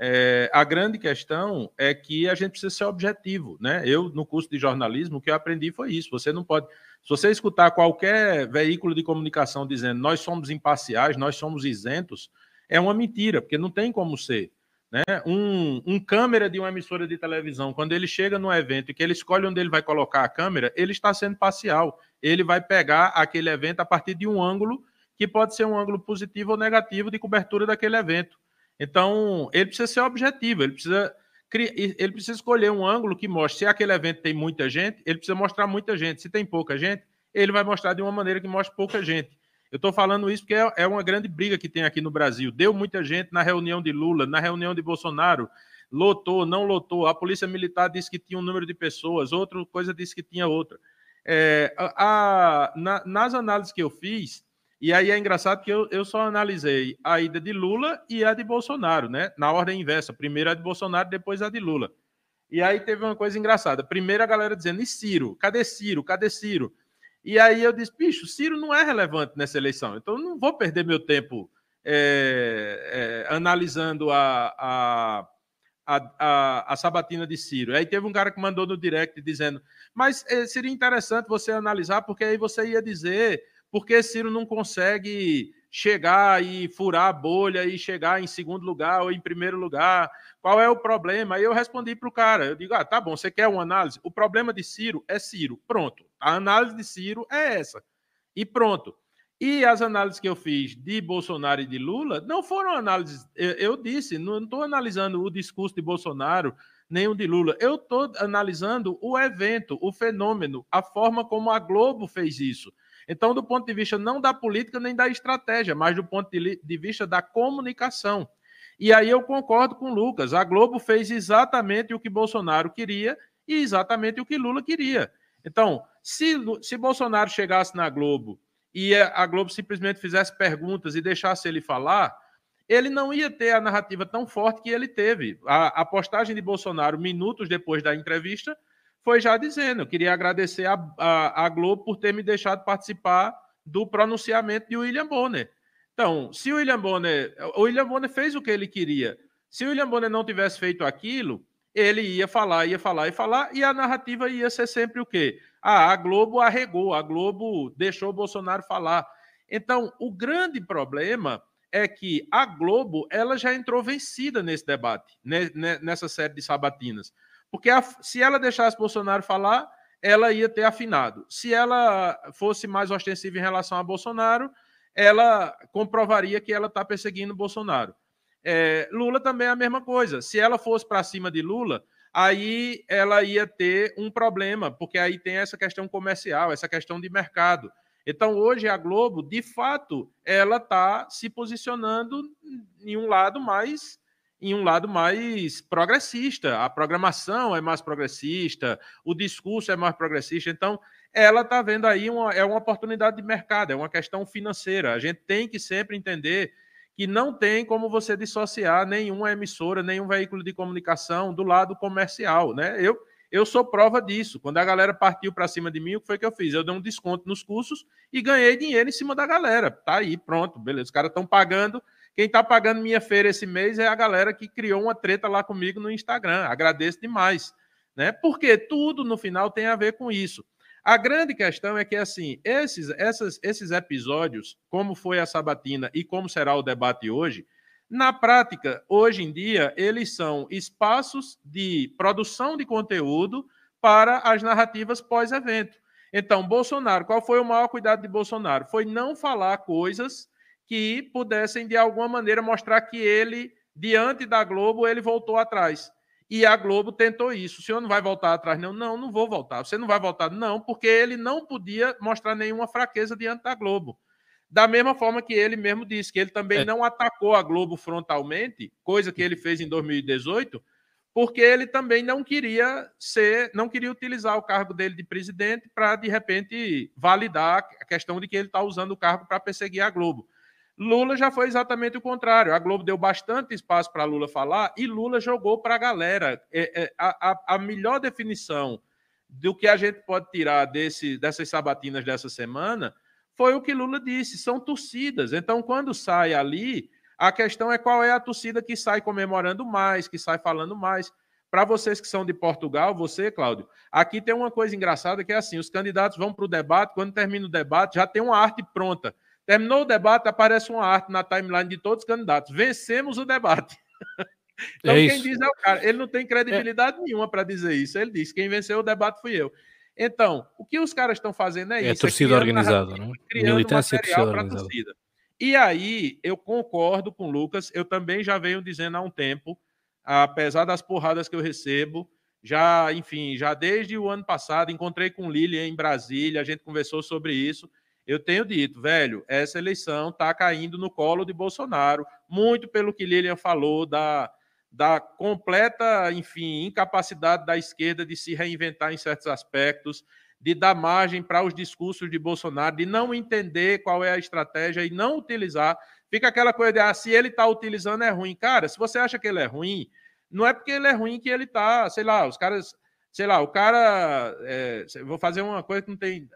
É, a grande questão é que a gente precisa ser objetivo, né? Eu, no curso de jornalismo, o que eu aprendi foi isso. Você não pode. Se você escutar qualquer veículo de comunicação dizendo nós somos imparciais, nós somos isentos, é uma mentira, porque não tem como ser. Né? Um, um câmera de uma emissora de televisão, quando ele chega no evento e que ele escolhe onde ele vai colocar a câmera, ele está sendo parcial. Ele vai pegar aquele evento a partir de um ângulo que pode ser um ângulo positivo ou negativo de cobertura daquele evento. Então, ele precisa ser objetivo, ele precisa, ele precisa escolher um ângulo que mostre se aquele evento tem muita gente, ele precisa mostrar muita gente. Se tem pouca gente, ele vai mostrar de uma maneira que mostre pouca gente. Eu estou falando isso porque é, é uma grande briga que tem aqui no Brasil. Deu muita gente na reunião de Lula, na reunião de Bolsonaro, lotou, não lotou. A polícia militar disse que tinha um número de pessoas, outra coisa disse que tinha outra. É, a, a, na, nas análises que eu fiz, e aí é engraçado que eu, eu só analisei a ida de Lula e a de Bolsonaro, né? Na ordem inversa. Primeiro a de Bolsonaro, depois a de Lula. E aí teve uma coisa engraçada. Primeiro a galera dizendo, e Ciro? Cadê Ciro? Cadê Ciro? E aí eu disse, bicho, Ciro não é relevante nessa eleição. Então eu não vou perder meu tempo é, é, analisando a, a, a, a, sabatina de Ciro. Aí teve um cara que mandou no direct dizendo, mas é, seria interessante você analisar, porque aí você ia dizer porque Ciro não consegue chegar e furar a bolha e chegar em segundo lugar ou em primeiro lugar? Qual é o problema? Aí eu respondi para o cara, eu digo, ah, tá bom, você quer uma análise? O problema de Ciro é Ciro, pronto. A análise de Ciro é essa. E pronto. E as análises que eu fiz de Bolsonaro e de Lula não foram análises. Eu, eu disse, não estou analisando o discurso de Bolsonaro nem o de Lula. Eu estou analisando o evento, o fenômeno, a forma como a Globo fez isso. Então, do ponto de vista não da política nem da estratégia, mas do ponto de vista da comunicação. E aí eu concordo com o Lucas. A Globo fez exatamente o que Bolsonaro queria e exatamente o que Lula queria. Então, se, se Bolsonaro chegasse na Globo e a Globo simplesmente fizesse perguntas e deixasse ele falar, ele não ia ter a narrativa tão forte que ele teve. A, a postagem de Bolsonaro, minutos depois da entrevista, foi já dizendo: eu queria agradecer a, a, a Globo por ter me deixado participar do pronunciamento de William Bonner. Então, se o William Bonner. O William Bonner fez o que ele queria. Se o William Bonner não tivesse feito aquilo, ele ia falar, ia falar e falar, e a narrativa ia ser sempre o quê? Ah, a Globo arregou, a Globo deixou o Bolsonaro falar. Então, o grande problema é que a Globo ela já entrou vencida nesse debate, nessa série de sabatinas. Porque a, se ela deixasse Bolsonaro falar, ela ia ter afinado. Se ela fosse mais ostensiva em relação a Bolsonaro, ela comprovaria que ela está perseguindo Bolsonaro. É, Lula também é a mesma coisa. Se ela fosse para cima de Lula, aí ela ia ter um problema, porque aí tem essa questão comercial, essa questão de mercado. Então, hoje a Globo, de fato, ela está se posicionando em um lado mais em um lado mais progressista. A programação é mais progressista, o discurso é mais progressista. Então, ela está vendo aí uma, é uma oportunidade de mercado, é uma questão financeira. A gente tem que sempre entender que não tem como você dissociar nenhuma emissora, nenhum veículo de comunicação do lado comercial. Né? Eu, eu sou prova disso. Quando a galera partiu para cima de mim, o que foi que eu fiz? Eu dei um desconto nos cursos e ganhei dinheiro em cima da galera. Tá aí, pronto, beleza. Os caras estão pagando. Quem está pagando minha feira esse mês é a galera que criou uma treta lá comigo no Instagram. Agradeço demais. Né? Porque tudo no final tem a ver com isso. A grande questão é que, assim, esses, essas, esses episódios, como foi a sabatina e como será o debate hoje, na prática, hoje em dia, eles são espaços de produção de conteúdo para as narrativas pós-evento. Então, Bolsonaro, qual foi o maior cuidado de Bolsonaro? Foi não falar coisas que pudessem, de alguma maneira, mostrar que ele, diante da Globo, ele voltou atrás. E a Globo tentou isso. O senhor não vai voltar atrás? Não, não, não vou voltar. Você não vai voltar? Não, porque ele não podia mostrar nenhuma fraqueza diante da Globo. Da mesma forma que ele mesmo disse que ele também é. não atacou a Globo frontalmente, coisa que ele fez em 2018, porque ele também não queria ser, não queria utilizar o cargo dele de presidente para de repente validar a questão de que ele está usando o cargo para perseguir a Globo. Lula já foi exatamente o contrário. A Globo deu bastante espaço para Lula falar e Lula jogou para a galera. É, é, a, a melhor definição do que a gente pode tirar desse, dessas sabatinas dessa semana foi o que Lula disse, são torcidas. Então, quando sai ali, a questão é qual é a torcida que sai comemorando mais, que sai falando mais. Para vocês que são de Portugal, você, Cláudio, aqui tem uma coisa engraçada que é assim: os candidatos vão para o debate, quando termina o debate, já tem uma arte pronta. Terminou o debate, aparece uma arte na timeline de todos os candidatos. Vencemos o debate. então, é quem diz é o cara. Ele não tem credibilidade é. nenhuma para dizer isso. Ele diz: quem venceu o debate fui eu. Então, o que os caras estão fazendo é, é isso. É torcida é organizada, né? Militância é torcida organizada. Torcida. E aí, eu concordo com o Lucas, eu também já venho dizendo há um tempo, apesar das porradas que eu recebo, já, enfim, já desde o ano passado, encontrei com Lilian em Brasília, a gente conversou sobre isso. Eu tenho dito, velho, essa eleição está caindo no colo de Bolsonaro, muito pelo que Lilian falou da, da completa, enfim, incapacidade da esquerda de se reinventar em certos aspectos, de dar margem para os discursos de Bolsonaro, de não entender qual é a estratégia e não utilizar. Fica aquela coisa de, ah, se ele está utilizando é ruim. Cara, se você acha que ele é ruim, não é porque ele é ruim que ele está, sei lá, os caras, sei lá, o cara, é, vou fazer uma coisa que não tem,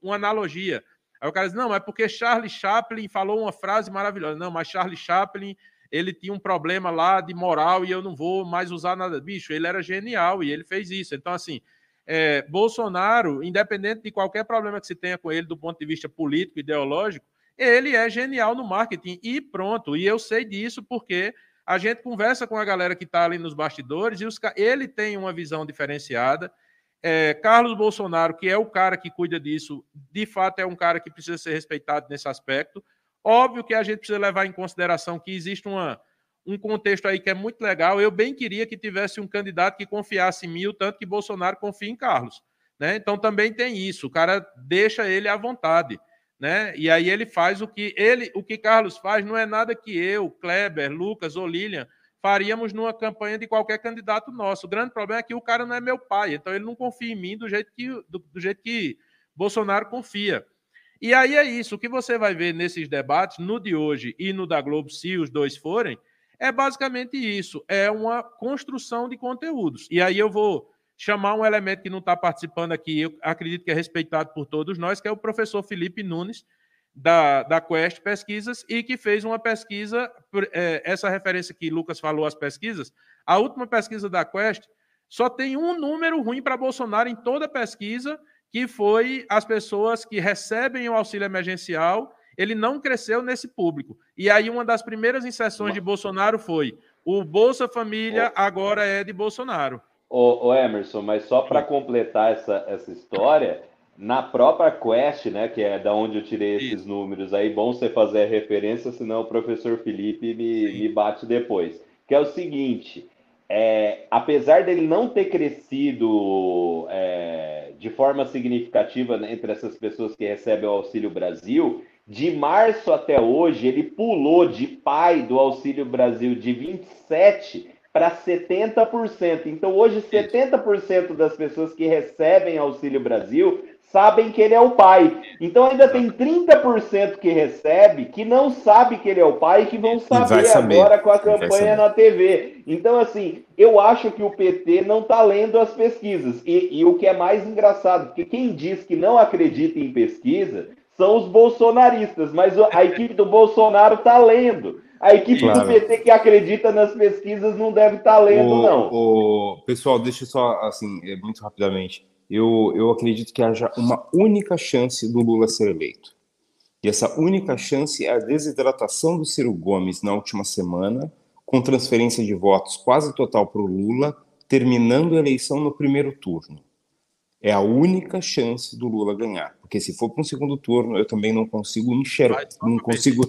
uma analogia. Aí o cara diz, não, é porque Charlie Chaplin falou uma frase maravilhosa. Não, mas Charlie Chaplin ele tinha um problema lá de moral e eu não vou mais usar nada. Bicho, ele era genial e ele fez isso. Então, assim, é, Bolsonaro, independente de qualquer problema que se tenha com ele do ponto de vista político, ideológico, ele é genial no marketing e pronto. E eu sei disso porque a gente conversa com a galera que está ali nos bastidores e os, ele tem uma visão diferenciada. É, Carlos Bolsonaro, que é o cara que cuida disso, de fato é um cara que precisa ser respeitado nesse aspecto. Óbvio que a gente precisa levar em consideração que existe uma, um contexto aí que é muito legal. Eu bem queria que tivesse um candidato que confiasse em mim, tanto que Bolsonaro confia em Carlos. Né? Então também tem isso. O cara deixa ele à vontade. Né? E aí ele faz o que ele, o que Carlos faz não é nada que eu, Kleber, Lucas ou Lilian faríamos numa campanha de qualquer candidato nosso. O grande problema é que o cara não é meu pai, então ele não confia em mim do jeito que, do, do jeito que Bolsonaro confia. E aí é isso. O que você vai ver nesses debates, no de hoje e no da Globo, se os dois forem, é basicamente isso. É uma construção de conteúdos. E aí eu vou chamar um elemento que não está participando aqui, eu acredito que é respeitado por todos nós, que é o professor Felipe Nunes, da, da Quest Pesquisas, e que fez uma pesquisa, é, essa referência que Lucas falou, as pesquisas, a última pesquisa da Quest só tem um número ruim para Bolsonaro em toda a pesquisa, que foi as pessoas que recebem o auxílio emergencial, ele não cresceu nesse público. E aí uma das primeiras inserções de Bolsonaro foi o Bolsa Família agora é de Bolsonaro. O, Emerson, mas só para completar essa, essa história, na própria Quest, né, que é da onde eu tirei esses Isso. números aí, bom você fazer a referência, senão o professor Felipe me, me bate depois. Que é o seguinte, é, apesar dele não ter crescido é, de forma significativa né, entre essas pessoas que recebem o Auxílio Brasil, de março até hoje ele pulou de pai do Auxílio Brasil de 27 para 70%. Então, hoje, 70% das pessoas que recebem Auxílio Brasil sabem que ele é o pai. Então, ainda tem 30% que recebe que não sabe que ele é o pai e que vão saber, saber. agora com a campanha na TV. Então, assim, eu acho que o PT não está lendo as pesquisas. E, e o que é mais engraçado, porque quem diz que não acredita em pesquisa são os bolsonaristas, mas a equipe do Bolsonaro está lendo. A equipe claro. do PT que acredita nas pesquisas não deve estar tá lendo, o, não. O... Pessoal, deixa eu só, assim, é, muito rapidamente. Eu, eu acredito que haja uma única chance do Lula ser eleito. E essa única chance é a desidratação do Ciro Gomes na última semana, com transferência de votos quase total para o Lula, terminando a eleição no primeiro turno. É a única chance do Lula ganhar. Porque se for para um segundo turno, eu também não consigo enxergar, não consigo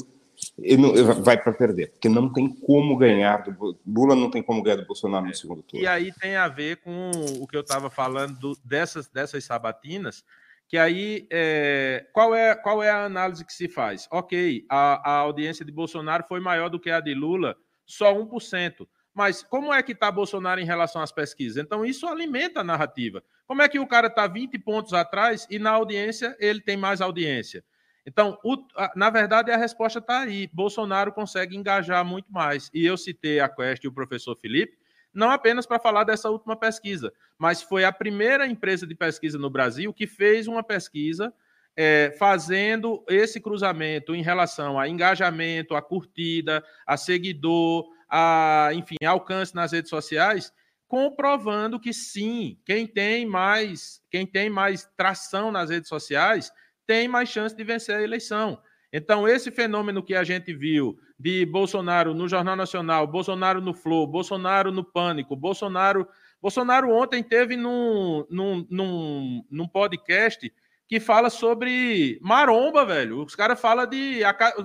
ele vai para perder, porque não tem como ganhar do Lula não tem como ganhar do Bolsonaro no segundo turno. E aí tem a ver com o que eu estava falando do, dessas, dessas sabatinas, que aí é, qual, é, qual é a análise que se faz? Ok, a, a audiência de Bolsonaro foi maior do que a de Lula, só 1%. Mas como é que está Bolsonaro em relação às pesquisas? Então, isso alimenta a narrativa. Como é que o cara está 20 pontos atrás e na audiência ele tem mais audiência? Então, o, na verdade, a resposta está aí. Bolsonaro consegue engajar muito mais. E eu citei a Quest e o professor Felipe, não apenas para falar dessa última pesquisa, mas foi a primeira empresa de pesquisa no Brasil que fez uma pesquisa é, fazendo esse cruzamento em relação a engajamento, a curtida, a seguidor, a, enfim, alcance nas redes sociais, comprovando que sim, quem tem mais, quem tem mais tração nas redes sociais tem mais chance de vencer a eleição. Então, esse fenômeno que a gente viu de Bolsonaro no Jornal Nacional, Bolsonaro no Flow, Bolsonaro no Pânico, Bolsonaro. Bolsonaro ontem teve num, num, num, num podcast que fala sobre maromba, velho. Os caras falam de.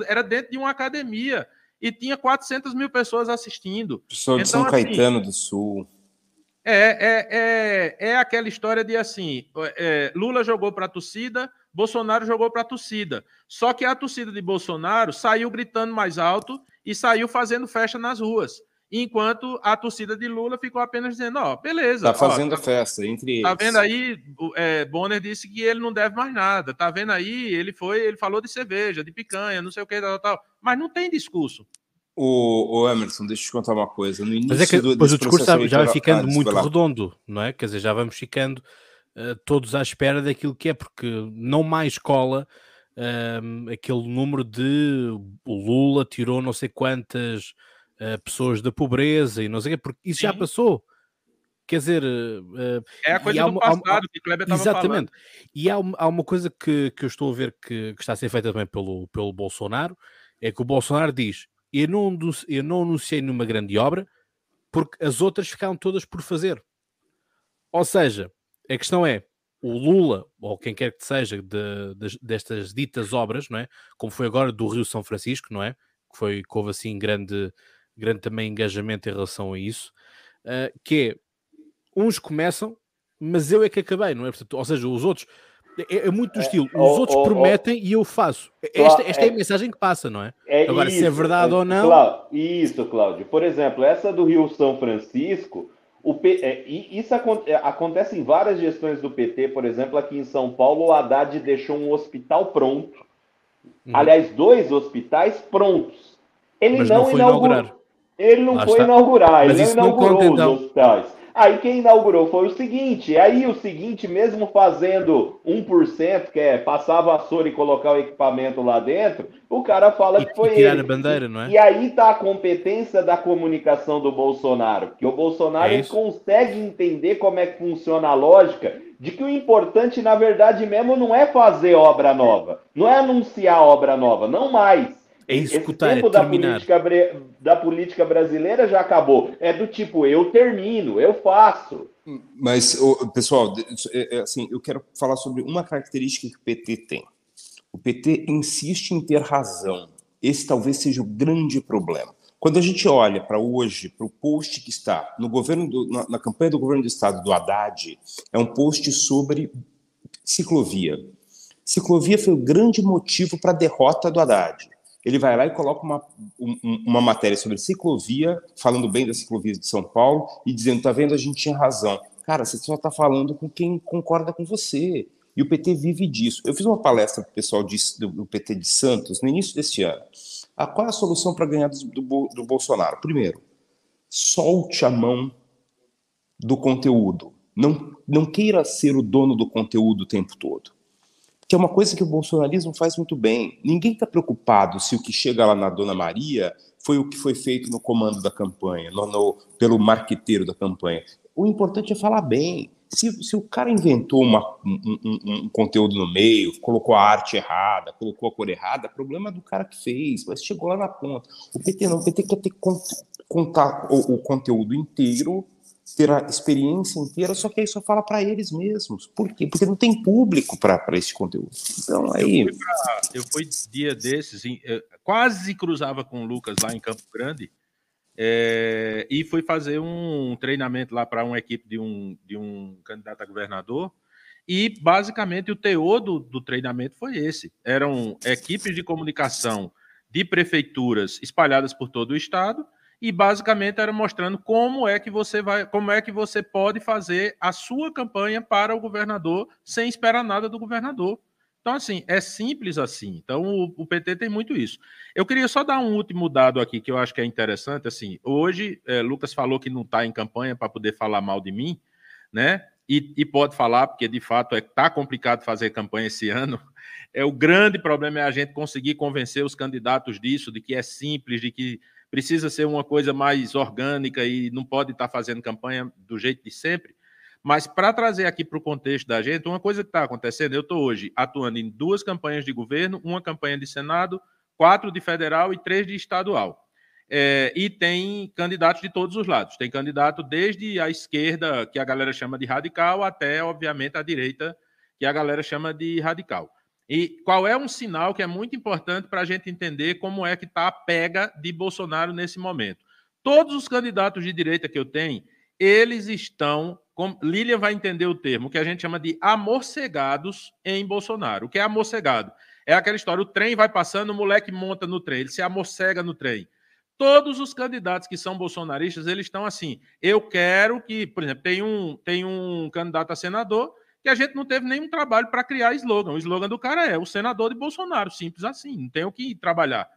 Era dentro de uma academia e tinha 400 mil pessoas assistindo. Pessoa de então, São assim, Caetano do Sul. É, é, é, é aquela história de assim: é, Lula jogou para a torcida, Bolsonaro jogou para a torcida. Só que a torcida de Bolsonaro saiu gritando mais alto e saiu fazendo festa nas ruas. Enquanto a torcida de Lula ficou apenas dizendo: Ó, beleza. Tá fazendo ó, tá, festa entre eles. Tá vendo aí? É, Bonner disse que ele não deve mais nada. Tá vendo aí? Ele foi, ele falou de cerveja, de picanha, não sei o que, tal, tal. Mas não tem discurso. O, o, Emerson, deixa eu te contar uma coisa. No início Mas é que depois o discurso já vai ficando ah, muito redondo, não é? Quer dizer, já vamos ficando uh, todos à espera daquilo que é, porque não mais cola uh, aquele número de o Lula tirou não sei quantas uh, pessoas da pobreza e não sei o quê, porque isso Sim. já passou. Quer dizer, uh, é a coisa do uma, passado que o Kleber estava Exatamente. Falando. E há, há, uma coisa que, que eu estou a ver que, que está a ser feita também pelo, pelo Bolsonaro, é que o Bolsonaro diz: eu não, eu não anunciei numa grande obra porque as outras ficaram todas por fazer. Ou seja, a questão é, o Lula, ou quem quer que seja, de, de, destas ditas obras, não é? Como foi agora do Rio São Francisco, não é? Que foi, que houve assim grande, grande também engajamento em relação a isso, uh, que é, uns começam, mas eu é que acabei, não é? Portanto, ou seja, os outros, é, é muito do é, estilo, os outros prometem e eu faço. Esta, esta é, é, a mensagem que passa, não é? é Agora, isso, se é verdade ou não... Cláudio, isso, Cláudio. Por exemplo, essa do Rio São Francisco O P, é, isso é, acontece em várias gestões do PT, por exemplo, aqui em São Paulo, o Haddad deixou um hospital pronto. Uhum. Aliás, dois hospitais prontos. Ele Mas não, não inaugurou. Ele não Lá foi está. inaugurar, Mas ele não inaugurou não conta, os então. hospitais. Aí quem inaugurou foi o seguinte, aí o seguinte, mesmo fazendo 1%, que é passar a vassoura e colocar o equipamento lá dentro, o cara fala e, que foi ele. A bandeira, não é? E aí tá a competência da comunicação do Bolsonaro, que o Bolsonaro é consegue entender como é que funciona a lógica de que o importante, na verdade mesmo, não é fazer obra nova, não é anunciar obra nova, não mais é escutar, Esse tempo é da política, da política brasileira já acabou. É do tipo, eu termino, eu faço. Mas, pessoal, é, é, assim, eu quero falar sobre uma característica que o PT tem. O PT insiste em ter razão. Esse talvez seja o grande problema. Quando a gente olha para hoje, para o post que está no governo do, na, na campanha do governo do estado do Haddad, é um post sobre ciclovia. Ciclovia foi o grande motivo para a derrota do Haddad ele vai lá e coloca uma, uma matéria sobre ciclovia, falando bem da ciclovia de São Paulo e dizendo: tá vendo, a gente tinha razão. Cara, você só está falando com quem concorda com você. E o PT vive disso. Eu fiz uma palestra para o pessoal de, do, PT de Santos no início deste ano. Ah, qual é a solução para ganhar do, do, do Bolsonaro? Primeiro, solte a mão do conteúdo. Não, não queira ser o dono do conteúdo o tempo todo que é uma coisa que o bolsonarismo faz muito bem. Ninguém está preocupado se o que chega lá na Dona Maria foi o que foi feito no comando da campanha, no, no, pelo marqueteiro da campanha. O importante é falar bem. Se, se o cara inventou uma, um, um, um, conteúdo no meio, colocou a arte errada, colocou a cor errada, problema do cara que fez, mas chegou lá na ponta. O PT não, o PT quer ter contar o, o conteúdo inteiro ter a experiência inteira, só que aí só fala para eles mesmos. Por quê? Porque não tem público para esse conteúdo. Então aí. Eu fui, pra, eu fui dia desses, quase cruzava com o Lucas lá em Campo Grande. É, e fui fazer um treinamento lá para uma equipe de um, de um candidato a governador. E basicamente o teor do, do treinamento foi esse: eram equipes de comunicação de prefeituras espalhadas por todo o estado e basicamente era mostrando como é que você vai, como é que você pode fazer a sua campanha para o governador sem esperar nada do governador. Então, assim, é simples assim. Então, o, o PT tem muito isso. Eu queria só dar um último dado aqui que eu acho que é interessante. Assim, hoje, é, Lucas falou que não está em campanha para poder falar mal de mim, né? E, e pode falar, porque de fato está é, tá complicado fazer campanha esse ano. É o grande problema é a gente conseguir convencer os candidatos disso, de que é simples, de que precisa ser uma coisa mais orgânica e não pode estar fazendo campanha do jeito de sempre. Mas para trazer aqui para o contexto da gente, uma coisa que está acontecendo, eu estou hoje atuando em duas campanhas de governo, uma campanha de Senado, quatro de federal e três de estadual. É, e tem candidatos de todos os lados. Tem candidato desde a esquerda, que a galera chama de radical, até, obviamente, a direita, que a galera chama de radical. E qual é um sinal que é muito importante para a gente entender como é que está a pega de Bolsonaro nesse momento? Todos os candidatos de direita que eu tenho, eles estão, com, Lilian vai entender o termo, que a gente chama de amorcegados em Bolsonaro. O que é amorcegado? É aquela história, o trem vai passando, o moleque monta no trem, ele se amorcega no trem. Todos os candidatos que são bolsonaristas, eles estão assim. Eu quero que, por exemplo, tem um, tem um candidato a senador que a gente não teve nenhum trabalho para criar slogan. O slogan do cara é o senador de Bolsonaro, simples assim, não tem o que trabalhar.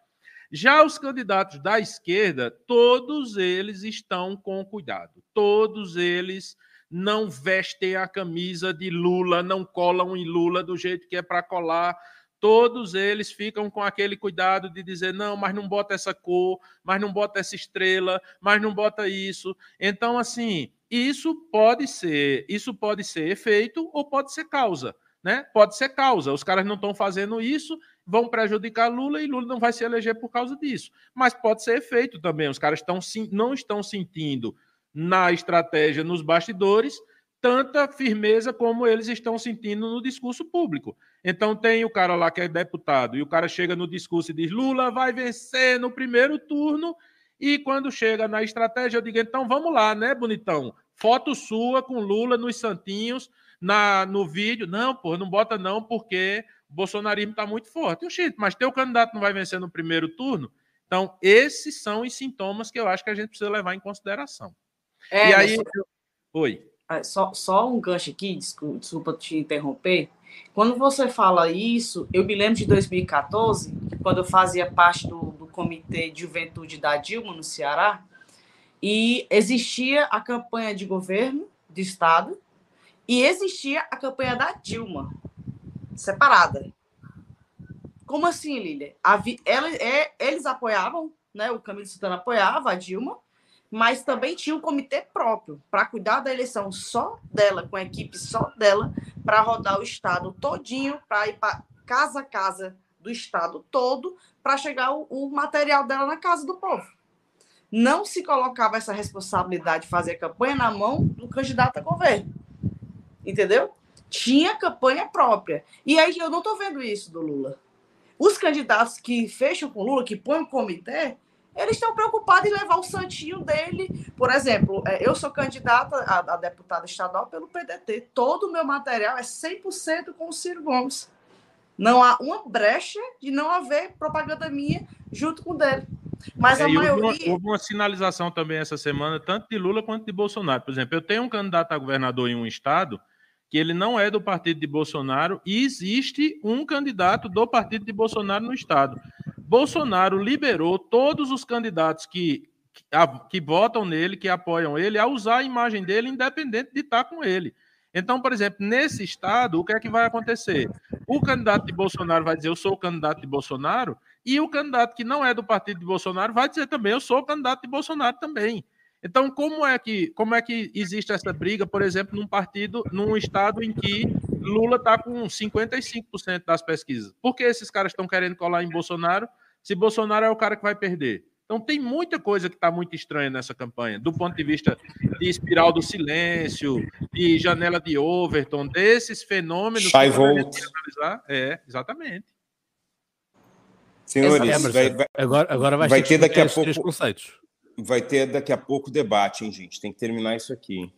Já os candidatos da esquerda, todos eles estão com cuidado. Todos eles não vestem a camisa de Lula, não colam em Lula do jeito que é para colar. Todos eles ficam com aquele cuidado de dizer: não, mas não bota essa cor, mas não bota essa estrela, mas não bota isso. Então, assim, isso pode ser, isso pode ser efeito ou pode ser causa, né? Pode ser causa. Os caras não estão fazendo isso, vão prejudicar Lula e Lula não vai se eleger por causa disso. Mas pode ser efeito também. Os caras estão, não estão sentindo na estratégia, nos bastidores, tanta firmeza como eles estão sentindo no discurso público. Então tem o cara lá que é deputado e o cara chega no discurso e diz: Lula vai vencer no primeiro turno e quando chega na estratégia, eu digo, então vamos lá, né, bonitão? Foto sua com Lula nos Santinhos na, no vídeo. Não, pô, não bota não, porque o bolsonarismo está muito forte. Oxi, mas teu candidato não vai vencer no primeiro turno? Então, esses são os sintomas que eu acho que a gente precisa levar em consideração. É, e aí. Oi. É, só, só um gancho aqui, desculpa, desculpa te interromper. Quando você fala isso, eu me lembro de 2014, quando eu fazia parte do, do Comitê de Juventude da Dilma no Ceará, e existia a campanha de governo do Estado e existia a campanha da Dilma, separada. Como assim, Lília? Ela, é, eles apoiavam, né? O Camilo Santana apoiava a Dilma, mas também tinha um comitê próprio para cuidar da eleição só dela, com a equipe só dela, para rodar o estado todinho, para ir para casa a casa do estado todo, para chegar o, o, material dela na casa do povo. Não se colocava essa responsabilidade de fazer campanha na mão do candidato a governo. Entendeu? Tinha campanha própria. E aí eu não estou vendo isso do Lula. Os candidatos que fecham com Lula, que põem o comitê, eles estão preocupados em levar o santinho dele. Por exemplo, é, eu sou candidata a, a deputada estadual pelo PDT. Todo o meu material é 100% com o Ciro Gomes. Não há uma brecha de não haver propaganda minha junto com o dele. Mas é, a maioria. Houve uma, houve uma, sinalização também essa semana, tanto de Lula quanto de Bolsonaro. Por exemplo, eu tenho um candidato a governador em um estado que ele não é do partido de Bolsonaro e existe um candidato do partido de Bolsonaro no estado. Bolsonaro liberou todos os candidatos que, que, que votam nele, que apoiam ele, a usar a imagem dele, independente de estar com ele. Então, por exemplo, nesse estado, o que é que vai acontecer? O candidato de Bolsonaro vai dizer eu sou o candidato de Bolsonaro, e o candidato que não é do partido de Bolsonaro vai dizer também eu sou o candidato de Bolsonaro também. Então, como é que como é que existe essa briga, por exemplo, num partido, num estado em que Lula está com 55% das pesquisas? Por que esses caras estão querendo colar em Bolsonaro se Bolsonaro é o cara que vai perder? Então tem muita coisa que está muito estranha nessa campanha, do ponto de vista de espiral do silêncio, de janela de Overton, desses fenômenos. Shy Volt. É, exatamente. Senhores, vai, vai, agora, agora vai, vai ter daqui a pouco conceitos vai ter daqui a pouco debate, hein, gente? Tem que terminar isso aqui.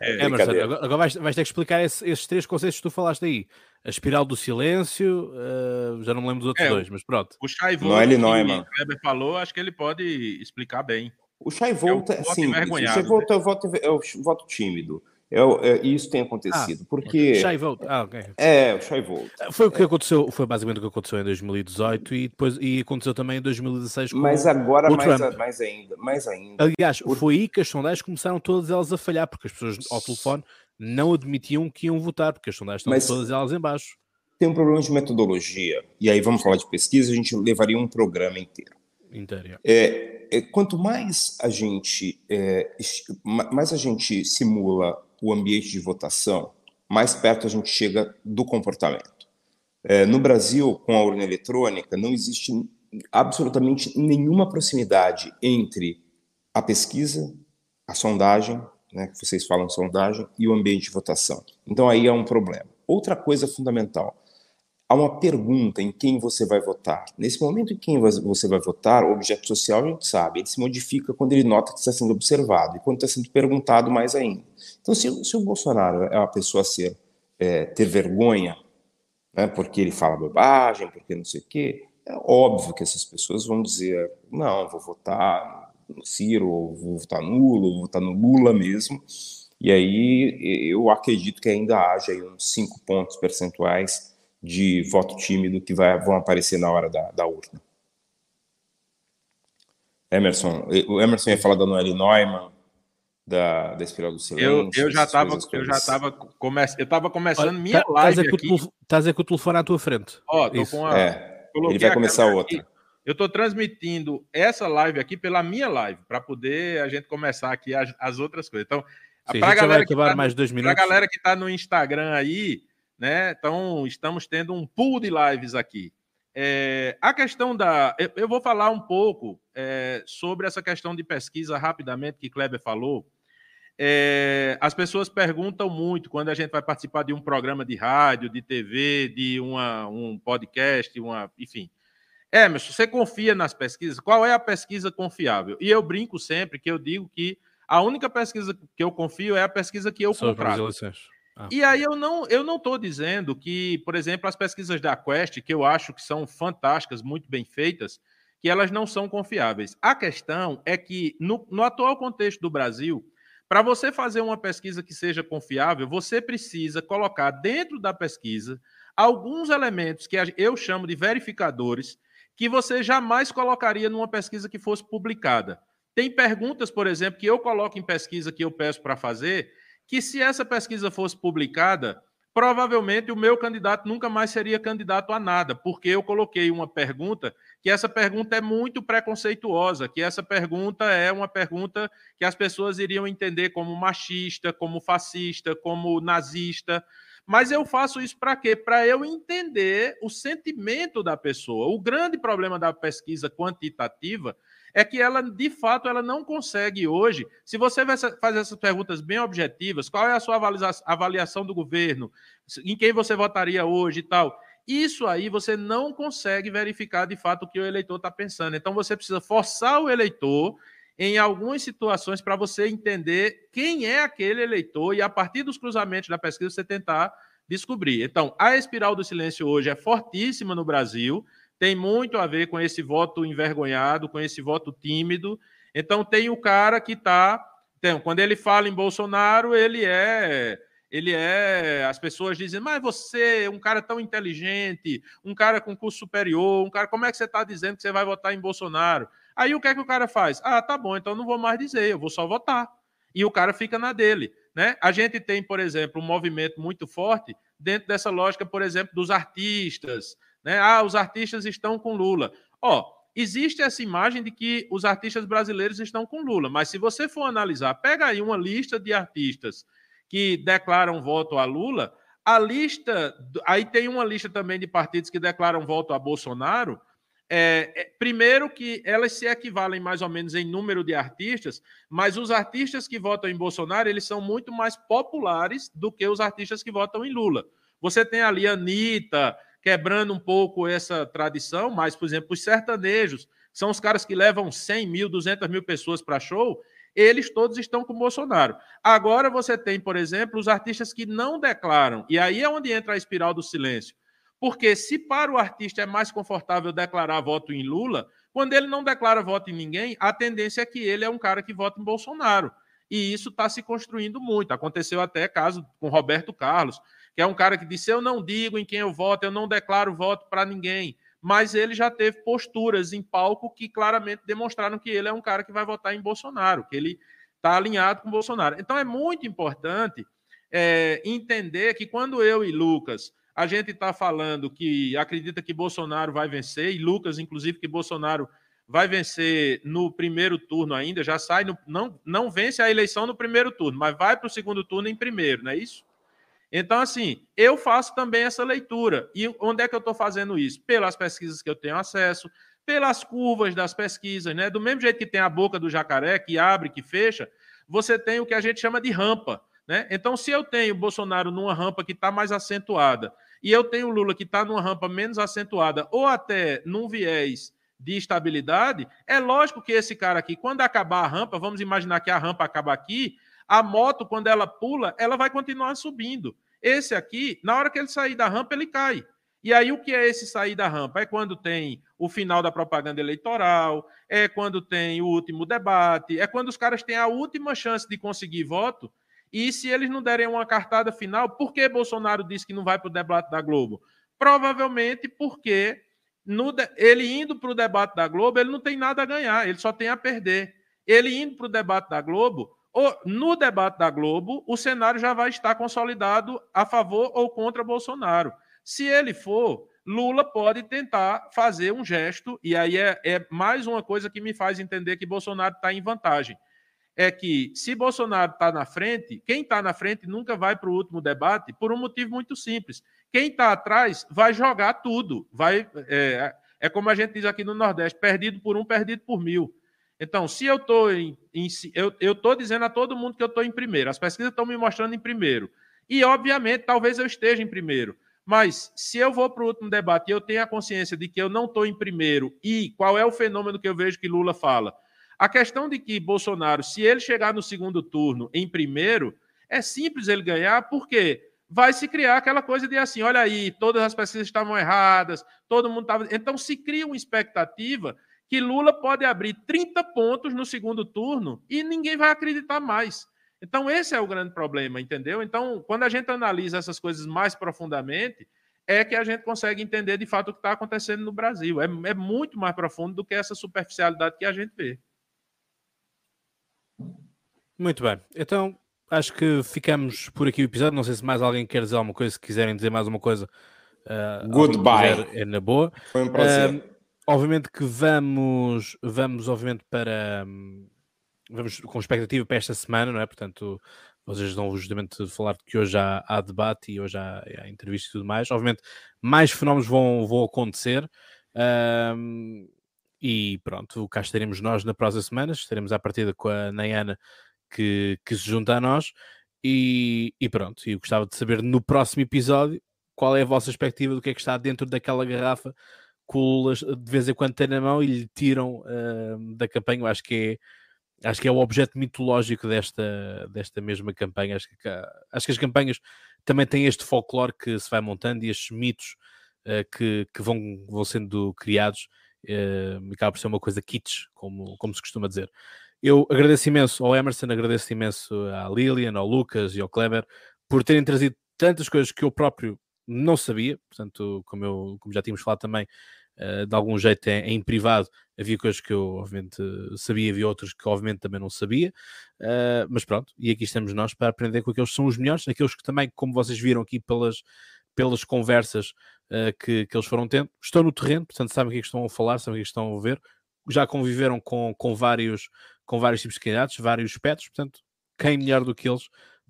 É, Emerson, agora, agora vais, vais, ter que explicar esse, esses três conceitos que tu falaste aí. A espiral do silêncio, uh, já não me lembro dos outros é, dois, mas pronto. O Chaivo, Noel Neumann. o Weber falou, acho que ele pode explicar bem. O Chai volta, é sim. Você volta, eu voto, eu voto tímido. Eu, é, isso tem acontecido, ah, porque... Shy vote, ah, ok. É, o Shy vote. Foi o que aconteceu, foi basicamente o que aconteceu em 2018 e depois e aconteceu também em 2016 com Mas agora mais, a, mais ainda, mais ainda. Aliás, foi aí que as sondagens começaram todas elas a falhar, porque as pessoas ao telefone não admitiam que iam votar, porque as sondagens estão Mas... todas elas em baixo. Tem um problema de metodologia, e aí vamos falar de pesquisa, a gente levaria um programa inteiro. Inteiro. É, é, quanto mais a gente é, mais a gente simula o ambiente de votação, mais perto a gente chega do comportamento. É, no Brasil, com a urna eletrônica, não existe absolutamente nenhuma proximidade entre a pesquisa, a sondagem, né, que vocês falam sondagem, e o ambiente de votação. Então aí é um problema. Outra coisa fundamental, há uma pergunta em quem você vai votar. Nesse momento em quem você vai votar, o objeto social a gente sabe, ele se modifica quando ele nota que está sendo observado e quando está sendo perguntado mais ainda. Então, se, se o Bolsonaro é uma pessoa ser, é, ter vergonha, né, porque ele fala bobagem, porque não sei o quê, é óbvio que essas pessoas vão dizer, não, vou votar no Ciro, vou votar nulo, vou votar no Lula mesmo, e aí eu acredito que ainda haja uns cinco pontos percentuais de voto tímido que vai, vão aparecer na hora da, da urna. Emerson, o Emerson ia falar da Noelle Neumann, da, da Espiral do Silêncio. Eu, eu já estava eu já estava come, eu tava começando minha tá, live aqui. Estás a com o telefone à tua frente. Ó, tô com a, é, ele vai começar outra. Aqui. Eu estou transmitindo essa live aqui pela minha live, para poder a gente começar aqui as, as outras coisas. Então, para a galera, que tá, mais dois minutos. galera que está no Instagram aí, né? Então, estamos tendo um pool de lives aqui. É, a questão da. Eu, eu, vou falar um pouco é, sobre essa questão de pesquisa rapidamente que Kleber falou. É, as pessoas perguntam muito quando a gente vai participar de um programa de rádio, de TV, de uma, um podcast, uma, enfim. Emerson, você confia nas pesquisas? Qual é a pesquisa confiável? E eu brinco sempre que eu digo que a única pesquisa que eu confio é a pesquisa que eu contrato. Ah. E aí eu não eu não estou dizendo que, por exemplo, as pesquisas da Quest, que eu acho que são fantásticas, muito bem feitas, que elas não são confiáveis. A questão é que, no, no atual contexto do Brasil, Para você fazer uma pesquisa que seja confiável, você precisa colocar dentro da pesquisa alguns elementos que eu chamo de verificadores que você jamais colocaria numa pesquisa que fosse publicada. Tem perguntas, por exemplo, que eu coloco em pesquisa que eu peço para fazer, que se essa pesquisa fosse publicada, provavelmente o meu candidato nunca mais seria candidato a nada, porque eu coloquei uma pergunta que essa pergunta é muito preconceituosa, que essa pergunta é uma pergunta que as pessoas iriam entender como machista, como fascista, como nazista. Mas eu faço isso para quê? Para eu entender o sentimento da pessoa. O grande problema da pesquisa quantitativa é que ela, de fato, ela não consegue hoje. Se você faz essas perguntas bem objetivas, qual é a sua avaliação do governo, em quem você votaria hoje e tal, isso aí você não consegue verificar de fato o que o eleitor está pensando. Então você precisa forçar o eleitor em algumas situações para você entender quem é aquele eleitor e a partir dos cruzamentos da pesquisa você tentar descobrir. Então, a espiral do silêncio hoje é fortíssima no Brasil tem muito a ver com esse voto envergonhado, com esse voto tímido. Então tem o cara que está, então, quando ele fala em Bolsonaro, ele é, ele é, as pessoas dizem, mas você, um cara tão inteligente, um cara com curso superior, um cara, como é que você está dizendo que você vai votar em Bolsonaro? Aí o que é que o cara faz? Ah, tá bom, então não vou mais dizer, eu vou só votar. E o cara fica na dele. Né? A gente tem, por exemplo, um movimento muito forte dentro dessa lógica, por exemplo, dos artistas, né? Ah, os artistas estão com Lula. Ó, existe essa imagem de que os artistas brasileiros estão com Lula, mas se você for analisar, pega aí uma lista de artistas que declaram voto a Lula, a lista, aí tem uma lista também de partidos que declaram voto a Bolsonaro. É, é, primeiro que elas se equivalem mais ou menos em número de artistas, mas os artistas que votam em Bolsonaro eles são muito mais populares do que os artistas que votam em Lula. Você tem ali a Anitta, quebrando um pouco essa tradição, mas, por exemplo, os sertanejos, são os caras que levam 100 mil, 200 mil pessoas para show, eles todos estão com Bolsonaro. Agora você tem, por exemplo, os artistas que não declaram, e aí é onde entra a espiral do silêncio. Porque se para o artista é mais confortável declarar voto em Lula, quando ele não declara voto em ninguém, a tendência é que ele é um cara que vota em Bolsonaro. E isso está se construindo muito. Aconteceu até caso com Roberto Carlos que é um cara que disse: Eu não digo em quem eu voto, eu não declaro voto para ninguém. Mas ele já teve posturas em palco que claramente demonstraram que ele é um cara que vai votar em Bolsonaro, que ele está alinhado com Bolsonaro. Então é muito importante é, entender que quando eu e Lucas a gente está falando que acredita que Bolsonaro vai vencer, e Lucas, inclusive, que Bolsonaro vai vencer no primeiro turno ainda, já sai, no, não, não vence a eleição no primeiro turno, mas vai para o segundo turno em primeiro, não é isso? Então, assim, eu faço também essa leitura. E onde é que eu estou fazendo isso? Pelas pesquisas que eu tenho acesso, pelas curvas das pesquisas, né? Do mesmo jeito que tem a boca do jacaré, que abre, que fecha, você tem o que a gente chama de rampa. Né? Então, se eu tenho Bolsonaro numa rampa que está mais acentuada e eu tenho Lula que está numa rampa menos acentuada ou até num viés de estabilidade, é lógico que esse cara aqui, quando acabar a rampa, vamos imaginar que a rampa acaba aqui, a moto, quando ela pula, ela vai continuar subindo. Esse aqui, na hora que ele sair da rampa, ele cai. E aí, o que é esse sair da rampa? É quando tem o final da propaganda eleitoral, é quando tem o último debate, é quando os caras têm a última chance de conseguir voto. E se eles não derem uma cartada final, por que Bolsonaro disse que não vai para o debate da Globo? Provavelmente porque no, ele indo para o debate da Globo, ele não tem nada a ganhar, ele só tem a perder. Ele indo para o debate da Globo, no debate da Globo, o cenário já vai estar consolidado a favor ou contra Bolsonaro. Se ele for, Lula pode tentar fazer um gesto, e aí é, é mais uma coisa que me faz entender que Bolsonaro está em vantagem. É que se Bolsonaro está na frente, quem está na frente nunca vai para o último debate por um motivo muito simples. Quem está atrás vai jogar tudo. Vai, é, é como a gente diz aqui no Nordeste: perdido por um, perdido por mil. Então, se eu estou em, em, eu dizendo a todo mundo que eu estou em primeiro, as pesquisas estão me mostrando em primeiro. E, obviamente, talvez eu esteja em primeiro. Mas se eu vou para o último debate e eu tenho a consciência de que eu não estou em primeiro, e qual é o fenômeno que eu vejo que Lula fala? A questão de que Bolsonaro, se ele chegar no segundo turno em primeiro, é simples ele ganhar, porque vai se criar aquela coisa de assim: olha aí, todas as pesquisas estavam erradas, todo mundo estava. Então se cria uma expectativa que Lula pode abrir 30 pontos no segundo turno e ninguém vai acreditar mais. Então, esse é o grande problema, entendeu? Então, quando a gente analisa essas coisas mais profundamente, é que a gente consegue entender de fato o que está acontecendo no Brasil. É, é muito mais profundo do que essa superficialidade que a gente vê. Muito bem. Então, acho que ficamos por aqui o episódio. Não sei se mais alguém quer dizer alguma coisa, se quiserem dizer mais uma coisa. Uh, Goodbye. É na boa. Foi um prazer. Uh, obviamente que vamos, vamos obviamente para vamos com expectativa para esta semana, não é? Portanto, vocês vão justamente falar que hoje há, há debate e hoje há, há entrevista e tudo mais. Obviamente, mais fenómenos vão, vão acontecer. Um, e pronto, cá estaremos nós na próxima semana. Estaremos à partida com a Nayana que, que se junta a nós. E, e pronto, eu gostava de saber no próximo episódio qual é a vossa perspectiva do que é que está dentro daquela garrafa de vez em quando tem na mão e lhe tiram uh, da campanha. Eu acho que é acho que é o objeto mitológico desta, desta mesma campanha. Acho que, acho que as campanhas também têm este folclore que se vai montando e estes mitos uh, que, que vão, vão sendo criados. Uh, acaba por ser uma coisa kitsch, como, como se costuma dizer. Eu agradeço imenso ao Emerson, agradeço imenso à Lilian, ao Lucas e ao Kleber por terem trazido tantas coisas que eu próprio não sabia, portanto, como, eu, como já tínhamos falado também, uh, de algum jeito em, em, privado, havia coisas que eu obviamente sabia, havia outras que obviamente também não sabia, uh, mas pronto, e aqui estamos nós para aprender com aqueles que são os melhores, aqueles que também, como vocês viram aqui pelas, pelas conversas uh, que, que eles foram tendo, estão no terreno, portanto sabem o que, é que estão a falar, sabem o que, é que estão a ver, já conviveram com, com vários com vários tipos de candidatos, vários espectros, portanto, quem melhor do que eles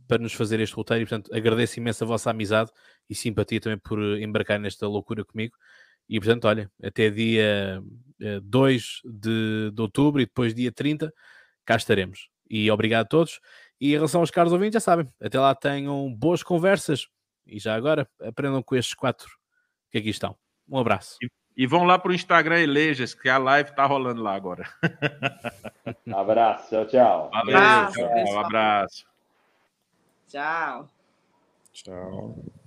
para nos fazer este roteiro e, portanto, agradeço imenso a vossa amizade e simpatia também por embarcar nesta loucura comigo. E, portanto, olha, até dia 2 eh, de, de outubro e depois dia 30, cá estaremos. E obrigado a todos. E em relação aos caros ouvintes, já sabem, até lá tenham boas conversas e já agora aprendam com estes quatro que aqui estão. Um abraço. E vão lá para o Instagram Elejas, que a live está rolando lá agora. abraço, tchau, tchau. Abraço. Um abraço. Tchau. Tchau.